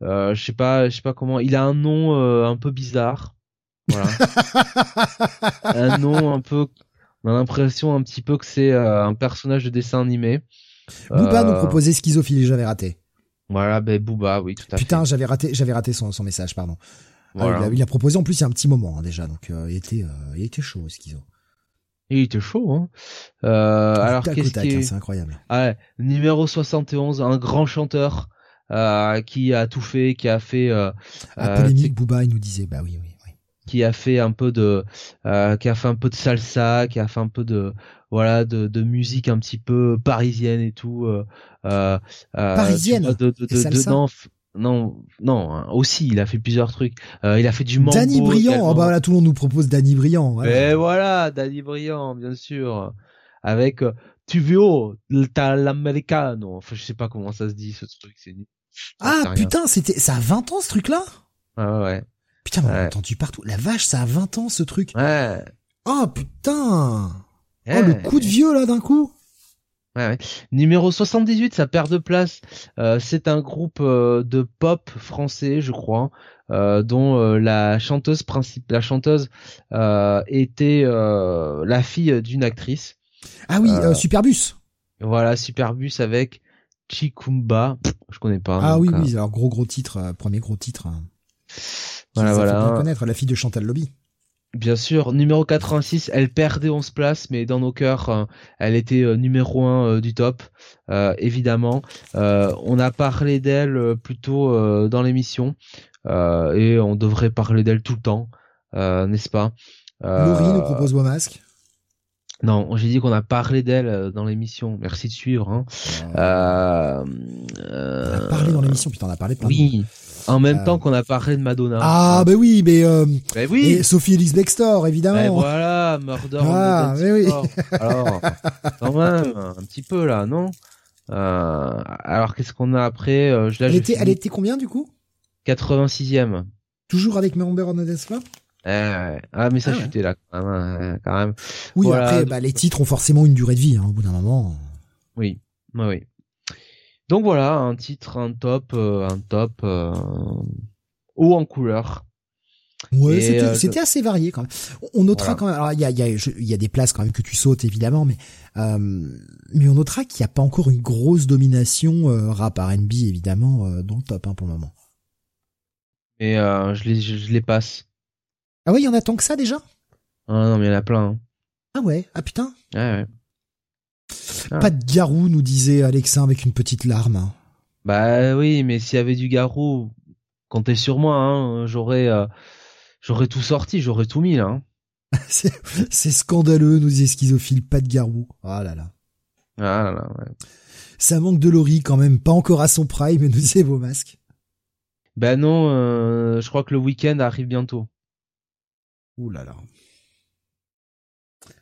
je sais pas, je sais pas comment. Il a un nom un peu bizarre. Voilà. un nom un peu. On a l'impression un petit peu que c'est un personnage de dessin animé. Booba nous proposait Schizophilie, j'avais raté. Voilà, ben Booba, oui, tout à fait. Putain, j'avais raté, j'avais raté son, son message, pardon. Ah, il, a, proposé en plus il y a un petit moment hein, déjà, donc euh, il était, euh, il était chaud, Schizo. Il était chaud, hein. Euh, alors qu'est-ce qui hein, c'est incroyable. Ah ouais, numéro 71, un grand chanteur euh, qui a tout fait, qui a fait. Euh, ah, polémique, Booba, il nous disait, bah oui, oui, oui. Qui a fait un peu de, euh, qui a fait un peu de salsa, qui a fait un peu de, voilà, de, de musique un petit peu parisienne et tout. Euh, euh, parisienne. de, de, de, non, non, non, hein, aussi, il a fait plusieurs trucs. Euh, il a fait du mambo. Danny Briand, oh bah là, tout le monde nous propose Danny Briand. Voilà. voilà, Danny Briand, bien sûr. Avec euh, Tuvio, t'as l'americano. Enfin, je sais pas comment ça se dit, ce truc. C'est Ah, putain, c'était, ça a 20 ans, ce truc-là? Ah ouais. Putain, on a entendu partout. La vache, ça a 20 ans, ce truc. Ouais. Oh, putain. Oh, le coup de vieux, là, d'un coup. Numéro 78, ça perd de place. Euh, c'est un groupe euh, de pop français, je crois, euh, dont la chanteuse principale, la chanteuse était la fille d'une actrice. Ah oui, Superbus. Voilà, Superbus avec Chikumba. Je connais pas. Ah oui, oui, alors gros gros titre, premier gros titre. Voilà, voilà. connaître la fille de Chantal Lobby. Bien sûr, numéro 86, elle perdait 11 places, mais dans nos cœurs, euh, elle était euh, numéro 1 euh, du top, évidemment. on a parlé d'elle plutôt dans l'émission, et on devrait parler d'elle tout le temps, n'est-ce pas? Propose. Non, j'ai dit qu'on a parlé d'elle dans l'émission. Merci de suivre. Hein. On a parlé dans l'émission, putain, on a parlé plein Oui. En même temps euh. qu'on a parlé de Madonna. Ah, ben oui, mais euh, ben oui. Et Sophie Elise Bextor, évidemment. Ben voilà, Murder ah, mais oui. alors, quand même, un petit peu là, non? Euh, Alors, qu'est-ce qu'on a après euh, je, Elle était, elle était combien du coup? 86e. Toujours avec Member on the ah mais ça ah, chutait là quand même, quand même. Oui après bah, les titres ont forcément une durée de vie hein, au bout d'un moment. Oui, oui, oui. Donc voilà, un titre, un top, euh, un top euh, haut en couleur. Ouais, euh, c'était assez varié quand même. On notera quand même. Alors il y a, y, a, y a des places quand même que tu sautes évidemment, mais mais on notera qu'il n'y a pas encore une grosse domination rap R&B évidemment dans le top hein, pour le moment. Et je les je, les passe. Ah ouais, il y en a tant que ça déjà Ah non, mais il y en a plein. Hein. Ah ouais, ah putain. Ouais ouais. Ah. Pas de garou, nous disait Alexin avec une petite larme. Bah oui, mais s'il y avait du garou, comptez sur moi, hein, j'aurais, euh, j'aurais tout sorti, j'aurais tout mis là. Hein. c'est scandaleux, nous disait Schizophile, pas de garou. Ah là là. Ah là là, ouais. Ça manque de Laurie quand même, pas encore à son prime, nous disait vos masques. Ben non, euh, je crois que le week-end arrive bientôt. Ouh là là.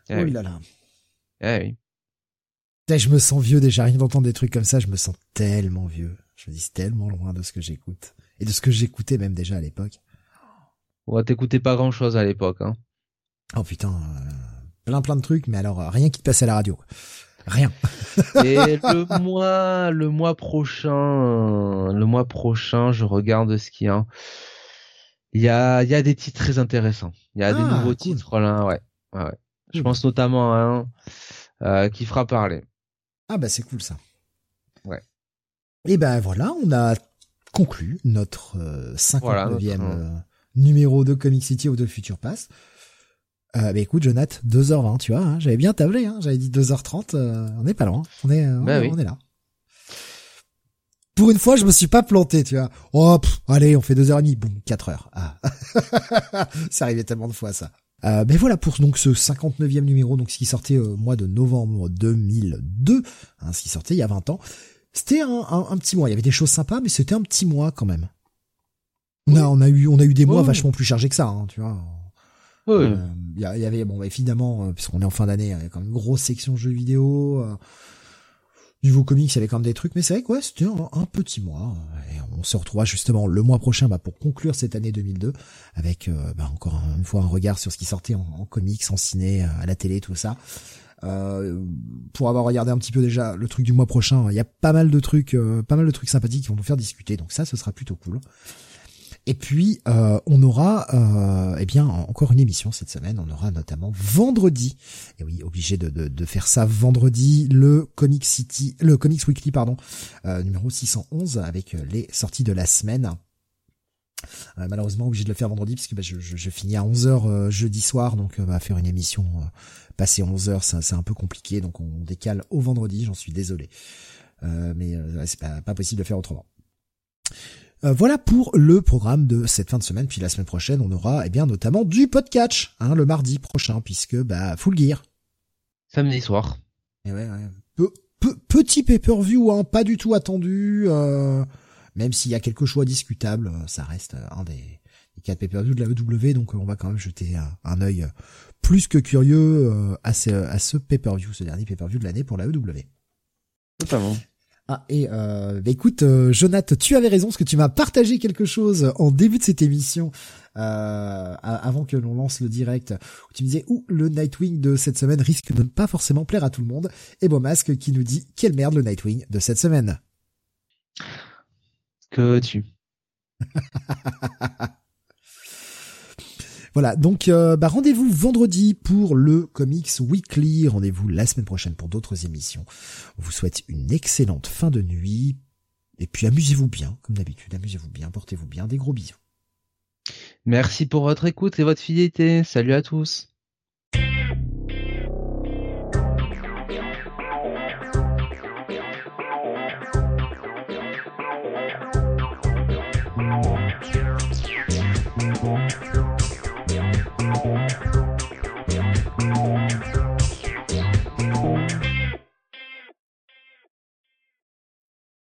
Eh oh là là. Eh oui je me sens vieux déjà, rien d'entendre des trucs comme ça, je me sens tellement vieux. Je me dis tellement loin de ce que j'écoute. Et de ce que j'écoutais même déjà à l'époque. Ouais, t'écoutais pas grand chose à l'époque, hein. Oh putain, euh, plein plein de trucs, mais alors euh, rien qui te passait à la radio. Rien. Et le mois, le mois prochain, le mois prochain, je regarde ce qu'il y a. Il y a, il y a des titres très intéressants. Il y a des ah, nouveaux titres là, ouais. ouais, Je pense notamment à un euh, qui fera parler. Ah bah c'est cool ça. Ouais. Et ben voilà, on a conclu notre 59e euh, euh, numéro de Comic City ou de Future Pass. Euh, bah écoute, Jonathan, 2h20, tu vois, hein, j'avais bien tablé, hein, j'avais dit 2h30, on est pas loin, on est, bah on, est là. Pour une fois, je me suis pas planté, tu vois. Oh, allez, on fait 2h30, boum, 4h. Ah. ça arrivait tellement de fois, ça. Euh, ben voilà pour donc ce 59e numéro, donc ce qui sortait au mois de novembre 2002, hein, ce qui sortait il y a 20 ans. C'était un, un, petit mois. Il y avait des choses sympas, mais c'était un petit mois quand même. On a, on a eu, on a eu des mois vachement plus chargés que ça, hein, tu vois. Euh, il y, avait, bon, évidemment, euh, puisqu'on est en fin d'année, il y a quand même une grosse section jeux vidéo. Niveau comics, il y avait quand même des trucs, mais c'est vrai que ouais, c'était un, petit mois. Et on se retrouvera justement le mois prochain bah, pour conclure cette année 2002 avec bah, encore une fois un regard sur ce qui sortait en, comics, en ciné, à la télé, tout ça. pour avoir regardé un petit peu déjà le truc du mois prochain, il y a pas mal de trucs, pas mal de trucs sympathiques qui vont nous faire discuter. Donc ça, ce sera plutôt cool. Et puis euh, on aura euh, eh bien encore une émission cette semaine. On aura notamment vendredi. Et oui, obligé de, de, de faire ça vendredi le Comic City, le Comics Weekly pardon, euh, numéro 611 avec les sorties de la semaine. Euh, malheureusement obligé de le faire vendredi puisque bah, je, je, je, finis à 11h euh, jeudi soir donc va faire une émission passée 11h c'est un peu compliqué donc on décale au vendredi j'en suis désolé mais c'est pas, pas possible de faire autrement euh, voilà pour le programme de cette fin de semaine. Puis la semaine prochaine, on aura eh bien notamment du podcast, hein, le mardi prochain, puisque bah full gear. Samedi soir. Et ouais, ouais. petit pay-per-view, hein, pas du tout attendu. Euh, même s'il y a quelques choix discutables, euh, ça reste un des, quatre pay-per-view de la EW, donc on va quand même jeter un, un œil plus que curieux à ce, à ce pay-per-view, ce dernier pay-per-view de l'année pour la EW. Totalement. Ah et euh, bah écoute, euh, Jonathan, tu avais raison parce que tu m'as partagé quelque chose en début de cette émission, euh, avant que l'on lance le direct, où tu me disais où le Nightwing de cette semaine risque de ne pas forcément plaire à tout le monde. Et bon masque qui nous dit quelle merde le Nightwing de cette semaine. Que tu. Voilà, donc euh, bah, rendez-vous vendredi pour le Comics Weekly. Rendez-vous la semaine prochaine pour d'autres émissions. On vous souhaite une excellente fin de nuit. Et puis amusez-vous bien, comme d'habitude, amusez-vous bien, portez-vous bien, des gros bisous. Merci pour votre écoute et votre fidélité. Salut à tous.